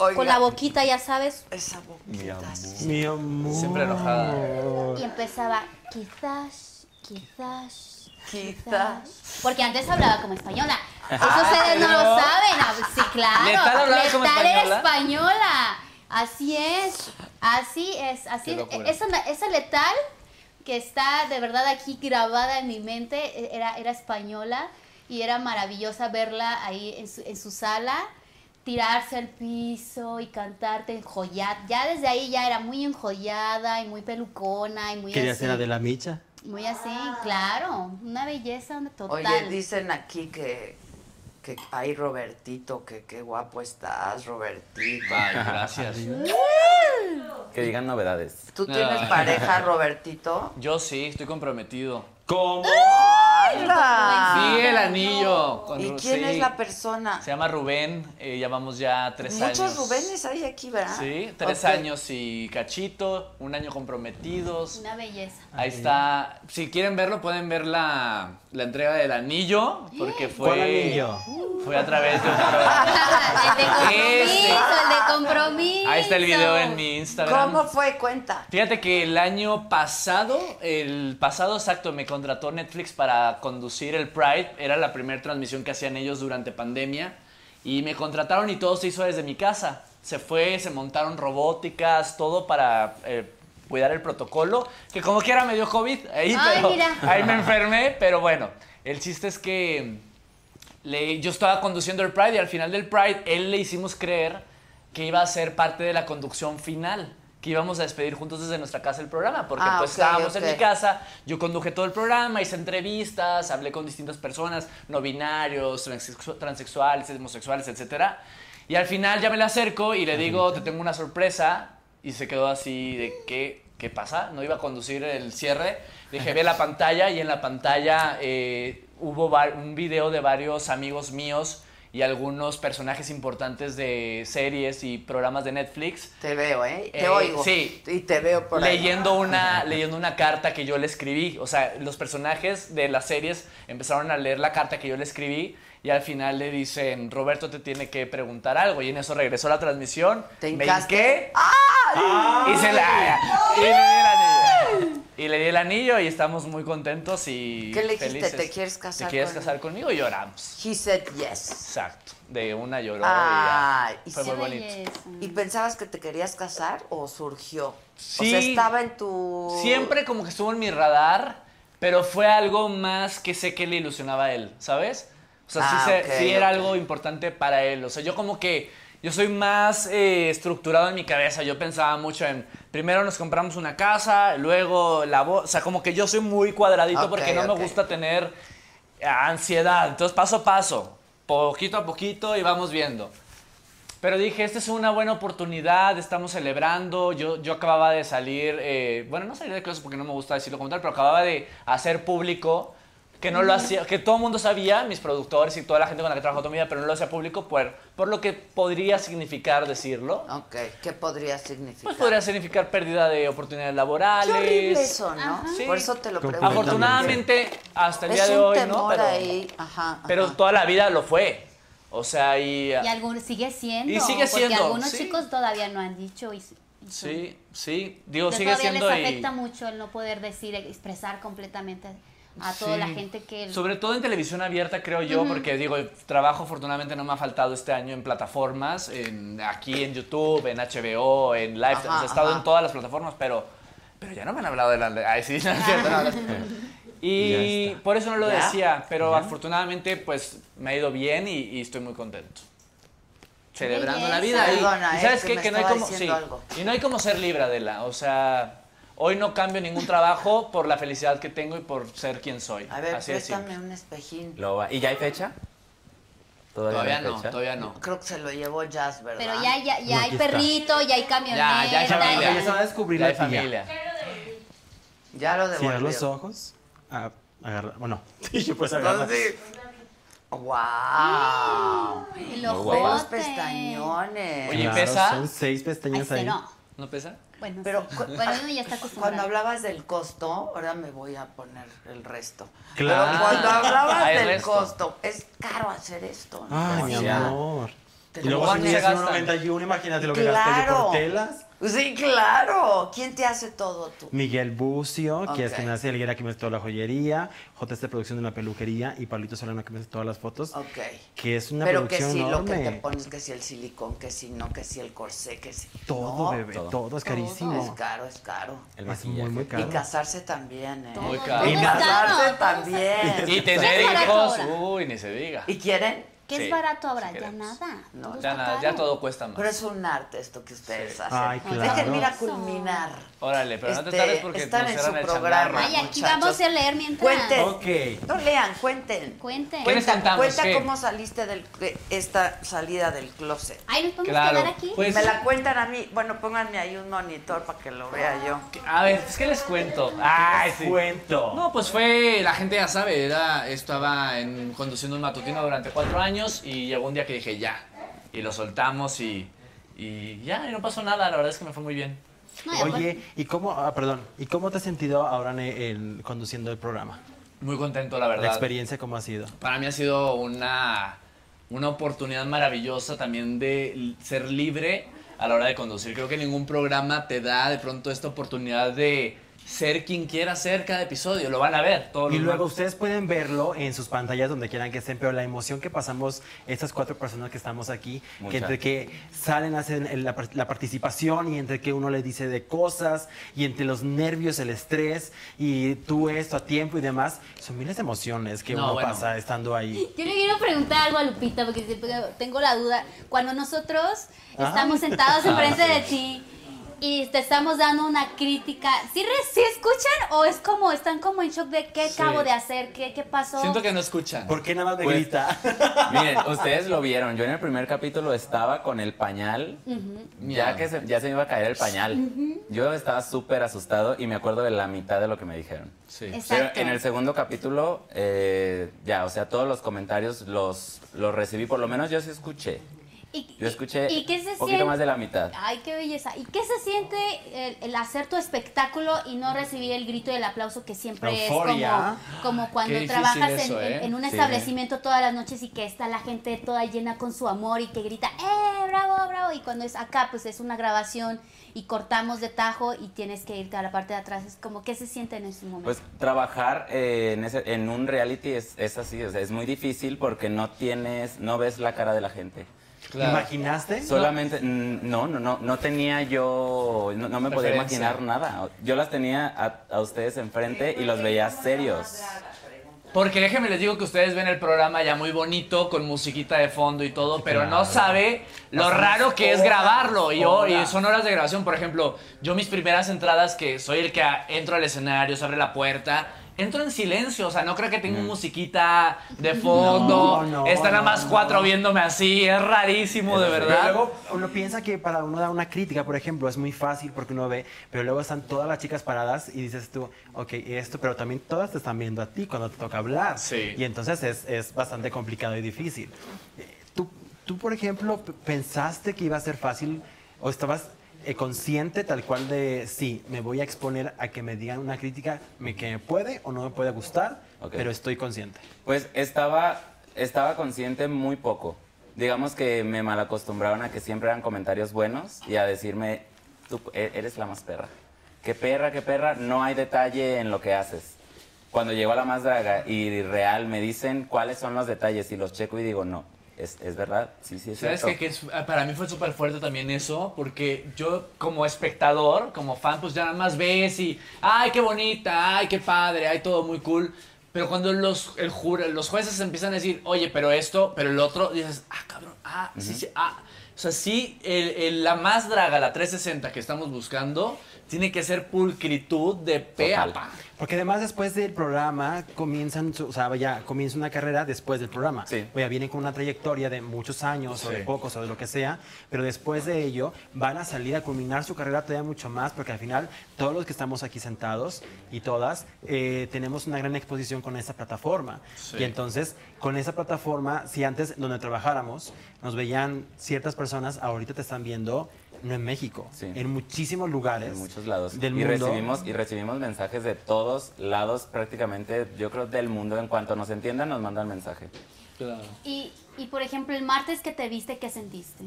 Oiga, Con la boquita, ya sabes, Esa boquita. sí. Mi amor. Siempre enojada. y empezaba quizás, quizás, Quizás. Porque antes hablaba como española. Eso Ah, ustedes no ¿no? lo saben. ah, Sí, claro. ¿Letal hablaba como Letal española? española. Así es. Así es. Así locura. esa, esa letal que está de verdad aquí grabada en mi mente e- era, era española y era maravillosa verla ahí en su, en su sala tirarse al piso y cantarte enjollada. Ya desde ahí ya era muy enjollada y muy pelucona y muy Quería así. ser Adela Micha. Muy así, claro. Una belleza total. Oye, dicen aquí que, que hay Robertito, que qué guapo estás, Robertito. Ay, gracias. Que digan novedades. ¿Tú tienes No. pareja, Robertito? Yo sí, estoy comprometido. ¿Cómo? ¡Hala! Sí, el anillo. con ¿Y Ru- quién sí. es la persona? Se llama Rubén, eh, llevamos ya tres años. Muchos Rubénes hay aquí, ¿verdad? Sí, tres años y cachito, un año comprometidos. Una belleza. Ahí está. Si quieren verlo, pueden ver la, la entrega del anillo, porque fue. ¿Cuál anillo? Fue a través de otro. el de compromiso, el de compromiso. Ahí está el video en mi Instagram. ¿Cómo fue? Cuenta. Fíjate que el año pasado, el pasado exacto, me contrató Netflix para conducir el Pride. Era la primera transmisión que hacían ellos durante pandemia. Y me contrataron y todo se hizo desde mi casa. Se fue, se montaron robóticas, todo para eh, cuidar el protocolo. Que como quiera me dio COVID ahí, Ay, pero mira. ahí me enfermé. Pero bueno, el chiste es que le- yo estaba conduciendo el Pride y al final del Pride él le hicimos creer que iba a ser parte de la conducción final, que íbamos a despedir juntos desde nuestra casa el programa, porque Ah, pues estábamos en mi casa, yo conduje todo el programa, hice entrevistas, hablé con distintas personas, no binarios, transexu- transexuales, homosexuales, etcétera. Y al final ya me le acerco y le digo, te tengo una sorpresa, y se quedó así de qué, qué pasa, no iba a conducir el cierre. Dije, ve la pantalla y en la pantalla eh, hubo un video de varios amigos míos y algunos personajes importantes de series y programas de Netflix. Te veo, ¿eh? Te Eh, oigo. sí. Y te veo por ahí. leyendo una leyendo una carta que yo le escribí o sea los personajes de las series empezaron a leer la carta que yo le escribí y al final le dicen Roberto te tiene que preguntar algo y en eso regresó la transmisión ¿Te me hinqué ¡Ay! y se la y le di el anillo y le di el anillo y estamos muy contentos y ¿Qué le dijiste? felices. ¿Te quieres casar ¿Te quieres casar conmigo? Y lloramos. He said yes. Exacto. De una lloró Ay, y ya. Fue muy bonito. ¿Y pensabas que te querías casar o surgió? O Sí. sea, estaba en tu... Siempre como que estuvo en mi radar, pero fue algo más que sé que le ilusionaba a él, ¿sabes? O sea, Ah, sí, se- ok, sí era algo importante para él. O sea, yo como que, yo soy más eh, estructurado en mi cabeza. Yo pensaba mucho en, primero nos compramos una casa, luego la voz. O sea, como que yo soy muy cuadradito porque no me gusta tener ansiedad. Entonces, paso a paso, poquito a poquito y vamos viendo. Pero dije, esta es una buena oportunidad, estamos celebrando. Yo, yo acababa de salir, eh, bueno, no salir de clases porque no me gusta decirlo como tal, pero acababa de hacer público que no lo hacía, que todo el mundo sabía, mis productores y toda la gente con la que trabajo toda mi vida, pero no lo hacía público por, por lo que podría significar decirlo. Ok, ¿qué podría significar? Pues podría significar pérdida de oportunidades laborales. Qué horrible eso, ¿no? Sí. Por eso te lo pregunto. Afortunadamente, hasta el es día de un hoy, temor ¿no? Pero, ahí. Ajá, pero ajá. toda la vida lo fue. O sea, y... Y algún, sigue siendo. Y sigue siendo, Porque algunos sí. chicos todavía no han dicho y, Sí, sí, digo, Pero sigue todavía siendo... les y- afecta mucho el no poder decir, expresar completamente a toda Sí. la gente que... Sobre todo en televisión abierta, creo yo, porque digo, el trabajo afortunadamente no me ha faltado este año en plataformas, en, aquí en YouTube, en HBO, en Live, Ajá, o sea, he estado ajá. en todas las plataformas, pero, pero ya no me han hablado de la... Ay, sí, no es cierto, no, no. Y por eso no lo ¿Ya? decía, pero afortunadamente pues me ha ido bien y, y estoy muy contento. Celebrando la vida. Y, y es sabes que qué? me que no hay como... sí, algo. y no hay como ser libre, Adela. O sea, hoy no cambio ningún trabajo por la felicidad que tengo y por ser quien soy. A ver, Así préstame un espejín. Lo va- ¿Y ya hay fecha? Todavía hay no, fecha? todavía no. Creo que se lo llevó Jazz, ¿verdad? Pero ya, ya, ya No, hay perrito, ya hay camioneta. Ya, ya hay familia. Ya se va a descubrir la familia. Ya lo devolvió. Cierra los ojos. Ah, agarra. Bueno, sí, pues agarra. Entonces, ¡Wow! Ve los pestañones. Oye, Claro, ¿pesa? Son seis Ay, pestañas sí, ahí. no. ¿No pesa? Bueno, Pero sí. cu- bueno, uno ya está Cuando hablabas del costo, ahora me voy a poner el resto. Claro. Pero cuando hablabas del resto. costo, es caro hacer esto. ¿no? Ay, mi amor. Te Y lo luego ¿Cuánto si gastan? 1.91, imagínate lo que gasté yo Claro. por telas. Sí, claro. ¿Quién te hace todo tú? Miguel Bucio, que es me hace Elguera, que me hace toda la joyería. JC Producción de una peluquería. Y Pablito Solano, que me hace todas las fotos. Ok. Que es una Pero que si lo que te pones, que si el silicón, que si no, que si el corsé, que si. Todo, no, bebé, todo. todo, es Es carísimo. caro, es caro. El Es muy, maquillaje. muy Y caro. casarse también, ¿eh? Muy caro. Y es casarse caro. también. Y tener es hijos, uy, ni se diga. ¿Y quieren? ¿Qué Sí, es barato ahora? sí ya nada. No, Ya, nada, ya todo cuesta más. Pero es un arte esto que ustedes hacen. Ay, claro. Déjenme ir a Eso. culminar. Órale, pero no te Este, tardes porque están nos en su el programa. Ay, aquí muchachos. vamos a leer mientras. Cuenten. Ok. No lean, cuenten. Cuenten. ¿Qué les Cuenta, cuenta ¿Qué? cómo saliste de esta salida del closet. Ay, nos podemos Claro, quedar aquí. pues- Me la cuentan a mí. Bueno, pónganme ahí un monitor para que lo vea yo. A ver, es que les cuento. Ay, sí. Cuento. No, pues fue, la gente ya sabe, era, estaba en, conduciendo un matutino durante cuatro años y llegó un día que dije ya. Y lo soltamos y, y ya, y no pasó nada, la verdad es que me fue muy bien. Oye, ¿y cómo, ah, perdón, ¿y cómo te has sentido ahora en, en- conduciendo el programa? Muy contento, la verdad. La experiencia, ¿cómo ha sido? Para mí ha sido una, una oportunidad maravillosa también de l- ser libre a la hora de conducir. Creo que ningún programa te da de pronto esta oportunidad de ser quien quiera ser cada episodio. Lo van a ver todos Y los luego martes. ustedes pueden verlo en sus pantallas donde quieran que estén, pero la emoción que pasamos estas cuatro personas que estamos aquí, Mucha. que entre que salen, hacen la, la participación y entre que uno le dice de cosas y entre los nervios, el estrés y tú esto a tiempo y demás, son miles de emociones que No, uno bueno. pasa estando ahí. Yo le quiero preguntar algo a Lupita porque tengo la duda. Cuando nosotros Ajá. estamos sentados enfrente de ti y te estamos dando una crítica. ¿Sí, re- sí escuchan o es como, están como en shock de qué Sí. acabo de hacer? ¿Qué, qué pasó? Siento que no escuchan. ¿Por qué nada más me Pues- grita? Miren, ustedes lo vieron. Yo en el primer capítulo estaba con el pañal. Ya que se, ya se me iba a caer el pañal. Yo estaba súper asustado y me acuerdo de la mitad de lo que me dijeron. Sí. Pero Exacto. en el segundo capítulo, eh, ya, o sea, todos los comentarios los, los recibí, por lo menos yo sí escuché. ¿Y, Yo escuché ¿Y qué se un poquito siente? más de la mitad. Ay, qué belleza. ¿Y qué se siente el, el hacer tu espectáculo y no recibir el grito y el aplauso que siempre es como, como cuando trabajas en, eso, en- ¿eh? en un Sí. establecimiento todas las noches y que está la gente toda llena con su amor y que grita, ¡eh, bravo, bravo! Y cuando es acá, pues es una grabación y cortamos de tajo y tienes que irte a la parte de atrás. Es como, ¿qué se siente en ese momento? Pues trabajar eh, en, ese- en un reality es, es así, o sea, es muy difícil porque no tienes, no ves la cara de la gente. Claro. ¿Imaginaste? Solamente, no, no, no, no tenía yo, no, no me podía imaginar nada. Yo las tenía a, a ustedes enfrente y los veía serios. Porque déjenme les digo que ustedes ven el programa ya muy bonito, con musiquita de fondo y todo, pero no sabe lo raro que es grabarlo. Y, yo- y son horas de grabación. Por ejemplo, yo mis primeras entradas, que soy el que entro al escenario, se abre la puerta, entro en silencio. O sea, no creo que tenga musiquita de fondo. No, no, Están nada no, más no. cuatro viéndome así. Es rarísimo, de Es. Pero verdad. luego uno piensa que para uno dar una crítica, por ejemplo, es muy fácil porque uno ve, pero luego están todas las chicas paradas y dices tú, ok, esto, pero también todas te están viendo a ti cuando te toca hablar. Sí. Y entonces es, es bastante complicado y difícil. Eh, ¿Tú, tú, por ejemplo, pensaste que iba a ser fácil o estabas consciente tal cual de, sí, me voy a exponer a que me digan una crítica me- que me puede o no me puede gustar, pero estoy consciente? Pues estaba, estaba consciente muy poco. Digamos que me malacostumbraron a que siempre eran comentarios buenos y a decirme, tú e- eres la más perra. Qué perra, qué perra, no hay detalle en lo que haces. Cuando llego a la más draga y real me dicen cuáles son los detalles y los checo y digo, no, es, es verdad, sí, sí, es ¿Sabes cierto. Que ah, para mí fue súper fuerte también eso, porque yo como espectador, como fan, pues ya nada más ves y, ay, qué bonita, ay, qué padre, ay, todo muy cool. Pero cuando los, el jura- los jueces empiezan a decir, oye, pero esto, pero el otro, dices, ah, cabrón, ah, sí, sí, ah. O sea, sí, el- el- la más draga, la 360 que estamos buscando, tiene que ser pulcritud de pe a Total. pa. Porque además después del programa comienzan, su- o sea, ya comienza una carrera después del programa. Sí. Oye, vienen con una trayectoria de muchos años o de pocos o de lo que sea, pero después de ello van a salir a culminar su carrera todavía mucho más, porque al final todos los que estamos aquí sentados y todas eh, tenemos una gran exposición con esa plataforma. Sí. Y entonces, con esa plataforma, si antes donde trabajáramos nos veían ciertas personas, ahorita te están viendo no en México, Sí. en muchísimos lugares En muchos lados. del y mundo. recibimos y recibimos mensajes de todos lados prácticamente, yo creo del mundo en cuanto nos entiendan nos mandan mensaje. Y, y por ejemplo, el martes que te viste, ¿qué sentiste?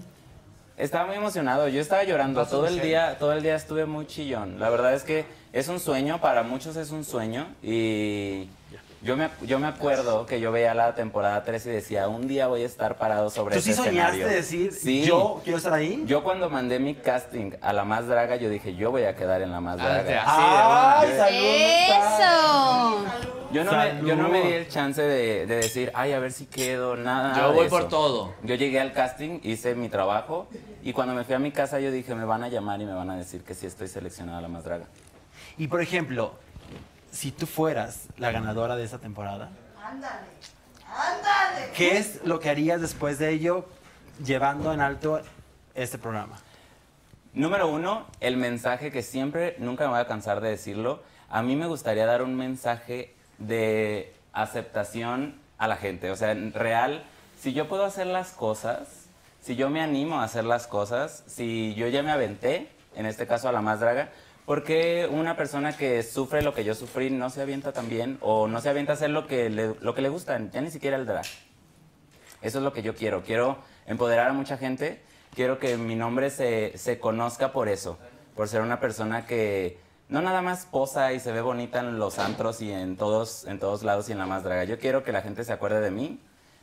Estaba muy emocionado, yo estaba llorando todo el día, todo el día estuve muy chillón. La verdad es que es un sueño, para muchos es un sueño y yo me, yo me acuerdo que yo veía la temporada 3 y decía, un día voy a estar parado sobre ¿Tú sí ese soñaste escenario". decir, Sí. yo quiero estar ahí? Yo cuando mandé mi casting a la más draga, yo dije, yo voy a quedar en la más Ah, draga. así de una. ¡Ay, salud! ¡Eso! Yo no, me, yo no me di el chance de, de decir, ay, a ver si quedo, nada. Yo de voy eso. por todo. Yo llegué al casting, hice mi trabajo y cuando me fui a mi casa yo dije, me van a llamar y me van a decir que sí estoy seleccionada a la más draga. Y por ejemplo, si tú fueras la ganadora de esta temporada, ¿qué es lo que harías después de ello llevando en alto este programa? Número uno, el mensaje que siempre, nunca me voy a cansar de decirlo. A mí me gustaría dar un mensaje de aceptación a la gente. O sea, en real, si yo puedo hacer las cosas, si yo me animo a hacer las cosas, si yo ya me aventé, en este caso a la más draga, ¿por qué una persona que sufre lo que yo sufrí no se avienta también? O no se avienta a hacer lo que le, lo que le gusta, ya ni siquiera el drag. Eso es lo que yo quiero. Quiero empoderar a mucha gente. Quiero que mi nombre se, se conozca por eso. Por ser una persona que no nada más posa y se ve bonita en los antros y en todos, en todos lados y en la más draga. Yo quiero que la gente se acuerde de mí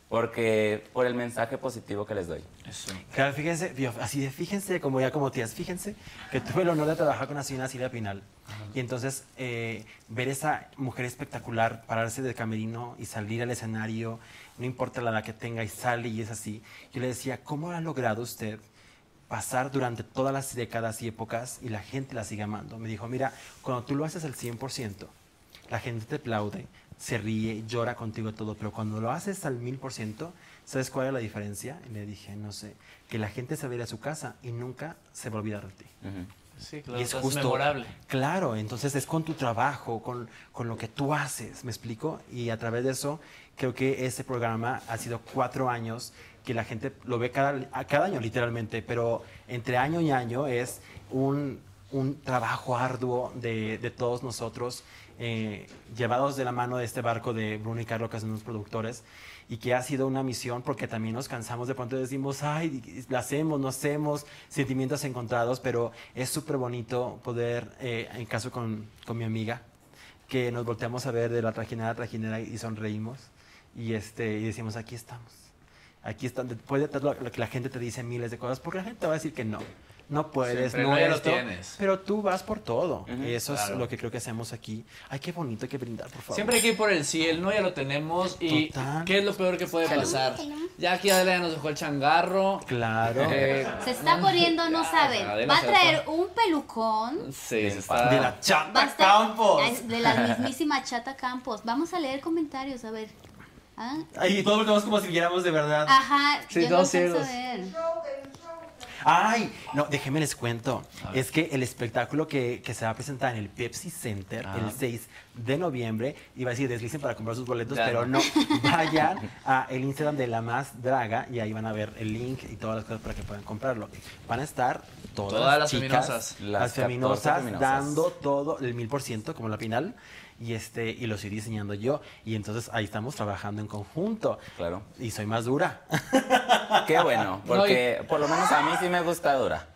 porque por el mensaje positivo que les doy. Eso. Claro, fíjense, así de fíjense, como ya como tías, fíjense que tuve el honor de trabajar con la señora Silvia Pinal. Y entonces eh, ver esa mujer espectacular pararse del camerino y salir al escenario, no importa la edad que tenga y sale y es así. Yo le decía, ¿cómo ha logrado usted pasar durante todas las décadas y épocas y la gente la sigue amando. Me dijo, mira, cuando tú lo haces al 100%, la gente te aplaude, se ríe, llora contigo todo, pero cuando lo haces al 1000%, ¿sabes cuál es la diferencia? Y le dije, no sé, que la gente se va a ir a su casa y nunca se va a olvidar de ti. Sí, claro, Y es justo, memorable. Claro, entonces es con tu trabajo, con, con lo que tú haces, ¿me explico? Y a través de eso, creo que ese programa ha sido cuatro años que la gente lo ve cada, a cada año literalmente, pero entre año y año es un, un trabajo arduo de, de todos nosotros, eh, llevados de la mano de este barco de Bruno y Carlos, que son los productores, y que ha sido una misión porque también nos cansamos de pronto decimos, ay, la hacemos, no hacemos, sentimientos encontrados, pero es súper bonito poder, eh, en caso con, con mi amiga, que nos volteamos a ver de la trajinera a trajinera y sonreímos y, este, y decimos, aquí estamos. Aquí están, después de que la gente te dice miles de cosas, porque la gente te va a decir que no. No puedes, Siempre no, no, ya lo esto, tienes. pero tú vas por todo. y eso claro. es lo que creo que hacemos aquí. Ay, qué bonito, hay que brindar, por favor. Siempre hay que ir por el sí, el no ya lo tenemos. ¿Y Total. qué es lo peor que puede pasar? Ya aquí Adela ya nos dejó el changarro. Claro. Eh, Se está poniendo, no saben. Adela Va a traer un pelucón. sí, se está... De la chata estar- Campos. De la mismísima Chata Campos. Vamos a leer comentarios, a ver. Ah, Ay, todos volteamos como si viéramos de verdad. Ajá, Sí, yo no todos. Ay, no, déjenme les cuento. Es que el espectáculo que, que se va a presentar en el Pepsi Center el 6 de noviembre, iba a decir deslicen para comprar sus boletos, pero no. Vayan a el Instagram de La Más Draga y ahí van a ver el link y todas las cosas para que puedan comprarlo. Van a estar todas, Todas las chicas, feminosas. las, Las 14 feminosas, feminosas. dando todo el mil por ciento como la final. Y, este, y los iré diseñando yo. Y entonces ahí estamos trabajando en conjunto. Claro. Y soy más dura. Qué bueno, porque por lo menos a mí sí me gusta Dura.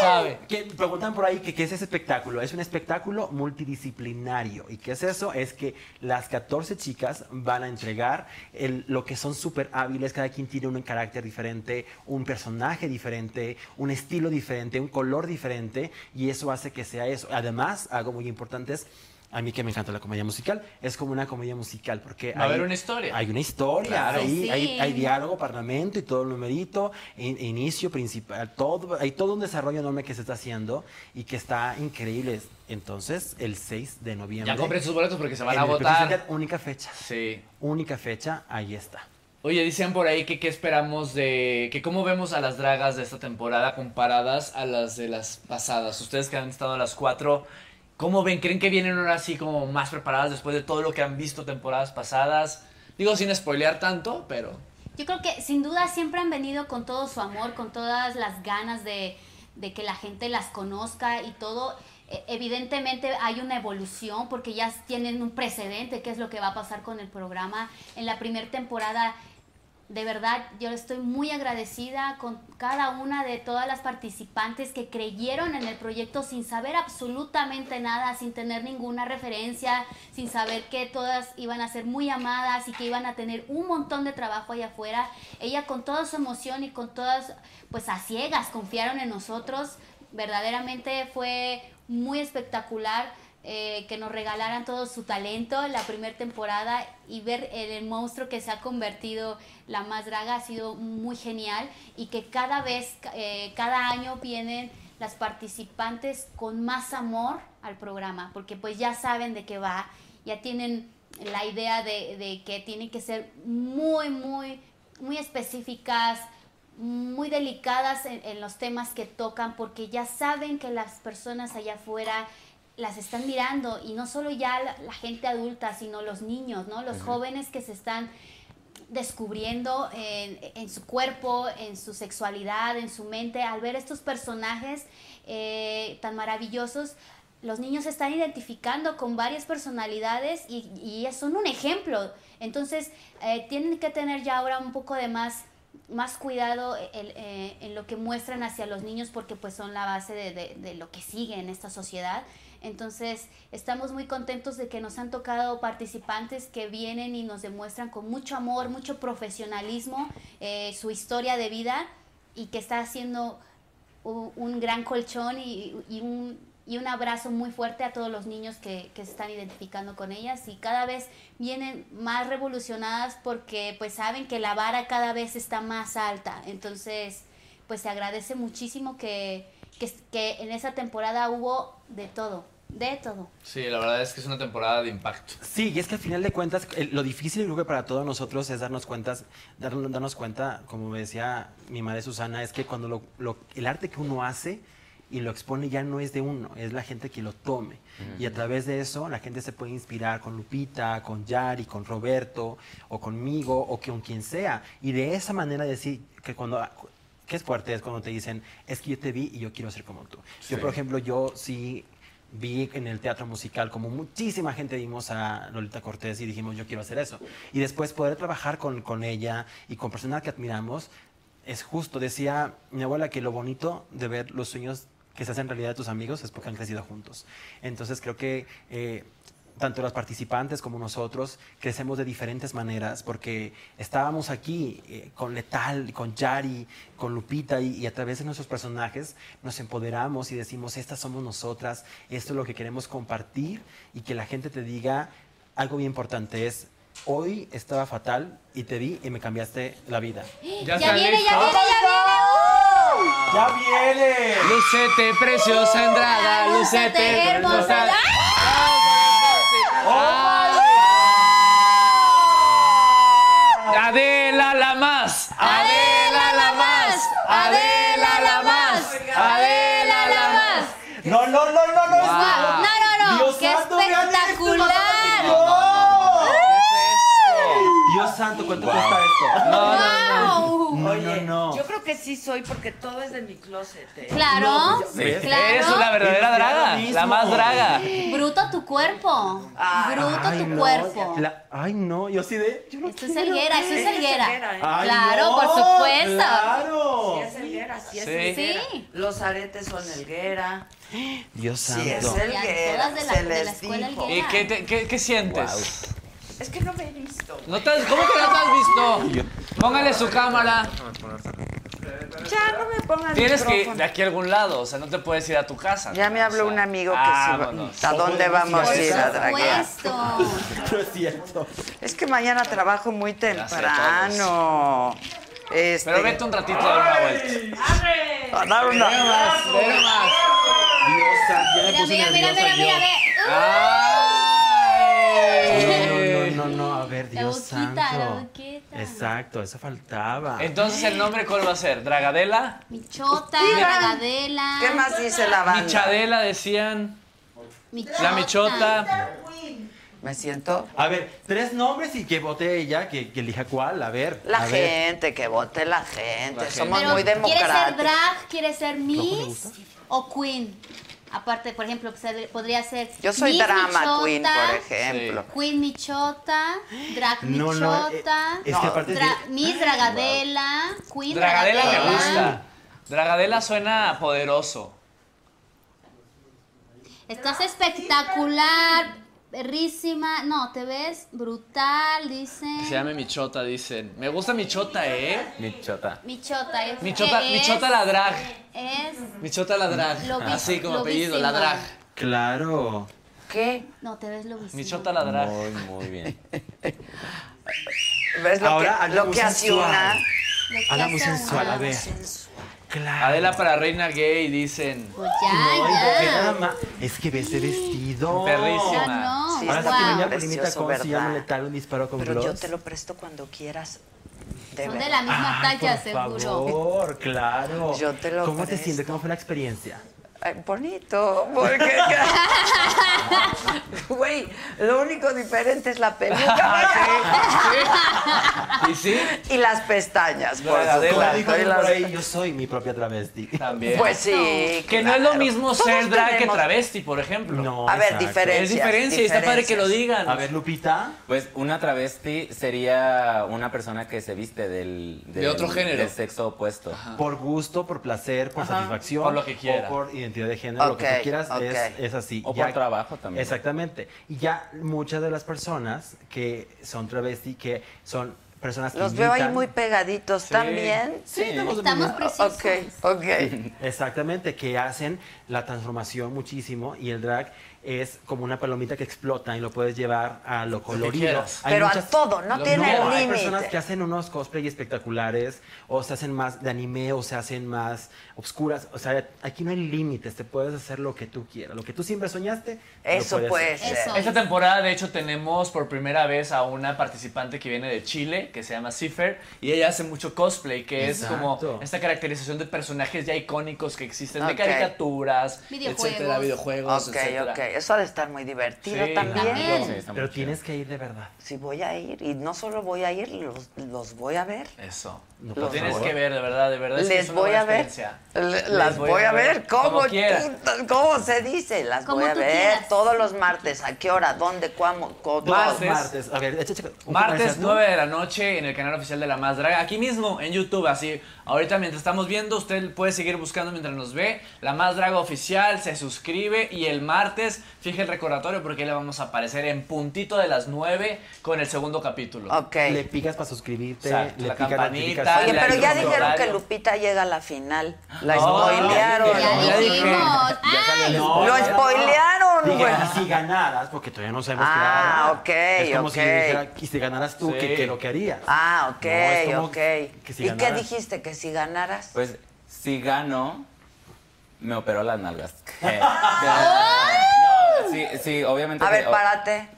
Sabe. que preguntan por ahí que qué es ese espectáculo. Es un espectáculo multidisciplinario. ¿Y qué es eso? Es que las 14 chicas van a entregar el- lo que son súper hábiles. Cada quien tiene un carácter diferente, un personaje diferente, un estilo diferente, un color diferente. Y eso hace que sea eso. Además, algo muy importante es... A mí que me encanta la comedia musical, es como una comedia musical porque Va a haber una historia. Hay una historia, Claro. hay, Sí. hay, hay diálogo, parlamento y todo el numerito, in- inicio, principal, todo, hay todo un desarrollo enorme que se está haciendo y que está increíble. Entonces, el 6 de noviembre. Ya compren sus boletos porque se van a votar. Única fecha. Sí. Única fecha, ahí está. Oye, dicen por ahí que qué esperamos de... que cómo vemos a las dragas de esta temporada comparadas a las de las pasadas. Ustedes que han estado a las cuatro, ¿cómo ven? ¿Creen que vienen ahora así como más preparadas después de todo lo que han visto temporadas pasadas? Digo sin spoilear tanto, pero... Yo creo que sin duda siempre han venido con todo su amor, con todas las ganas de, de que la gente las conozca y todo. E- Evidentemente hay una evolución porque ya tienen un precedente, qué es lo que va a pasar con el programa. En la primera temporada, de verdad, yo estoy muy agradecida con cada una de todas las participantes que creyeron en el proyecto sin saber absolutamente nada, sin tener ninguna referencia, sin saber que todas iban a ser muy amadas y que iban a tener un montón de trabajo allá afuera. Ella con toda su emoción y con todas, pues a ciegas, confiaron en nosotros. Verdaderamente fue muy espectacular eh, que nos regalaran todo su talento en la primera temporada y ver el, el monstruo que se ha convertido la más draga ha sido muy genial y que cada vez, eh, cada año vienen las participantes con más amor al programa, porque pues ya saben de qué va, ya tienen la idea de, de que tienen que ser muy, muy, muy específicas, muy delicadas en, en los temas que tocan, porque ya saben que las personas allá afuera las están mirando y no solo ya la, la gente adulta, sino los niños, ¿no? Los jóvenes que se están descubriendo en, en su cuerpo, en su sexualidad, en su mente, al ver estos personajes eh, tan maravillosos, los niños se están identificando con varias personalidades y, y son un ejemplo. Entonces, eh, tienen que tener ya ahora un poco de más, más cuidado el- eh, en lo que muestran hacia los niños porque pues son la base de, de- de lo que sigue en esta sociedad. Entonces, estamos muy contentos de que nos han tocado participantes que vienen y nos demuestran con mucho amor, mucho profesionalismo eh, su historia de vida y que está haciendo un, gran colchón y, un, y un abrazo muy fuerte a todos los niños que, que se están identificando con ellas y cada vez vienen más revolucionadas porque pues saben que la vara cada vez está más alta. Entonces, pues se agradece muchísimo que, que en esa temporada hubo de todo, de todo. Sí, la verdad es que es una temporada de impacto. Sí, y es que al final de cuentas, el- lo difícil creo que para todos nosotros es darnos cuenta, darnos, darnos cuenta, como me decía mi madre Susana, es que cuando lo- lo- el arte que uno hace y lo expone ya no es de uno, es la gente que lo tome. Y a través de eso la gente se puede inspirar con Lupita, con Yari, con Roberto, o conmigo, o con quien sea. Y de esa manera decir que cuando... Que es fuerte es cuando te dicen, es que yo te vi y yo quiero ser como tú. Yo, por ejemplo, yo sí vi en el teatro musical como muchísima gente vimos a Lolita Cortés y dijimos yo quiero hacer eso. Y después poder trabajar con, con ella y con personas que admiramos es justo. Decía mi abuela que lo bonito de ver los sueños que se hacen realidad de tus amigos es porque han crecido juntos. Entonces creo que eh, tanto los participantes como nosotros crecemos de diferentes maneras porque estábamos aquí eh, con Letal, con Yari, con Lupita y, y a través de nuestros personajes nos empoderamos y decimos, estas somos nosotras, esto es lo que queremos compartir y que la gente te diga algo bien importante es, hoy estaba fatal y te vi y me cambiaste la vida. ¿Ya viene, ya viene, ya viene. ¡Uh! ¡Ya viene! Lucete, preciosa draga, lucete, Lucete, hermosa. Hermosa. Adela la más, Adela la más, Adela la más, Adela la más. No, no, no, no, no. Guau, No, no, no, Dios qué santo, vean esto, espectacular. ¡No! ¿Qué Dios santo, ¿cuánto cuesta esto? No, no, no. No, Oye, no, no. yo creo que sí soy porque todo es de mi closet. ¿eh? Claro, ¿ves? claro. Eres la verdadera draga, la más draga. Bruto tu cuerpo. Bruto Ay, tu no, cuerpo. la- ay, no, yo sí de. Yo no Esto es. Helguera, eso es Helguera. ¿eh? Claro, no, por supuesto. Claro. Sí, es Helguera, sí es. Helguera. Sí. Los aretes son Helguera. Dios santo. Sí, es Ya, Helguera, todas de la- se de la les escuela dijo. ¿Y qué, te- qué- qué sientes? Es que no me he visto. ¿No te has- ¿Cómo que no te has visto? Póngale su cámara. Ya no me pongan Tienes que ir de aquí a algún lado, o sea, no te puedes ir a tu casa. Ya me O habló sea, un amigo que vámonos. sí ¿A dónde vamos a ir a draguear? Supuesto. No es cierto. Es que mañana trabajo muy temprano. Este, Pero vete un ratito a dar una vuelta. a dar una- Ve más, ve más. Dios ya me Mira, puse mira, mira, mira, mira. ¡Ay! La Dios boquita, santo. la boquita. Exacto, eso faltaba. Entonces, ¿el nombre cuál va a ser? ¿Dragadela? Michota. Dragadela. ¿Qué más dice la banda? Michadela decían. Michota. La Michota. Me siento. A ver, tres nombres y que vote ella, que, que elija cuál. A ver. La a ver. gente, que vote la gente. La Somos muy ¿Quiere ser democráticos. drag? ¿Quiere ser Miss? ¿O Queen? Aparte, por ejemplo, podría ser. Yo soy Miss drama Michota, queen, por ejemplo. Queen Michota, Drag No, no, eh, Michota, es que aparte es Dra- de- Miss Dragadela, Queen Dragadela me Dragadela. gusta. Dragadela suena poderoso. Estás espectacular, perrísima. No, te ves brutal, dice. Se llame Michota, dicen. Me gusta Michota, ¿eh? Michota. Michota. Es, Michota, es- Michota la drag. Es. Michota la drag. Lo vi- Así como apellido, la vísimo. drag. Claro. ¿Qué? No, te ves lo mismo. Michota la drag. Muy, muy bien. ¿Ves lo Ahora que, lo muy que hace sensual. una? Lo que Habla muy hace sensual, a ver. Claro. Adela para reina gay, dicen. Pues ya, No, ya. nada más. Es que ve ese vestido. Perrísimo. Ya no. Sí, Ahora sí está que wow. precioso, con si llama ¿verdad? letal un disparo con Pero gloss. yo te lo presto cuando quieras. De Son de la misma Ay, talla, por seguro. favor, claro. Yo te lo ¿Cómo te presto. sientes? ¿Cómo fue la experiencia? Ay, bonito, porque... Güey, lo único diferente es la peluca ¿Y sí? y las pestañas, por Adela. Como supuesto. las- por ahí, yo soy mi propia travesti. También. Pues sí. que no es lo mismo Todos ser drag que travesti, por ejemplo. No, A ver, exacto. diferencias. Es diferencia y está padre que lo digan. A ver, Lupita. Pues una travesti sería una persona que se viste del, De otro género. Del sexo opuesto. Por gusto, por placer, por satisfacción. Por lo que quiera. O por identidad de género, lo que tú quieras es, es así. O por trabajo también. Exactamente. Y ya muchas de las personas que son travesti, que son personas que Los veo ahí muy pegaditos también. Sí, estamos, Estamos preciosos. Ok, ok. Exactamente, que hacen la transformación muchísimo y el drag es como una palomita que explota y lo puedes llevar a lo colorido. Hay Pero a muchas- todo, no Lo- tiene no, hay límite. personas que hacen unos cosplay espectaculares o se hacen más de anime o se hacen más obscuras. O sea, aquí no hay límites, te puedes hacer lo que tú quieras. Lo que tú siempre soñaste. lo Eso puedes puede ser. Eso. Esta temporada, de hecho, tenemos por primera vez a una participante que viene de Chile, que se llama Cifer, y ella hace mucho cosplay, que es como esta caracterización de personajes ya icónicos que existen, de caricaturas, Videojuegos. etcétera, videojuegos, Ok, etcétera. ok. Eso ha de estar muy divertido Sí. también. Sí, Pero chido. tienes que ir de verdad. Sí, voy a ir. Y no solo voy a ir, los, los voy a ver. Eso. No, Lo tienes favor. que ver, de verdad, de verdad. es que Les voy buena a ver. Las voy, a ver. ¿Cómo, tú- ¿Cómo se dice? Las voy a ver quieras. todos los martes. ¿A qué hora? ¿Dónde? ¿Cuándo? ¿Cómo? Todos los Martes. martes. A ver, Martes comercial, ¿no? 9 de la noche en el canal oficial de La Más Draga, aquí mismo en YouTube, así. Ahorita mientras estamos viendo, usted puede seguir buscando mientras nos ve. La Más Draga oficial, se suscribe y el martes, fije el recordatorio porque ahí le vamos a aparecer en puntito de las 9 con el segundo capítulo. Ok. Le picas para suscribirte, Exacto, le la picas campanita. Oye, pero ya dijeron que. Lupita llega a la final. La No, spoilearon. ya Ya Ya dijimos. Ay, No, Lo ya- spoilearon, güey. y si ganaras, porque todavía no sabemos qué Ah, va a ok, Es como ok. si dijera, y si ganaras tú, Sí. ¿qué, qué lo que harías? Ah, ok, No, ok. que si ¿Y qué dijiste? ¿Que si ganaras? Pues si gano, me operó las nalgas. Eh, no, sí, sí, obviamente. A que- ver, párate.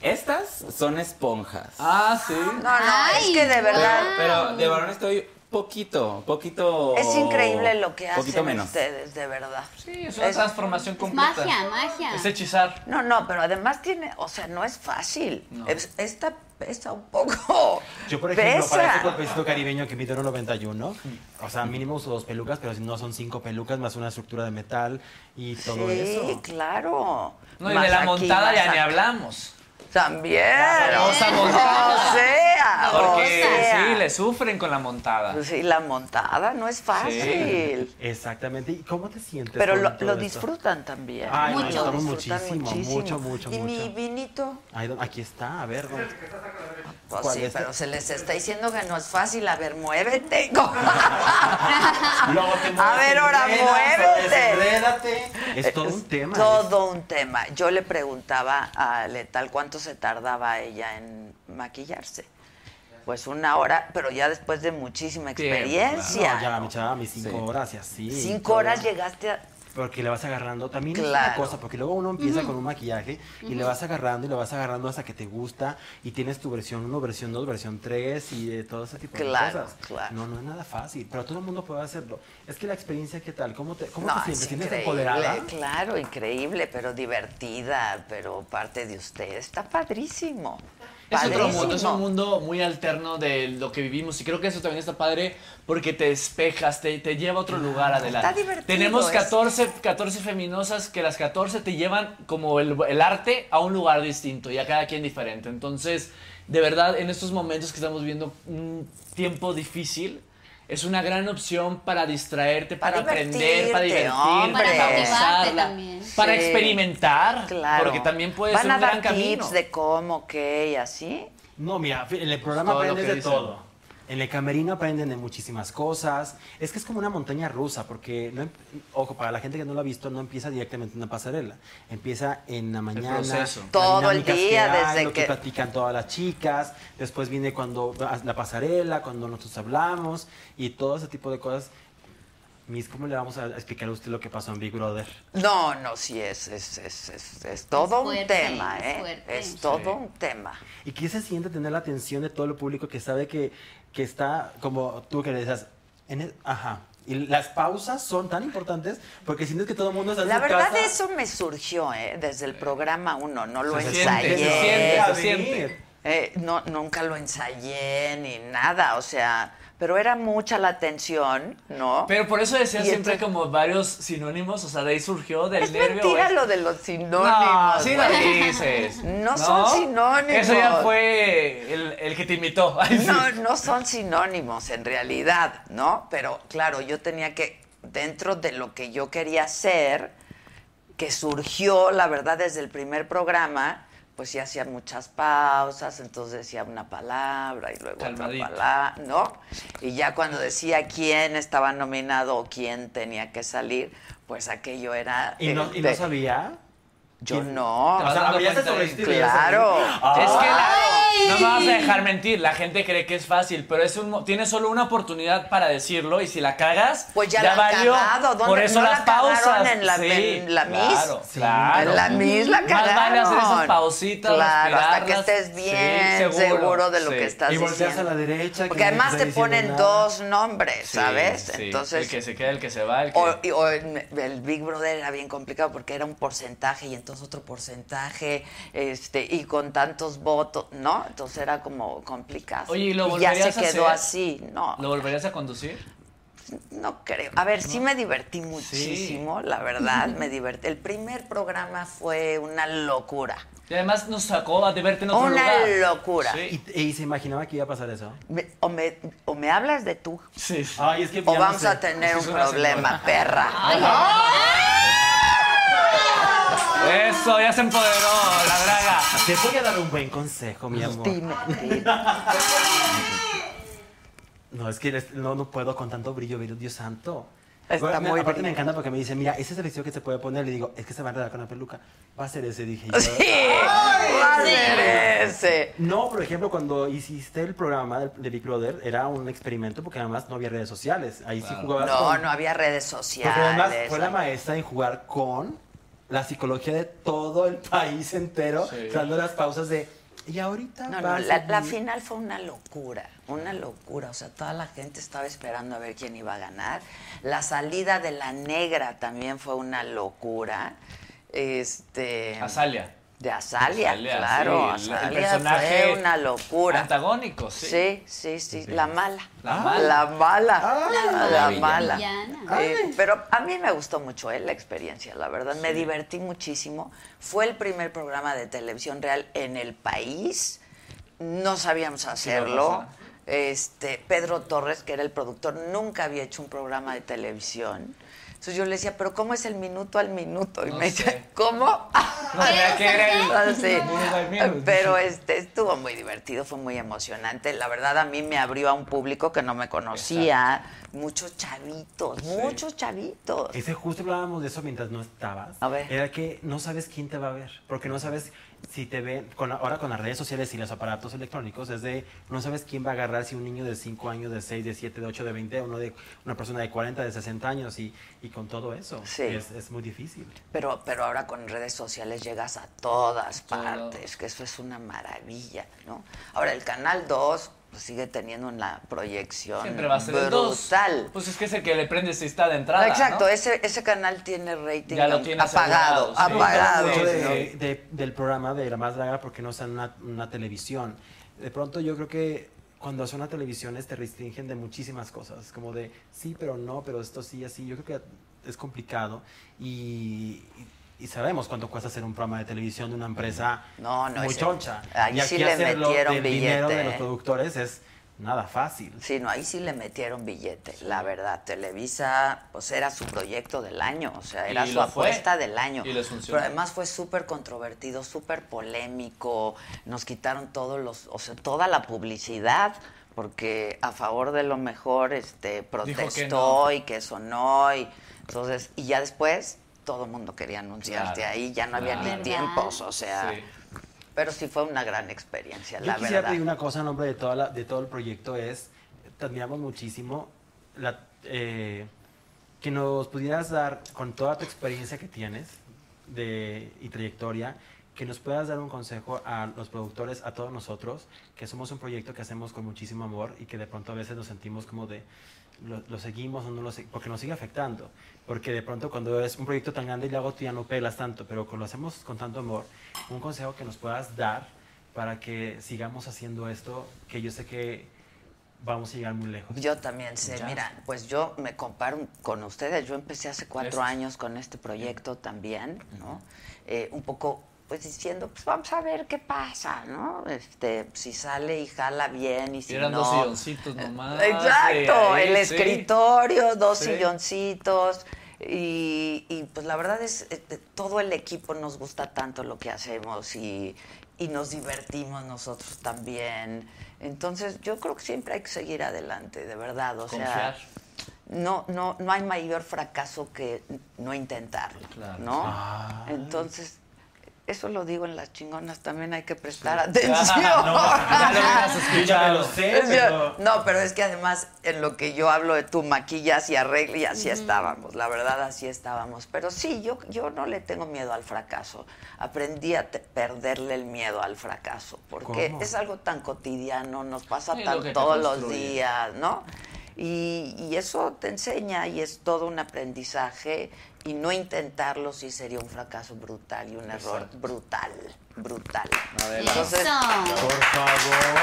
Estas son esponjas. Ah, sí. No, no, Ay, es que de verdad Pero de varón estoy poquito, poquito. es increíble lo que hacen menos. ustedes, de verdad. Sí, es una Es- transformación Es completa. magia, magia. Es hechizar. No, no, pero además tiene, o sea, no es fácil. Es- esta pesa un poco. Yo, por ejemplo, pesa. para este cuerpecito caribeño que mide 1,91, o sea, mínimo uso dos pelucas, pero si no son cinco pelucas más una estructura de metal y todo sí, eso. claro. No, y Más de la aquí, montada ya ni hablamos. También. famosa montada. O sea, Porque o sea. sí, le sufren con la montada. Pues sí, la montada no es fácil. Exactamente. ¿Y cómo te sientes? Pero lo, esto? disfrutan también. Ay, lo disfrutamos disfrutan muchísimo, mucho, mucho, ¿Y mi mucho. vinito? Ay, ¿dó- aquí está, a ver. ¿dónde? Pues ¿Cuál sí, es? pero se les está diciendo que no es fácil. A ver, muévete. A ver, ahora muévete. Es todo un tema. Todo un tema. Yo le preguntaba a Letal cuánto se tardaba ella en maquillarse. Pues una hora, pero ya después de muchísima experiencia. No, ya, mi chava, mis cinco Sí. horas y así. Cinco horas llegaste a... Porque le vas agarrando. También es una Claro. cosa, porque luego uno empieza con un maquillaje y le vas agarrando y le vas agarrando hasta que te gusta y tienes tu versión 1, versión 2, versión 3 y de todo ese tipo Claro, de cosas. claro. No, no es nada fácil, pero todo el mundo puede hacerlo. Es que la experiencia, ¿qué tal? ¿Cómo te, cómo No, te es sientes? ¿Sientes increíble, empoderada? claro, increíble, pero divertida, pero parte de usted. Está padrísimo. Es otro mundo, es un mundo muy alterno de lo que vivimos y creo que eso también está padre porque te despejas, te, te lleva a otro lugar adelante. Está divertido, Tenemos es- 14, 14 feminosas que las 14 te llevan como el, el arte a un lugar distinto y a cada quien diferente. Entonces, de verdad, en estos momentos que estamos viviendo un tiempo difícil, es una gran opción para distraerte, para, Para aprender, para divertirte, hombre. para también. para Sí. experimentar, Claro. porque también puede Van ser a un dar gran camino. tips de cómo, qué y así. No, mira, en el programa Todo lo aprendes de dicen. todo. En el camerino aprenden de muchísimas cosas. Es que es como una montaña rusa, porque, no em- ojo, para la gente que no lo ha visto, no empieza directamente en una pasarela. Empieza en la mañana. proceso. las Todo el dinámicas día, que hay, desde lo que... que- platican todas las chicas. Después viene cuando la pasarela, cuando nosotros hablamos y todo ese tipo de cosas. Miss, ¿cómo le vamos a explicar a usted lo que pasó en Big Brother? No, no, sí, es, es, es, es, es todo un fuerte, tema, ¿eh? Es todo un tema. ¿Y qué se siente tener la atención de todo el público que sabe que, que está como tú que le decías, en el- ajá. Y las pausas son tan importantes porque sientes que todo el mundo está en La su verdad casa. eso me surgió, ¿eh? Desde el programa uno, no lo Se siente, ensayé. se siente, A se siente. Eh, no, nunca lo ensayé ni nada, o sea, pero era mucha la tensión, ¿no? Pero por eso decía Y siempre entonces- como varios sinónimos, o sea, de ahí surgió del es nervio. mentira es- lo de los sinónimos. No, sí lo dices. No son sinónimos. Eso ya fue el, el que te imitó. Ay, sí. No, no son sinónimos en realidad, ¿no? Pero claro, yo tenía que, dentro de lo que yo quería hacer, que surgió, la verdad, desde el primer programa, pues sí hacía muchas pausas, entonces decía una palabra y luego Calmadito. otra palabra, ¿no? Y ya cuando decía quién estaba nominado o quién tenía que salir, pues aquello era... ¿Y no, eh, y no de- sabía? Yo ¿Quién? no. Te vas O sea, ya Claro. Es que la- no me vas a dejar mentir, la gente cree que es fácil, pero es un, tienes solo una oportunidad para decirlo y si la cagas, Pues ya la han valió. Por eso ¿No las la cagaron pausas. en la- sí, en la? Claro, Sí. claro. En la Miss la Más cagaron. vale hacer esas pausitas, Claro, hasta que estés Sí, bien seguro, de lo sí. que estás Y volteas diciendo. a la derecha. que Porque además te ponen diciendo nada. dos nombres, ¿sabes? sí. Entonces, El que se queda, el que se va, el que... o, y- o el Big Brother era bien complicado porque era un porcentaje y entonces otro porcentaje, este, y con tantos votos, ¿no? Entonces era como complicado. Oye, ¿y lo ya volverías se a quedó hacer? así, no, ¿Lo volverías a conducir? no creo. A ver, sí me divertí muchísimo, la verdad, me divertí. El primer programa fue una locura, Y además nos sacó a de verte en otro una lugar. locura. Sí. ¿Y, y se imaginaba que iba a pasar eso? Me- o, me, o me hablas de tú, Sí, sí. Ay, es que o ya no vamos sé. a tener Es un que es una problema, señora. perra. Eso, ya se empoderó la draga. Te voy a dar un buen consejo, mi amor. Dime, dime. No, es que no, no puedo con tanto brillo, Dios santo. Está Bueno, me- muy aparte me encanta porque me dice, mira, ese es el vestido que se puede poner. Le digo, es que se va a enredar con la peluca. Va a ser ese, dije yo. Sí, va a ser ese. No, por ejemplo, cuando hiciste el programa de Big Brother, era un experimento porque además no había redes sociales. Ahí sí jugabas No, con... no había redes Porque además sociales. fue la maestra en jugar con la psicología de todo el país entero, Sí. dando las pausas de... Y ahorita No, no, la, la seguir". final fue una locura, una locura. O sea, toda la gente estaba esperando a ver quién iba a ganar. La salida de la negra también fue una locura. Este. Azalia. De Azalia, Azalia, claro. sí, el- el Azalia personaje fue una locura. Antagónico, sí. Sí, sí, sí, la mala. La mala. La mala. La La mala. Eh, pero a mí me gustó mucho eh, la experiencia, la verdad. Me divertí muchísimo. Fue el primer programa de televisión real en el país. No sabíamos hacerlo. Este, Pedro Torres, que era el productor, nunca había hecho un programa de televisión. Entonces yo le decía, pero ¿cómo es el minuto al minuto? Y No me decía. ¿cómo? No que era el... Sí. Pero este estuvo muy divertido, fue muy emocionante. La verdad a mí me abrió a un público que no me conocía, muchos chavitos, muchos chavitos. Ese justo hablábamos de eso mientras no estabas. A ver. Era que no sabes quién te va a ver, porque no sabes si te ven, con, ahora con las redes sociales y los aparatos electrónicos, es de, no sabes quién va a agarrar, si un niño de 5 años, de 6, de 7, de 8, de 20, uno de, una persona de 40, de 60 años, y, y con todo eso, Sí. es, es muy difícil. Pero, pero ahora con redes sociales llegas a todas partes, que eso es una maravilla, ¿no? Ahora el canal 2 pues, sigue teniendo una proyección Siempre va a ser el 2. brutal. Pues es que es el que le prende si está de entrada, Exacto, ¿no? ese, ese canal tiene rating Ya lo tiene apagado, sí. apagado. De- de- del programa de La Más Draga porque no está en una, una televisión. De pronto yo creo que cuando son una televisión te restringen de muchísimas cosas, como de sí, pero no, pero esto sí, así. Yo creo que es complicado y, y sabemos cuánto cuesta hacer un programa de televisión de una empresa No, no, muy choncha. ahí y sí le hacerlo metieron del dinero de billete, los ¿eh? productores es nada fácil. Sí, no, ahí sí le metieron billete, la verdad. Televisa, pues era su proyecto del año, o sea, era Y su fue. apuesta del año. Y les funcionó. Pero además fue súper controvertido, súper polémico. Nos quitaron todos los, o sea, toda la publicidad, porque a favor de lo mejor, este, protestó no. y que eso no, y entonces, y ya después todo el mundo quería anunciarte Claro, ahí, ya no había ni tiempos, o sea, Sí. pero sí fue una gran experiencia, Yo la quisiera verdad. pedir una cosa en nombre de, toda la- de todo el proyecto es, te admiramos muchísimo, la, eh, que nos pudieras dar, con toda tu experiencia que tienes de, y trayectoria, que nos puedas dar un consejo a los productores, a todos nosotros, que somos un proyecto que hacemos con muchísimo amor y que de pronto a veces nos sentimos como de, lo, lo seguimos o no lo seguimos, porque nos sigue afectando. Porque de pronto cuando es un proyecto tan grande y luego tú ya no pelas tanto, pero lo hacemos con tanto amor, un consejo que nos puedas dar para que sigamos haciendo esto, que yo sé que vamos a llegar muy lejos. Yo también sé, Ya. mira, pues yo me comparo con ustedes. Yo empecé hace cuatro Eso. años con este proyecto también, ¿no? Eh, un poco, pues diciendo, pues vamos a ver qué pasa, ¿no? Este, si sale y jala bien y si Eran no. dos silloncitos nomás. Exacto, ahí, el sí. escritorio, dos Sí. silloncitos. Y, y, pues la verdad es, eh, todo el equipo nos gusta tanto lo que hacemos y, y nos divertimos nosotros también. Entonces, yo creo que siempre hay que seguir adelante, de verdad. O Confiar. sea, no, no, no hay mayor fracaso que no intentarlo, Claro. ¿no? Ah. Entonces, eso lo digo en las chingonas, también hay que prestar atención. No, pero- no, pero es que además en lo que yo hablo de tu maquillas y arreglo y así estábamos, la verdad así estábamos. Pero sí, yo, yo no le tengo miedo al fracaso. Aprendí a te- perderle el miedo al fracaso, porque ¿Cómo? es algo tan cotidiano, nos pasa Sí, tan lo todos los días, ¿no? Y, y eso te enseña y es todo un aprendizaje y no intentarlo sí sería un fracaso brutal y un error brutal, brutal. Entonces, Eso. Por favor.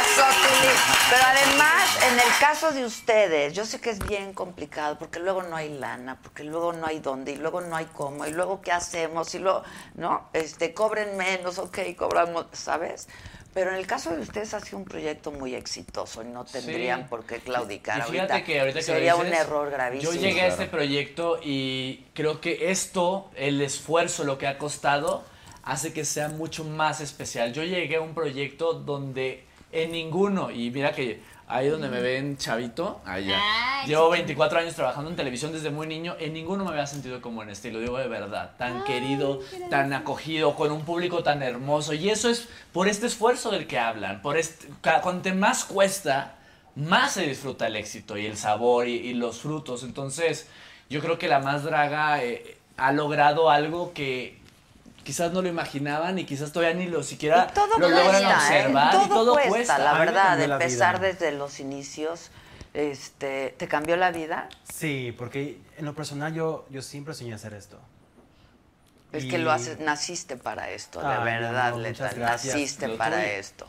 Eso, Tuli. Pero además, en el caso de ustedes, yo sé que es bien complicado porque luego no hay lana, porque luego no hay dónde, y luego no hay cómo, y luego qué hacemos, y luego, ¿no? Este, cobren menos, ok, cobramos, ¿sabes? Pero en el caso de ustedes ha sido un proyecto muy exitoso y no tendrían Sí. por qué claudicar Y fíjate ahorita. que ahorita que Sería un error gravísimo. Yo llegué a este proyecto y creo que esto, el esfuerzo, lo que ha costado, hace que sea mucho más especial. Yo llegué a un proyecto donde en ninguno, y mira que ahí donde me ven chavito, allá. Ay, Llevo chiquito. 24 años trabajando en televisión desde muy niño, en ninguno me había sentido como en este, y lo digo de verdad, tan querido, tan acogido, con un público tan hermoso, y eso es por este esfuerzo del que hablan, por este, cuanto más cuesta, más se disfruta el éxito y el sabor y, y los frutos. Entonces, yo creo que la más draga eh, ha logrado algo que quizás no lo imaginaban y quizás todavía ni lo siquiera todo lo logran cuesta, ¿eh? observar Todo, y todo cuesta, cuesta. la verdad, empezar desde los inicios, este, ¿te cambió la vida? Sí, porque en lo personal yo, yo siempre soñé hacer esto. Es Y- que lo haces, naciste para esto, de Ay, mi verdad, amor, Leta, muchas gracias. naciste Lo para esto.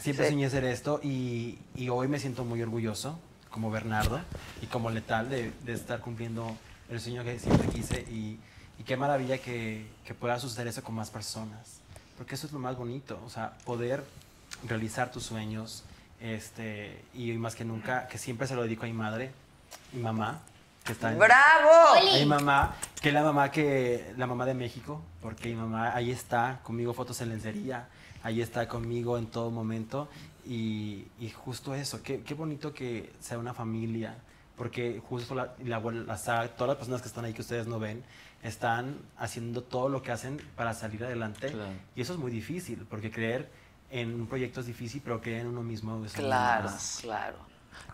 Siempre Sí. soñé hacer esto y, y hoy me siento muy orgulloso como Bernardo y como letal de, de estar cumpliendo el sueño que siempre quise y, y qué maravilla que, que pueda suceder eso con más personas. Porque eso es lo más bonito, o sea, poder realizar tus sueños este, y hoy más que nunca, que siempre se lo dedico a mi madre, mi mamá, que está en, ¡Bravo! A mi mamá, que es la mamá que la mamá de México, porque mi mamá ahí está conmigo fotos en lencería, ahí está conmigo en todo momento y, y justo eso, qué, qué bonito que sea una familia, porque justo la, la la todas las personas que están ahí que ustedes no ven, están haciendo todo lo que hacen para salir adelante Claro. y eso es muy difícil, porque creer en un proyecto es difícil, pero creer en uno mismo es Claro, más. claro.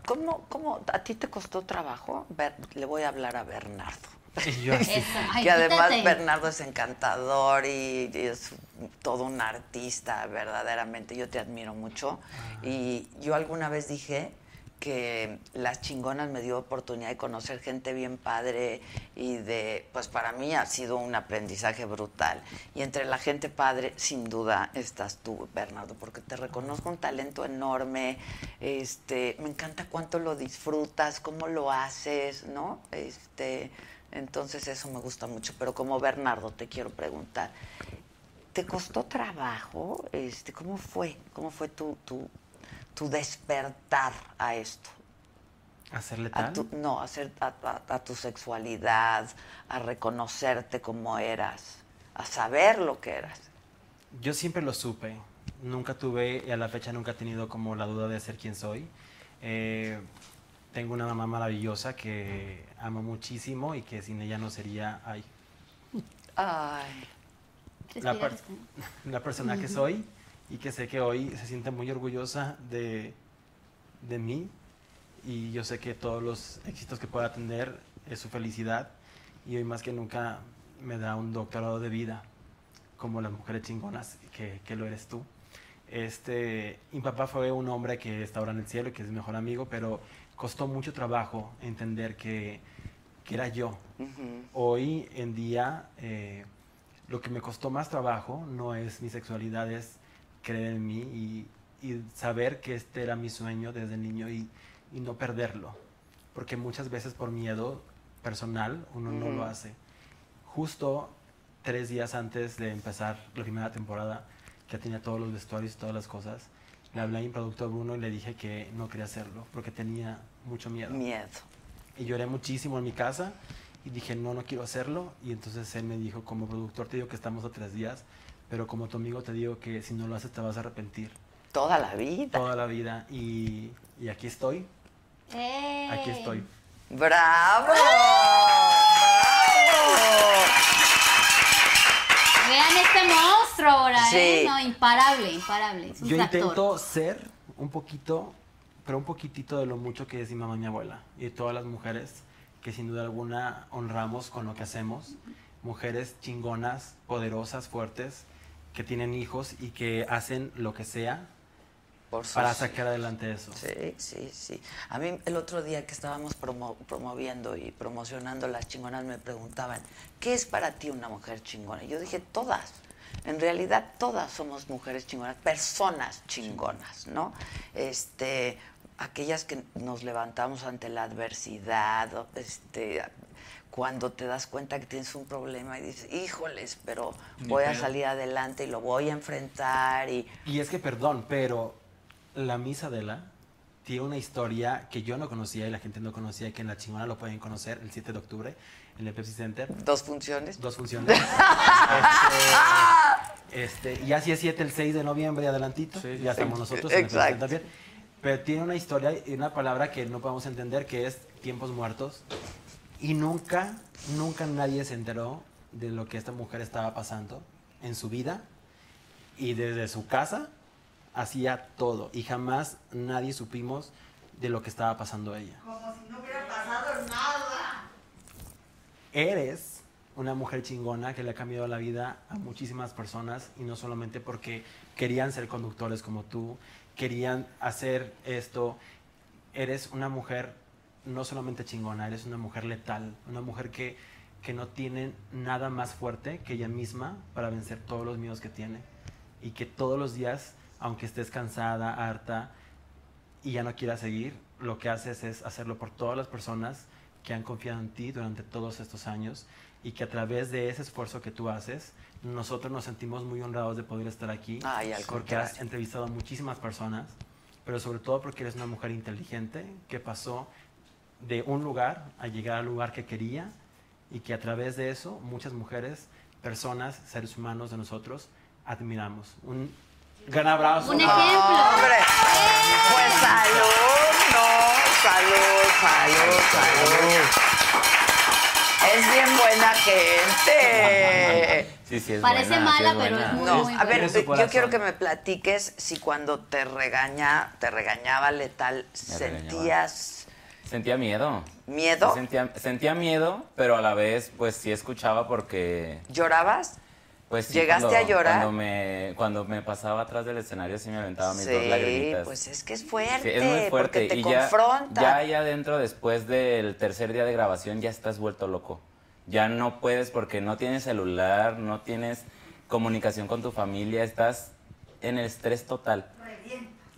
¿Cómo, cómo a ti te costó trabajo? Ver- le voy a hablar a Bernardo. Y yo así, Eso. Ay, que además quítate. Bernardo es encantador y, y es todo un artista, verdaderamente. Yo te admiro mucho. Y yo alguna vez dije que las chingonas me dio oportunidad de conocer gente bien padre y de, pues para mí ha sido un aprendizaje brutal. Y entre la gente padre, sin duda, estás tú, Bernardo, porque te reconozco un talento enorme, este, me encanta cuánto lo disfrutas, cómo lo haces, ¿no? Este, entonces eso me gusta mucho. Pero como Bernardo, te quiero preguntar, ¿te costó trabajo? Este, ¿Cómo fue? ¿Cómo fue tu, tu, tu despertar a esto? hacerle A tal. tu, no, a, ser- a- a- a tu sexualidad, a reconocerte como eras, a saber lo que eras. Yo siempre lo supe. Nunca tuve, y a la fecha nunca he tenido como la duda de ser quien soy. Eh, tengo una mamá maravillosa que amo muchísimo y que sin ella no sería ay, Ay, la, per- la persona que soy y que sé que hoy se siente muy orgullosa de, de mí y yo sé que todos los éxitos que pueda tener es su felicidad y hoy más que nunca me da un doctorado de vida como las mujeres chingonas que, que lo eres tú. Este, mi papá fue un hombre que está ahora en el cielo y que es mi mejor amigo, pero costó mucho trabajo entender que, que era yo. ujú. Hoy en día, eh, lo que me costó más trabajo no es mi sexualidad, es creer en mí y, y saber que este era mi sueño desde niño y, y no perderlo. Porque muchas veces por miedo personal uno no lo hace. Justo tres días antes de empezar la primera temporada, que tenía todos los vestuarios y todas las cosas, le hablé a mi productor Bruno y le dije que no quería hacerlo porque tenía mucho miedo. miedo. Y lloré muchísimo en mi casa y dije, no, no quiero hacerlo. Y entonces él me dijo, como productor te digo que estamos a tres días, pero como tu amigo te digo que si no lo haces te vas a arrepentir Toda la vida. toda la vida. Y, y aquí estoy, ¡Eh! aquí estoy. ¡Bravo! ¡Bravo! Vean este monstruo ahora, ¿eh? Sí. No, imparable, imparable. Es un Yo actor. intento ser un poquito, pero un poquitito de lo mucho que es mi mamá y mi abuela. Y de todas las mujeres que sin duda alguna honramos con lo que hacemos. Mujeres chingonas, poderosas, fuertes, que tienen hijos y que hacen lo que sea Por para sacar adelante eso. Sí, sí, sí. A mí el otro día que estábamos promo- promoviendo y promocionando las chingonas me preguntaban, ¿qué es para ti una mujer chingona? Yo dije, todas. En realidad todas somos mujeres chingonas, personas chingonas, ¿no? Este, aquellas que nos levantamos ante la adversidad, este, cuando te das cuenta que tienes un problema y dices, híjoles, pero voy a salir adelante y lo voy a enfrentar y Y es que, perdón, pero la misa de la tiene una historia que yo no conocía y la gente no conocía, que en la chingona lo pueden conocer el 7 de octubre en el Pepsi Center. dos funciones. Dos funciones. este, este, y así es 7 el 6 de noviembre, adelantito. ya estamos nosotros en el Pepsi Exacto. Center también. Pero tiene una historia y una palabra que no podemos entender, que es tiempos muertos. Y nunca, nunca nadie se enteró de lo que esta mujer estaba pasando en su vida. Y desde su casa hacía todo. Y jamás nadie supimos de lo que estaba pasando ella. Como si no hubiera pasado nada. Eres una mujer chingona que le ha cambiado la vida a muchísimas personas y no solamente porque querían ser conductores como tú, querían hacer esto. Eres una mujer no solamente chingona, eres una mujer letal, una mujer que, que no tiene nada más fuerte que ella misma para vencer todos los miedos que tiene. Y que todos los días, aunque estés cansada, harta y ya no quieras seguir, lo que haces es hacerlo por todas las personas que han confiado en ti durante todos estos años y que a través de ese esfuerzo que tú haces, nosotros nos sentimos muy honrados de poder estar aquí Ay, al porque has entrevistado a muchísimas personas, pero sobre todo porque eres una mujer inteligente que pasó de un lugar a llegar al lugar que quería y que a través de eso muchas mujeres, personas, seres humanos de nosotros admiramos. Un gran abrazo. Un ejemplo. ¡Hombre! Pues salud, no, salud, salud, salud. Es bien buena gente. Sí, sí, es Parece buena, sí mala, es pero buena. es muy, No, muy a ver, yo quiero que me platiques si cuando te regaña, te regañaba letal, Me regañaba. Sentía miedo. miedo, Sí, Sentía, sentía miedo, pero a la vez, pues sí escuchaba porque, llorabas. pues sí, ¿Llegaste cuando- a llorar? Cuando me, cuando me pasaba atrás del escenario sí me aventaba mis dos Sí, lagrimitas. pues es que es Sí, fuerte, es muy fuerte porque te y ya, confronta. ya ahí adentro después del tercer día de grabación ya estás vuelto loco. Ya no puedes porque no tienes celular, no tienes comunicación con tu familia, estás en el estrés total.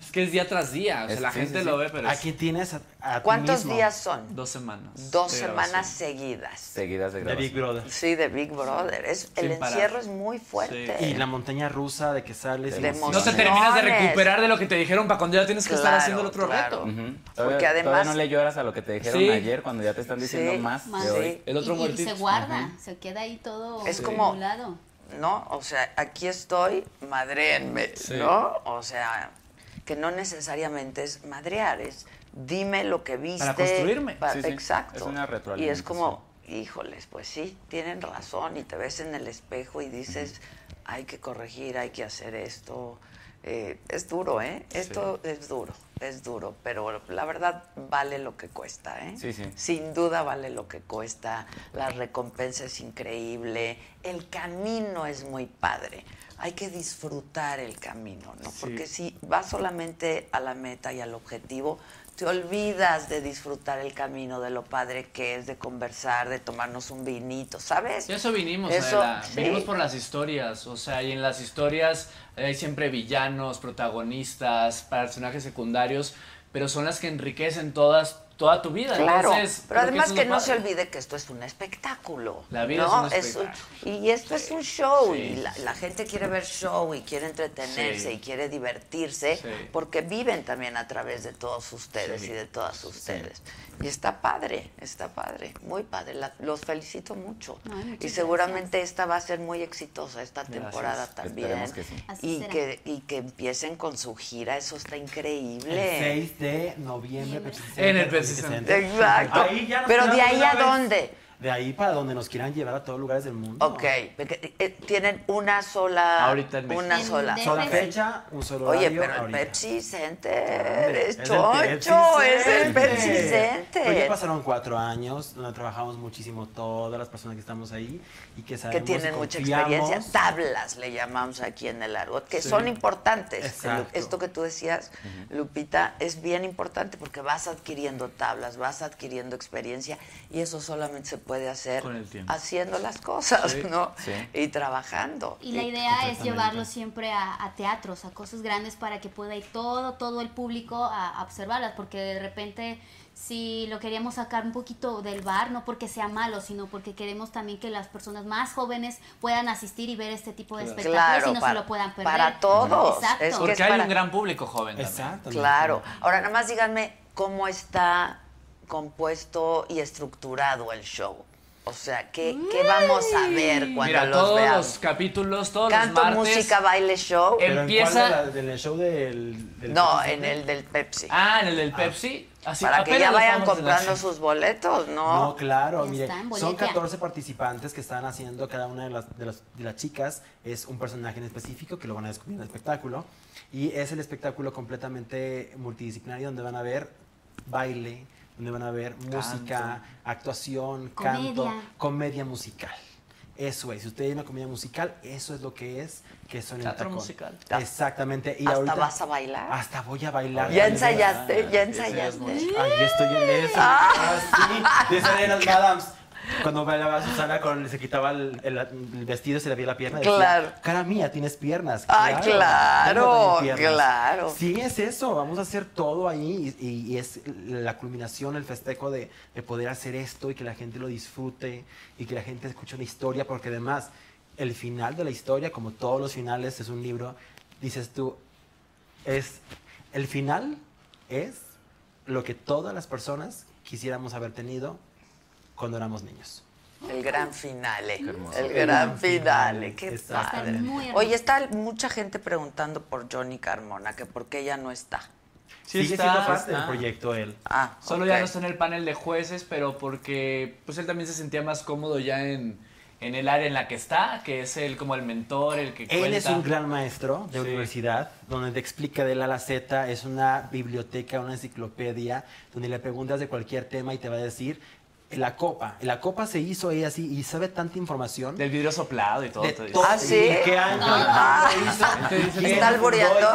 Es que es día tras día. O sea, Es- la sí, gente sí, lo sí. ve, pero es Aquí tienes a, a ti ¿Cuántos mismo. días son? dos semanas. Dos de semanas seguidas. Seguidas de de grabación. Big Brother. Sí, de Big Brother. Es, el parar. encierro es muy fuerte. Y la montaña rusa de que sales y De No te terminas de recuperar de lo que te dijeron para cuando ya tienes que estar haciendo el otro claro. reto. Porque Todavía- además- no le lloras a lo que te dijeron Sí. ayer cuando ya te están diciendo Sí. más Más. de hoy. El otro y, y muertito. se guarda, se queda ahí todo Es como- acumulado. ¿no? O sea, aquí estoy, madréenme, Sí. ¿no? O sea, que no necesariamente es madrear, es dime lo que viste. Para construirme. pa- Sí, sí, Exacto. es una y es retroalimentación. como, híjoles, pues sí, tienen razón y te ves en el espejo y dices, hay que corregir, hay que hacer esto. Eh, es duro, ¿eh? Esto es duro, es duro, pero la verdad vale lo que cuesta, ¿eh? Sí, sí. Sin duda vale lo que cuesta, la recompensa es increíble, el camino es muy padre. Hay que disfrutar el camino, ¿no? Porque si vas solamente a la meta y al objetivo, te olvidas de disfrutar el camino, de lo padre que es, de conversar, de tomarnos un vinito, ¿sabes? Y eso vinimos, Eso, Adela. sí. Vinimos por las historias. O sea, y en las historias hay siempre villanos, protagonistas, personajes secundarios, pero son las que enriquecen todas toda tu vida. Claro, Entonces, pero además que, no se olvide que esto es un espectáculo. La vida ¿no? es un espectáculo. y esto es un show, Sí. y la, la gente quiere ver show y quiere entretenerse Sí. y quiere divertirse, Sí. porque viven también a través de todos ustedes Sí. y de todas ustedes. Y está padre, está padre, muy padre. La- los felicito mucho. Ay, y seguramente esta va a ser muy exitosa, esta temporada también. Que Y será. que, y que empiecen con su gira, eso está El increíble. 6 de noviembre. Pepsi En el Exacto. Ahí ya nos Pero de ahí a vez. dónde? De ahí para donde nos quieran llevar a todos lugares del mundo. Ok, eh, tienen una sola. Ahorita en México. Una sola. Fecha, un solo Oye, pero el ahorita. Pepsi Center es el choncho, es el Pepsi Pero ya Center. pasaron cuatro años donde trabajamos muchísimo todas las personas que estamos ahí y que Que sabemos tienen mucha experiencia, tablas le llamamos aquí en el argot, que son importantes. Exacto. Esto que tú decías, Lupita, es bien importante porque vas adquiriendo tablas, vas adquiriendo experiencia y eso solamente se puede hacer haciendo las cosas, Sí. ¿no? Sí. Y trabajando. Y la idea es llevarlo siempre a, a teatros, a cosas grandes para que pueda ir todo, todo el público a, a observarlas, porque de repente si lo queríamos sacar un poquito del bar, no porque sea malo, sino porque queremos también que las personas más jóvenes puedan asistir y ver este tipo de espectáculos Claro, y no para- se lo puedan perder. para todos. Exacto. Es que Porque es hay para- un gran público joven. Exacto. Claro. Ahora, nada más díganme cómo está compuesto y estructurado el show. O sea, ¿qué, qué vamos a ver cuando Mira, los todos veamos? los capítulos, todos Canto, los martes. música, baile, show. Pero Empieza- ¿en cuál de la- del show del, del no, Pepsi en Center? el del Pepsi. Ah, en el del Pepsi. Así, Para que apenas ya vayan comprando sus boletos, ¿no? No, claro, Ya mire, está, en son boletia. 14 participantes que están haciendo cada una de las, de, las, de las chicas, es un personaje en específico que lo van a descubrir en el espectáculo y es el espectáculo completamente multidisciplinario donde van a ver baile, donde van a ver música, actuación, canto, Comedia. musical. Eso es, si usted hay una comedia musical, eso es lo que es, que son el Teatro tacón. musical. Exactamente. Y ¿Hasta ahorita, vas a bailar? Hasta voy a bailar. ¿Ya Ay, ensayaste? ¿Ya ensayaste? Ahí estoy en eso. Ah, sí. De esas eran las Madams. Cuando bailaba Susana, con, se quitaba el, el- el vestido y se le veía la pierna. decía, Claro. Cara mía, tienes piernas. Ay, claro, ¿cómo no tengo claro. Sí, es eso. Vamos a hacer todo ahí. Y, y es la culminación, el festejo de, de poder hacer esto y que la gente lo disfrute y que la gente escuche una historia. Porque además, el final de la historia, como todos los finales, es un libro. Dices tú, es el final es lo que todas las personas quisiéramos haber tenido cuando éramos niños. El gran finale. hermoso. El El gran gran finale. finale, Qué exactamente. padre. Oye, está mucha gente preguntando por Johnny Carmona, que por qué ella no está. Sí Sigue está, siendo parte está. del proyecto él. Ah, Solo ok. ya no está en el panel de jueces, pero porque pues él también se sentía más cómodo ya en, en el área en la que está, que es el como el mentor, el que Él cuenta. es un gran maestro de Sí. universidad, donde te explica de la a la Z, es una biblioteca, una enciclopedia, donde le preguntas de cualquier tema y te va a decir la copa. La copa se hizo ella así y sabe tanta información. Del vidrio soplado y todo. de todo. ¿Ah, sí? ¿Y ¿Qué año? Ah. ¿Quién ¿Está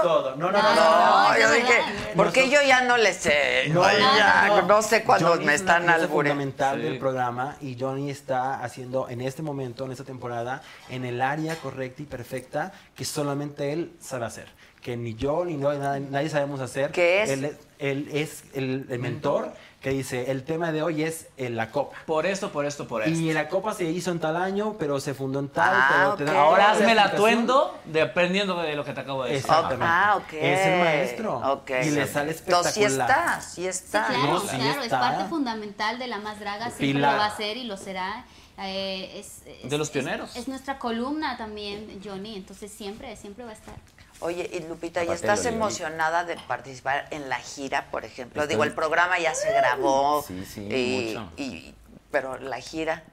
todo? No, no, no. No, no. No, es yo dije, porque yo ya no le sé. No, ya, no. no sé cuándo Johnny me es están pieza albureando. fundamental Sí. del programa y Johnny está haciendo en este momento, en esta temporada, en el área correcta y perfecta que solamente él sabe hacer. Que ni yo ni no- nadie, nadie sabemos hacer. ¿Qué es? Él, es- él es el, el mentor que dice, el tema de hoy es eh, la copa. Por esto, por esto, por esto. Y la copa se hizo en tal año, pero se fundó en tal. Ah, pero te da Ahora la hazme el atuendo dependiendo de lo que te acabo de decir. Exactamente. Ah, ok. Es el maestro. Ok. Y le sale Entonces sí espectacular. está, sí Sí, está. claro, No, sí claro, es está. parte fundamental de la más draga, siempre Pilar. lo va a ser y lo será. Eh, es, es- De los es- pioneros. Es, nuestra columna también, Johnny, entonces siempre, siempre va a estar. Oye, y Lupita, ¿y Aparte estás emocionada de participar en la gira, por ejemplo? Estoy- Digo, el programa ya se grabó. Sí, sí, y, mucho. y- pero la gira.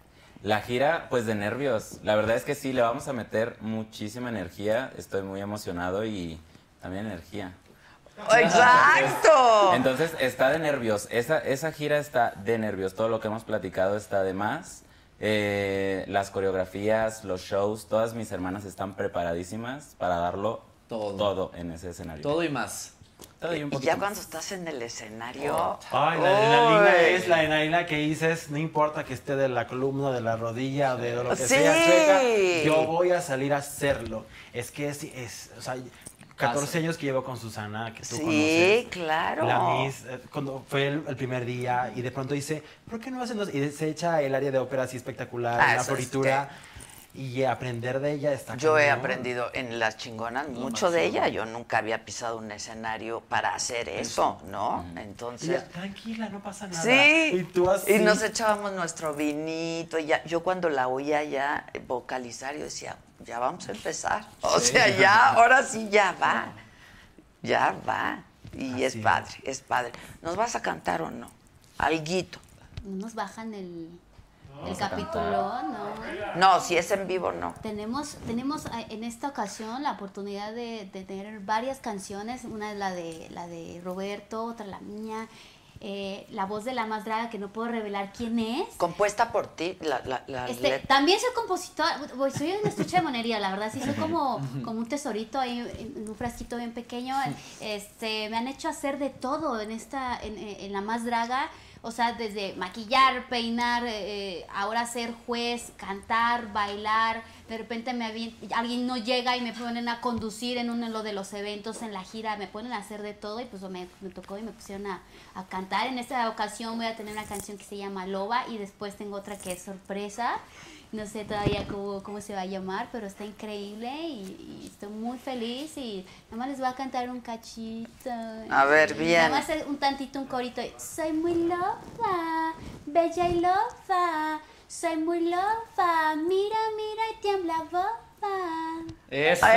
La gira, pues de nervios. La verdad es que sí, le vamos a meter muchísima energía. Estoy muy emocionado y también energía. ¡Exacto! Entonces está de nervios. Esa, esa gira está de nervios. Todo lo que hemos platicado está de más. Eh, las coreografías, los shows, todas mis hermanas están preparadísimas para darlo Todo. todo en ese escenario. Todo y más. Todo y un Y ya más. cuando estás en el escenario. Ay, la adrenalina ¡Uy! es la adrenalina que dices, no importa que esté de la columna, de la rodilla, de lo que Sí. sea, chueca, yo voy a salir a hacerlo. Es que es, es, o sea, 14 años que llevo con Susana, que tú Sí, conoces. claro. La Miss, eh, cuando fue el, el primer día y de pronto dice, ¿por qué no hacen dos? Y se echa el área de ópera así espectacular, Ah, la floritura. Y aprender de ella está Yo he aprendido en las chingonas mucho de ella. Yo nunca había pisado un escenario para hacer eso, ¿no? Y Entonces, tranquila, no pasa nada. sí. Y tú así. Y nos echábamos nuestro vinito. Y ya, yo cuando la oía ya vocalizar, yo decía, ya vamos a empezar. O Sí. sea, ya, ahora sí ya va. Ya va. Y es Así es. padre, es padre. ¿Nos vas a cantar o no? Alguito. No nos bajan el, el capítulo, ¿no? No, si es en vivo, no. Tenemos, tenemos eh, en esta ocasión la oportunidad de, de tener varias canciones. Una es la de, la de Roberto, otra la mía. eh, la voz de la más draga, que no puedo revelar quién es. Compuesta por ti, la, la, la Este, letra. también soy compositora, voy- soy un estuche de monería, la verdad, sí soy como, como un tesorito ahí en en un frasquito bien pequeño. Este, me han hecho hacer de todo en esta, en, en la más draga. O sea, desde maquillar, peinar, eh, ahora ser juez, cantar, bailar. De repente me alguien no llega y me ponen a conducir en uno de los eventos, en la gira, me ponen a hacer de todo y pues me, me tocó y me pusieron a, a cantar. En esta ocasión voy a tener una canción que se llama Loba y después tengo otra que es sorpresa. No sé todavía cómo, cómo se va a llamar, pero está increíble y, y estoy muy feliz y nada más les voy a cantar un cachito. A ver, bien. Nada más un tantito, un corito. Soy muy loba, bella y loba. Soy muy loba, mira, mira y tiembla Eso. ¡Eso!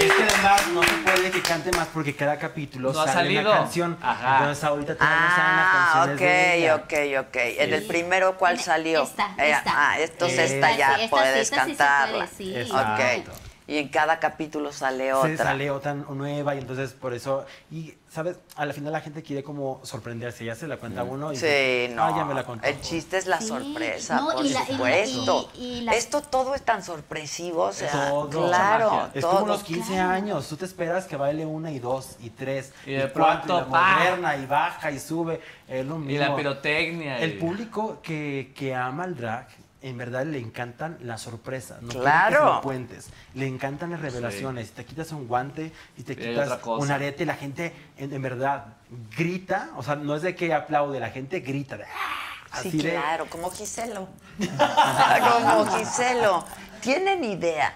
Es que además no se puede que cante más porque cada capítulo No ha sale salido. una canción. Ajá. Entonces ahorita todavía no salen las Ah, canciones ok, de ella. ok, ok. En el primero, ¿cuál salió? Esta, Eh, esta. Ah, entonces Esta esta ya sí, esta sí, puedes esta sí se cantarla. puede, sí. Exacto. Ok. Y en cada capítulo sale Se otra. sale otra nueva y entonces por eso y sabes a la final la gente quiere como sorprenderse ya se la cuenta uno y Sí, dice, no. "Ah, ya me la contó El chiste es la Sí, sorpresa, no, por y la- y la- supuesto. y- y la- Esto todo es tan sorpresivo, o sea, Todo. claro, es todo. como los 15 claro. años tú te esperas que baile una y dos y tres Y de cuatro pronto, y la moderna y baja y sube es lo mismo Y la pirotecnia. el y- público que, que ama el drag en verdad le encantan las sorpresas, no Claro. que se lo cuentes. Le encantan las revelaciones. Si te quitas un guante y te quitas un arete, la gente en, en verdad grita, o sea, no es de que aplaude, la gente grita. de, "Ah", Sí, de- claro, como Giselo. como Giselo. ¿Tienen idea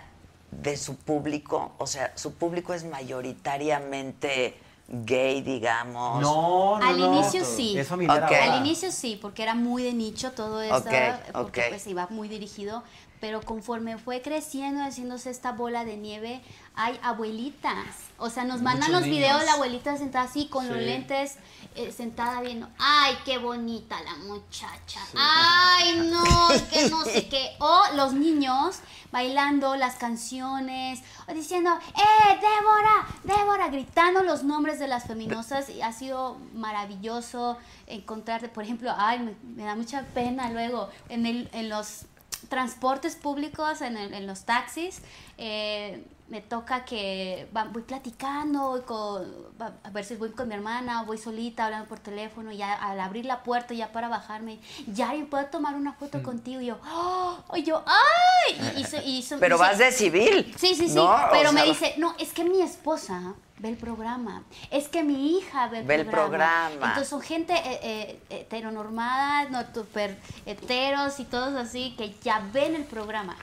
de su público? O sea, su público es mayoritariamente gay, digamos. No, no, Al no. inicio sí. Al inicio sí, porque era muy de nicho todo eso, Ok, porque ok. pues iba muy dirigido, pero conforme fue creciendo, haciéndose esta bola de nieve, hay abuelitas. O sea, nos mandan Muchos los videos de la abuelita sentada así con los lentes, eh, sentada viendo, ay, qué bonita la muchacha. Ay, no, que no sé qué. O los niños bailando las canciones, o diciendo, ¡eh, Débora! ¡Débora! Gritando los nombres de las feminosas. Y ha sido maravilloso encontrar, por ejemplo, ay, me, me da mucha pena luego, en, el, en los transportes públicos, en, el- en los taxis, eh, me toca que voy platicando, voy con- a ver si voy con mi hermana o voy solita hablando por teléfono, y ya al abrir la puerta ya para bajarme, ya puedo tomar una foto Mm. contigo, y yo, ¡oh! Y yo, ¡ay! Y, y Pero vas de civil. Sí, sí, sí. ¿no? O Pero me dice, no, es que mi esposa ve el programa. Es que mi hija ve el Ve el programa. programa. Entonces son gente eh, eh, heteronormada, no super heteros y todos así que ya ven el programa.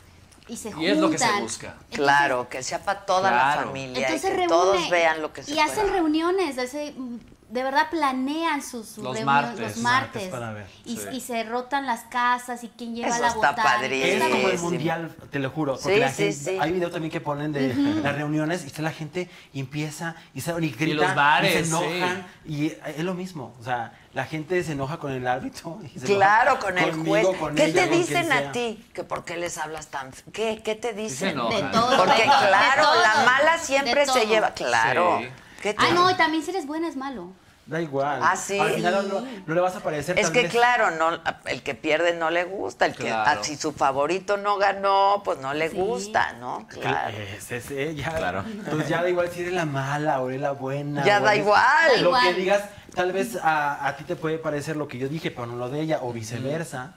Y se juntan. Y es lo que se busca. Entonces- Claro, que sea para toda la Claro. familia Entonces y que reúne- todos vean lo que se Y hacen pueda. reuniones, ese, de verdad planean sus, Los reuniones martes. los martes. para ver. Y, Sí. y se rotan las casas y quién lleva Eso la está botana. padrísimo. Es como el mundial, te lo juro. Porque Sí, la sí, gente- sí. Hay videos también que ponen de las reuniones y está la gente y empieza y, se, y grita los bares, y se sí. enojan. Y es lo mismo. O sea, la gente se enoja con el árbitro. y se Claro, enoja con el conmigo, juez. con ¿Qué ella, te dicen a ti? ¿Que ¿Por qué les hablas tan? ¿Qué, qué te dicen? De todo. Porque de todo, claro, la mala siempre se lleva. Claro. Sí. ¿Qué te- Ah, no, y también si eres buena es malo. Da igual. Ah, sí. Al final no, no le vas a parecer Es tal que vez- claro, no, el que pierde no le gusta, el que Claro. ah, si su favorito no ganó, pues no le Sí. gusta, ¿no? Claro. Es, es ella. Claro. Entonces ya da igual si eres la mala o eres la buena. Ya da eres- igual. Da Lo igual. que digas, tal vez a, a ti te puede parecer lo que yo dije, pero no lo de ella, o viceversa.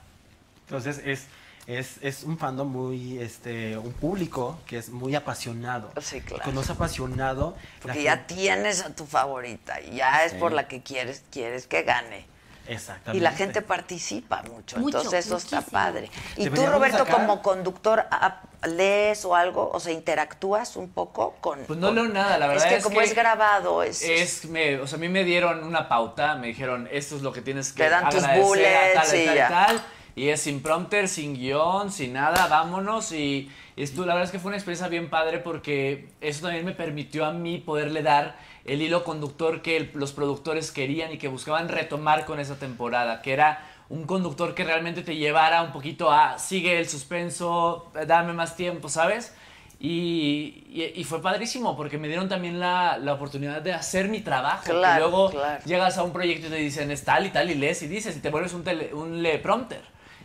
Entonces es, es, es un fandom muy, este, un público que es muy apasionado. Sí, claro. Cuando es apasionado, Porque ya gente- tienes a tu favorita y ya es Sí. por la que quieres, quieres que gane. Exactamente. Y la gente participa mucho, Mucho, entonces eso está muchísimo. padre. Y tú, Roberto, sacar- como conductor, ¿a- ¿lees o algo? O sea, ¿interactúas un poco con...? Pues no con- leo nada, la verdad Es que es como que es grabado, es... Es, me, o sea, a mí me dieron una pauta, me dijeron, esto es lo que tienes que Te dan tus bullets tal, y tal, ya. tal. Y es sin prompter, sin guion, sin nada, vámonos. Y esto, la verdad es que fue una experiencia bien padre porque eso también me permitió a mí poderle dar el hilo conductor que el- los productores querían y que buscaban retomar con esa temporada, que era un conductor que realmente te llevara un poquito a sigue el suspenso, dame más tiempo, ¿sabes? Y, y- y fue padrísimo porque me dieron también la, la oportunidad de hacer mi trabajo. Claro, que luego claro. llegas a un proyecto y te dicen es tal y tal y lees y dices y te vuelves un, tele- un teleprompter.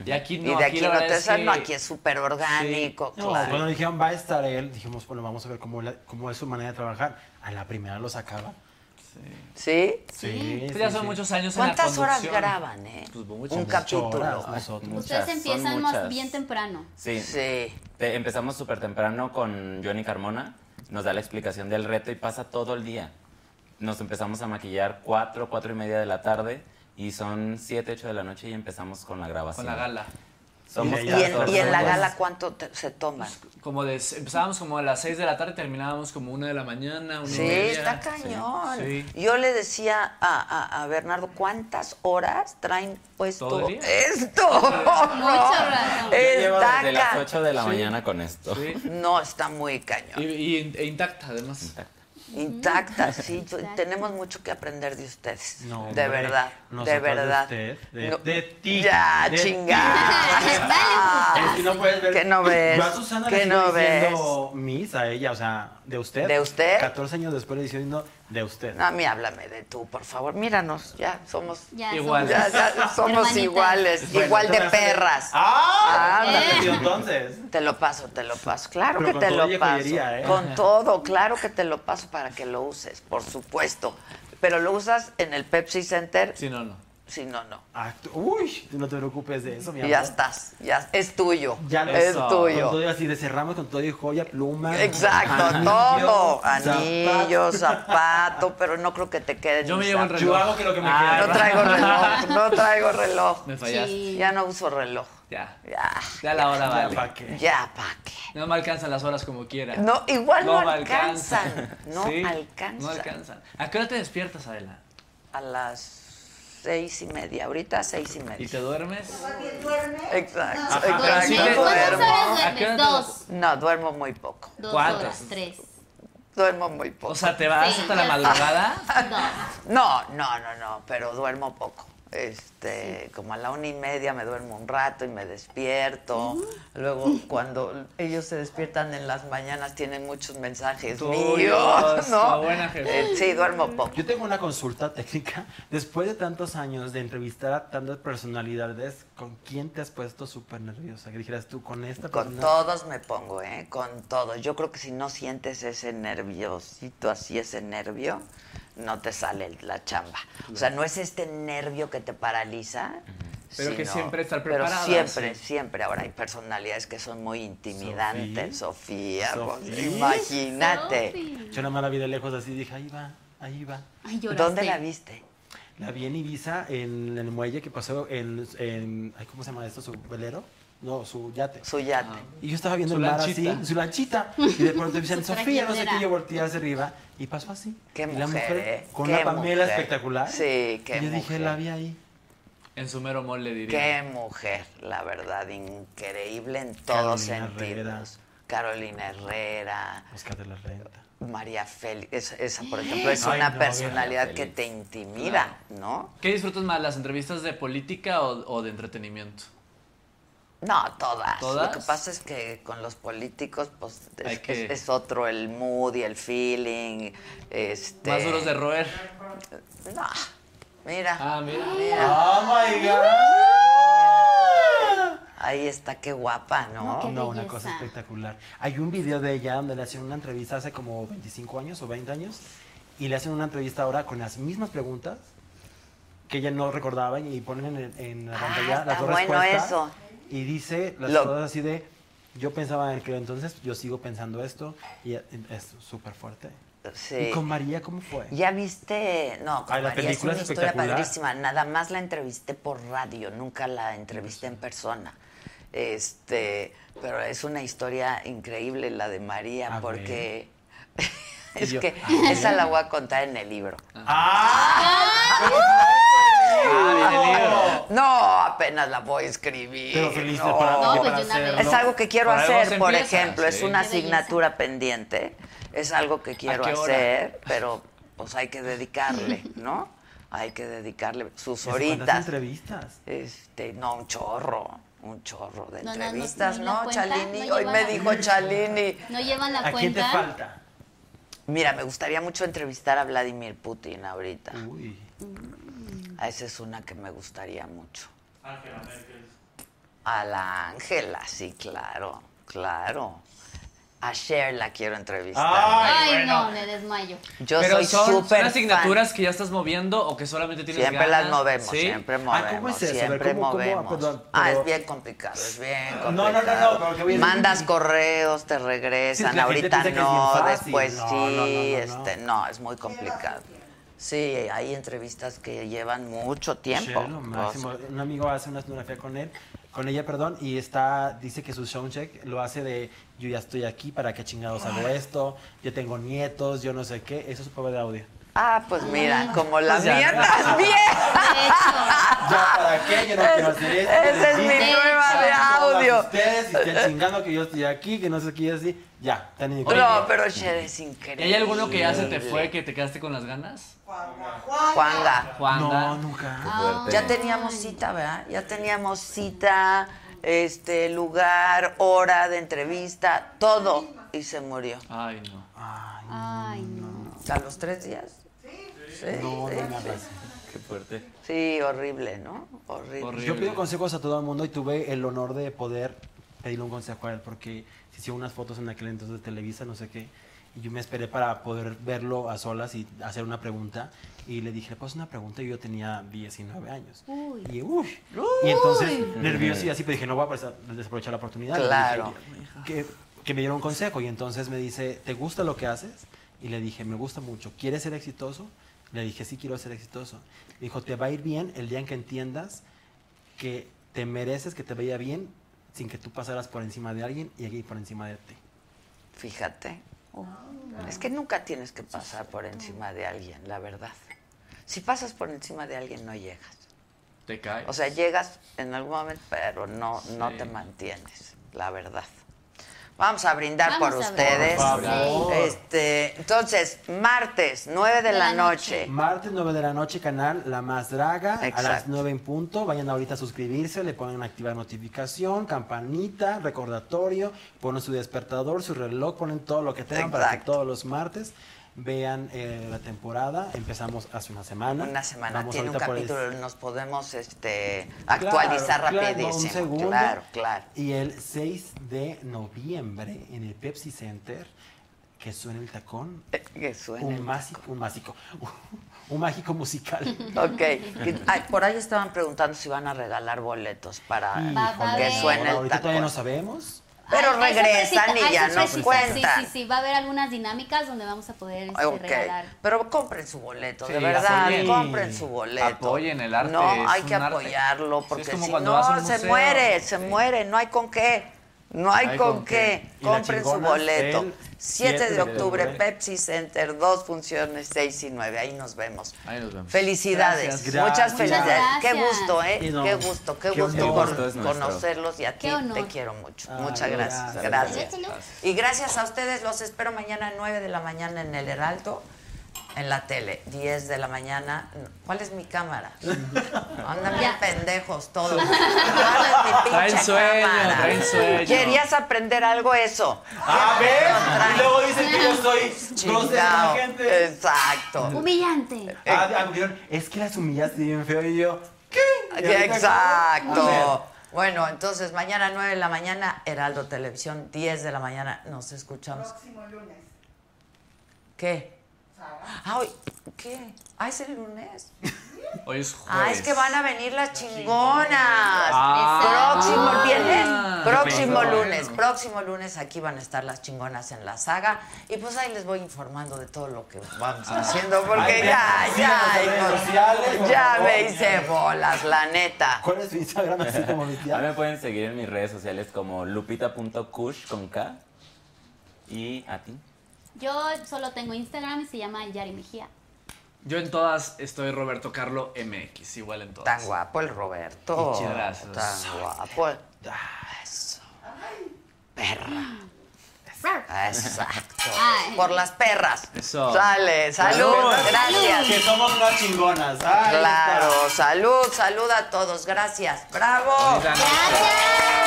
Y aquí no, y de aquí, la no te es salen, no, aquí es súper orgánico, No, claro. cuando dijeron va a estar él, dijimos, bueno, vamos a ver cómo, la- cómo es su manera de trabajar. A la primera lo sacaba. ¿Sí? Sí. Pues ya sí, son sí. muchos años en la ¿Cuántas horas graban, eh? Pues muchas. Un capítulo. horas nosotros. Ustedes son empiezan más muchas. bien temprano. Sí. Sí. Te- empezamos súper temprano con Johnny Carmona. Nos da la explicación del reto y pasa todo el día. Nos empezamos a maquillar 4, 4 y media de la tarde y son 7, 8 de la noche y empezamos con la grabación. Con la gala. Somos ¿Y en, y en la 14 gala horas. cuánto te- se toman? Como de, empezábamos como a las 6 de la tarde, terminábamos como una de la mañana, una Sí, media. está cañón. Sí. Yo le decía a, a- a Bernardo, ¿cuántas horas traen puesto esto? Yo llevo está desde las ca- 8 de la Sí. mañana con esto. Sí. No, está muy cañón. Y, y- e intacta, además. Intacta, sí. yo- Tenemos mucho que aprender de ustedes. No, de hombre, verdad, de verdad. usted, de- No, de ti, Ya, chingada. Es que no puedes ver. Que no ves, Susana que no ves. Miss a ella, o sea, de usted. ¿De usted? 14 años después le diciendo de usted. No, a mí háblame de tú, por favor. Míranos, ya somos. Ya Igual. Ya, ya somos Hermanitas. iguales, Bueno, igual de perras. ¡Ah! Ah, ¿Te metió entonces? Te lo paso, te lo paso. Claro Pero que te lo paso. joyería, ¿eh? Con todo, claro que te lo paso para que lo uses, por supuesto. Pero lo usas en el Pepsi Center. Sí, no, no. Si no, no. Ah, uy, no te preocupes de eso, mi amor. ya estás, ya es tuyo. Ya lo es Eso. Con tuyo. todo y así, de cerramos con todo y joya, pluma. Exacto, anillo, todo. Anillo, zapato, pero no creo que te queden. Yo me llevo el reloj. Yo hago que lo que me Ah, quede. No traigo reloj, no traigo reloj. Me fallaste. Sí. Ya no uso reloj. Ya. Ya, Ya la hora Ya, vale. ¿pa' qué? ya, ¿para qué? No me alcanzan las horas como quiera. No, igual no, me alcanzan. No Sí, alcanzan. No alcanzan. ¿A qué hora te despiertas, Adela? A las seis y media, ahorita seis y ¿Y media. te duermes? Exacto, pero exacto. sí te- ¿Cuántas duermo. horas ¿A qué hora duermes? te- Dos. No, duermo muy poco. Dos ¿Cuántas? horas, tres. Duermo muy poco. O sea, ¿te vas Sí, hasta la madrugada? Dos. No, no, no, no, pero duermo poco. Este, como a la una y media me duermo un rato y me despierto. Luego, cuando ellos se despiertan en las mañanas, tienen muchos mensajes Tuyos, míos, ¿no? la buena jefe. Eh, sí, duermo poco. Yo tengo una consulta técnica. Después de tantos años de entrevistar a tantas personalidades, ¿con quién te has puesto súper nerviosa? Que dijeras tú, con esta Con persona. todos me pongo, ¿eh? Con todos. Yo creo que si no sientes ese nerviosito, así ese nervio, no te sale la chamba. O sea, no es este nervio que te paraliza. Pero que sino- siempre estar Pero preparada, siempre, sí. siempre. Ahora hay personalidades que son muy intimidantes. Sofía, pues, Sofía. imagínate. Sofi. Yo nada más la vi de lejos así dije, ahí va, ahí va. Ay. ¿Dónde la viste? La vi en Ibiza, en el muelle que pasó en, en ay, ¿cómo se llama esto? ¿Su velero? No, su yate. Su yate. Y yo estaba viendo Su el mar lanchita. así, su lanchita. Y de pronto dicen, Sofía, no sé qué, yo volteé hacia arriba. Y pasó así. Qué y la mujer, ¿eh? con Qué una Pamela mujer. espectacular. Sí, qué Y yo dije, la vi ahí. En su mero mole, diría. Qué mujer, la verdad, increíble en todos Carolina sentidos. Herrera. Carolina Herrera, Oscar de la Renta. María Félix, esa, esa, por ejemplo, es Ay, una no, personalidad que te intimida, ¿no? ¿Qué disfrutas más, las entrevistas de política o, o de entretenimiento? No, todas. ¿Todas? Lo que pasa es que con los políticos, pues, es, que- es- es otro el mood y el feeling. Este... Más duros de roer. No, mira. Ah, mira. ¡Oh, my God! Ahí está, qué guapa, ¿no? No, qué No, una cosa espectacular. Hay un video de ella donde le hacen una entrevista hace como 25 años o 20 años y le hacen una entrevista ahora con las mismas preguntas que ella no recordaba y ponen en, en la Ah, pantalla las dos bueno respuestas. eso. Y dice las Lo- cosas así de, yo pensaba en aquel entonces, yo sigo pensando esto, y es súper fuerte. Sí. ¿Y con María cómo fue? ¿Ya viste? No, con Ay, la María película es una es historia padrísima. Nada más la entrevisté por radio, nunca la entrevisté en persona. Este, pero es una historia increíble la de María, A porque es yo, que a ver. esa la voy a contar en el libro. Ah, No, apenas la voy a escribir. Pero feliz no. para, No, pues para. Es algo que quiero hacer, por empieza, ejemplo, es una asignatura pendiente, es algo que quiero hacer, pero pues hay que dedicarle, ¿no? Hay que dedicarle sus ¿Eso cuántas horitas. entrevistas? Este, no, un chorro, un chorro de No, no, no, entrevistas, no, ¿no, la cuenta, Chalini? no Hoy me dijo Chalini. ¿No llevan la ¿A quién te cuenta? falta? Mira, me gustaría mucho entrevistar a Vladimir Putin ahorita. Uy. A esa es una que me gustaría mucho. A la Ángela, sí, claro, claro. A Cher la quiero entrevistar. Ay, no, me desmayo. Yo Pero soy son, son asignaturas fan. que ya estás moviendo o que solamente tienes Siempre ganas? las movemos, ¿Sí? siempre Ah, movemos, ¿cómo es eso? Siempre ¿cómo- cómo? movemos. Perdón, Ah, es bien complicado, es bien No, complicado. no, no, no, a- Mandas correos, te regresan, Sí, ahorita no, después No, sí, no, no, no, no. este, no, es muy complicado. Sí, hay entrevistas que llevan mucho tiempo. Cher, lo máximo. Un amigo hace una escenografía con él, con ella, perdón, y está, dice que su soundcheck lo hace de yo ya estoy aquí, ¿para qué chingados hago esto? Yo tengo nietos, yo no sé qué. Eso es su prueba de audio. Ah, pues mira, como la Pues mía también. ¿Ya para qué? Yo no quiero hacer esto. Esa es mi prueba de audio. Ustedes y estén chingando que yo estoy aquí, que no sé qué y así. Ya, están No, pero Cher es ¿Y increíble. hay alguno que ya se te fue, que te quedaste con las ganas? Juanga. Juanga. No, nunca. Ah. Ya teníamos cita, ¿verdad? Ya teníamos cita, este, lugar, hora de entrevista, todo. Y se murió. Ay, no. ay, no. ¿A los tres días? Sí. No, sí, no me sí. hagas. Qué fuerte. Sí, horrible, ¿no? Horrible. Horrible. Yo pido consejos a todo el mundo y tuve el honor de poder pedirle un consejo a él porque se hicieron unas fotos en aquel entonces de Televisa, no sé qué, y yo me esperé para poder verlo a solas y hacer una pregunta y le dije, pues una pregunta y yo tenía 19 años. Uy. Y, uy, y entonces, nervioso y así, pero dije, no voy a aprovechar- desaprovechar la oportunidad. Le Claro. dije, que, que me dieron un consejo y entonces me dice, ¿te gusta lo que haces? Y le dije, me gusta mucho. ¿Quieres ser exitoso? Le dije, sí quiero ser exitoso. Me dijo, te va a ir bien el día en que entiendas que te mereces que te vaya bien sin que tú pasaras por encima de alguien y alguien por encima de ti. Fíjate. Es que nunca tienes que pasar por encima de alguien, la verdad. Si pasas por encima de alguien, no llegas. Te caes. O sea, llegas en algún momento, pero no, no te mantienes, la verdad. Vamos a brindar Vamos por a ustedes. Por favor. Este, entonces, martes, 9 de, De la, la noche. Martes 9 de la noche, canal La Más Draga, a las Exacto. 9 en punto. Vayan ahorita a suscribirse, le ponen activar notificación, campanita, recordatorio, ponen su despertador, su reloj, ponen todo lo que tengan para que Exacto. todos los martes vean eh, la temporada. Empezamos hace una semana. Una semana Vamos tiene un el- capítulo, nos podemos este, Claro, actualizar claro, rapidísimo. un segundo. Claro, claro. Y el 6 de noviembre en el Pepsi Center, que suena el tacón, Que suene. un mágico, un mágico, un mágico musical. Ok. Que- ay, por ahí estaban preguntando si van a regalar boletos para que suene el Ahorita todavía no tacón. sabemos. Pero Ay, regresan y ya nos cuentan. Sí, sí, sí. Va a haber algunas dinámicas donde vamos a poder este, Ok, regalar. pero compren su boleto, de verdad, apoyen. compren su boleto. Apoyen el arte, No, hay que apoyarlo, porque si no, se museo. muere, se Sí. muere, no hay con qué. No hay, con, qué. Compren su boleto. El 7 de 7 de octubre. Pepsi Center, dos funciones, 6 y 9. Ahí nos vemos. Ahí nos vemos. Felicidades. Gracias. Muchas Gracias. felicidades. Qué Gracias. gusto, ¿eh? No, qué gusto, qué, qué gusto conocerlos y a ti Qué te quiero mucho. Ay, Muchas gracias. gracias. Y gracias a ustedes, los espero mañana a 9 de la mañana en el Heraldo, en la tele, 10 de la mañana. ¿Cuál es mi cámara? Andan bien pendejos todos. ¿Cuál es mi pinche sueño, cámara? traen sueño. ¿Querías aprender algo eso? A ver, y luego dicen que yo soy gente. Exacto. Humillante. Ah, ah, es que las humillaste bien feo y yo, ¿qué? Y. Exacto. Bueno, entonces mañana 9 de la mañana, Heraldo Televisión, 10 de la mañana, nos escuchamos. Próximo lunes. ¿Qué? Ah, hoy- ¿qué? Ah, es el lunes. Hoy es jueves. Ah, es que van a venir las chingonas. Ah. próximo Ah. viernes, próximo Bueno. lunes, próximo lunes aquí van a estar las chingonas en la saga y pues ahí les voy informando de todo lo que vamos haciendo porque Ay, ya, ya, por ya favor. me hice bolas, la neta. ¿Cuál es tu Instagram así como mi A mí tía? me pueden seguir en mis redes sociales como lupita.kush con K. ¿Y a ti? Yo solo tengo Instagram y se llama Yari Mejía. Yo en todas estoy Roberto Carlo MX, igual en todas. Tan guapo el Roberto. Muchas gracias. Tan guapo. Eso. Perra. Exacto. Ay. Por las perras. Eso. Sale, salud, Que gracias. somos unas chingonas. Ahí Claro, está. salud, salud a todos, gracias. Bravo. Noche.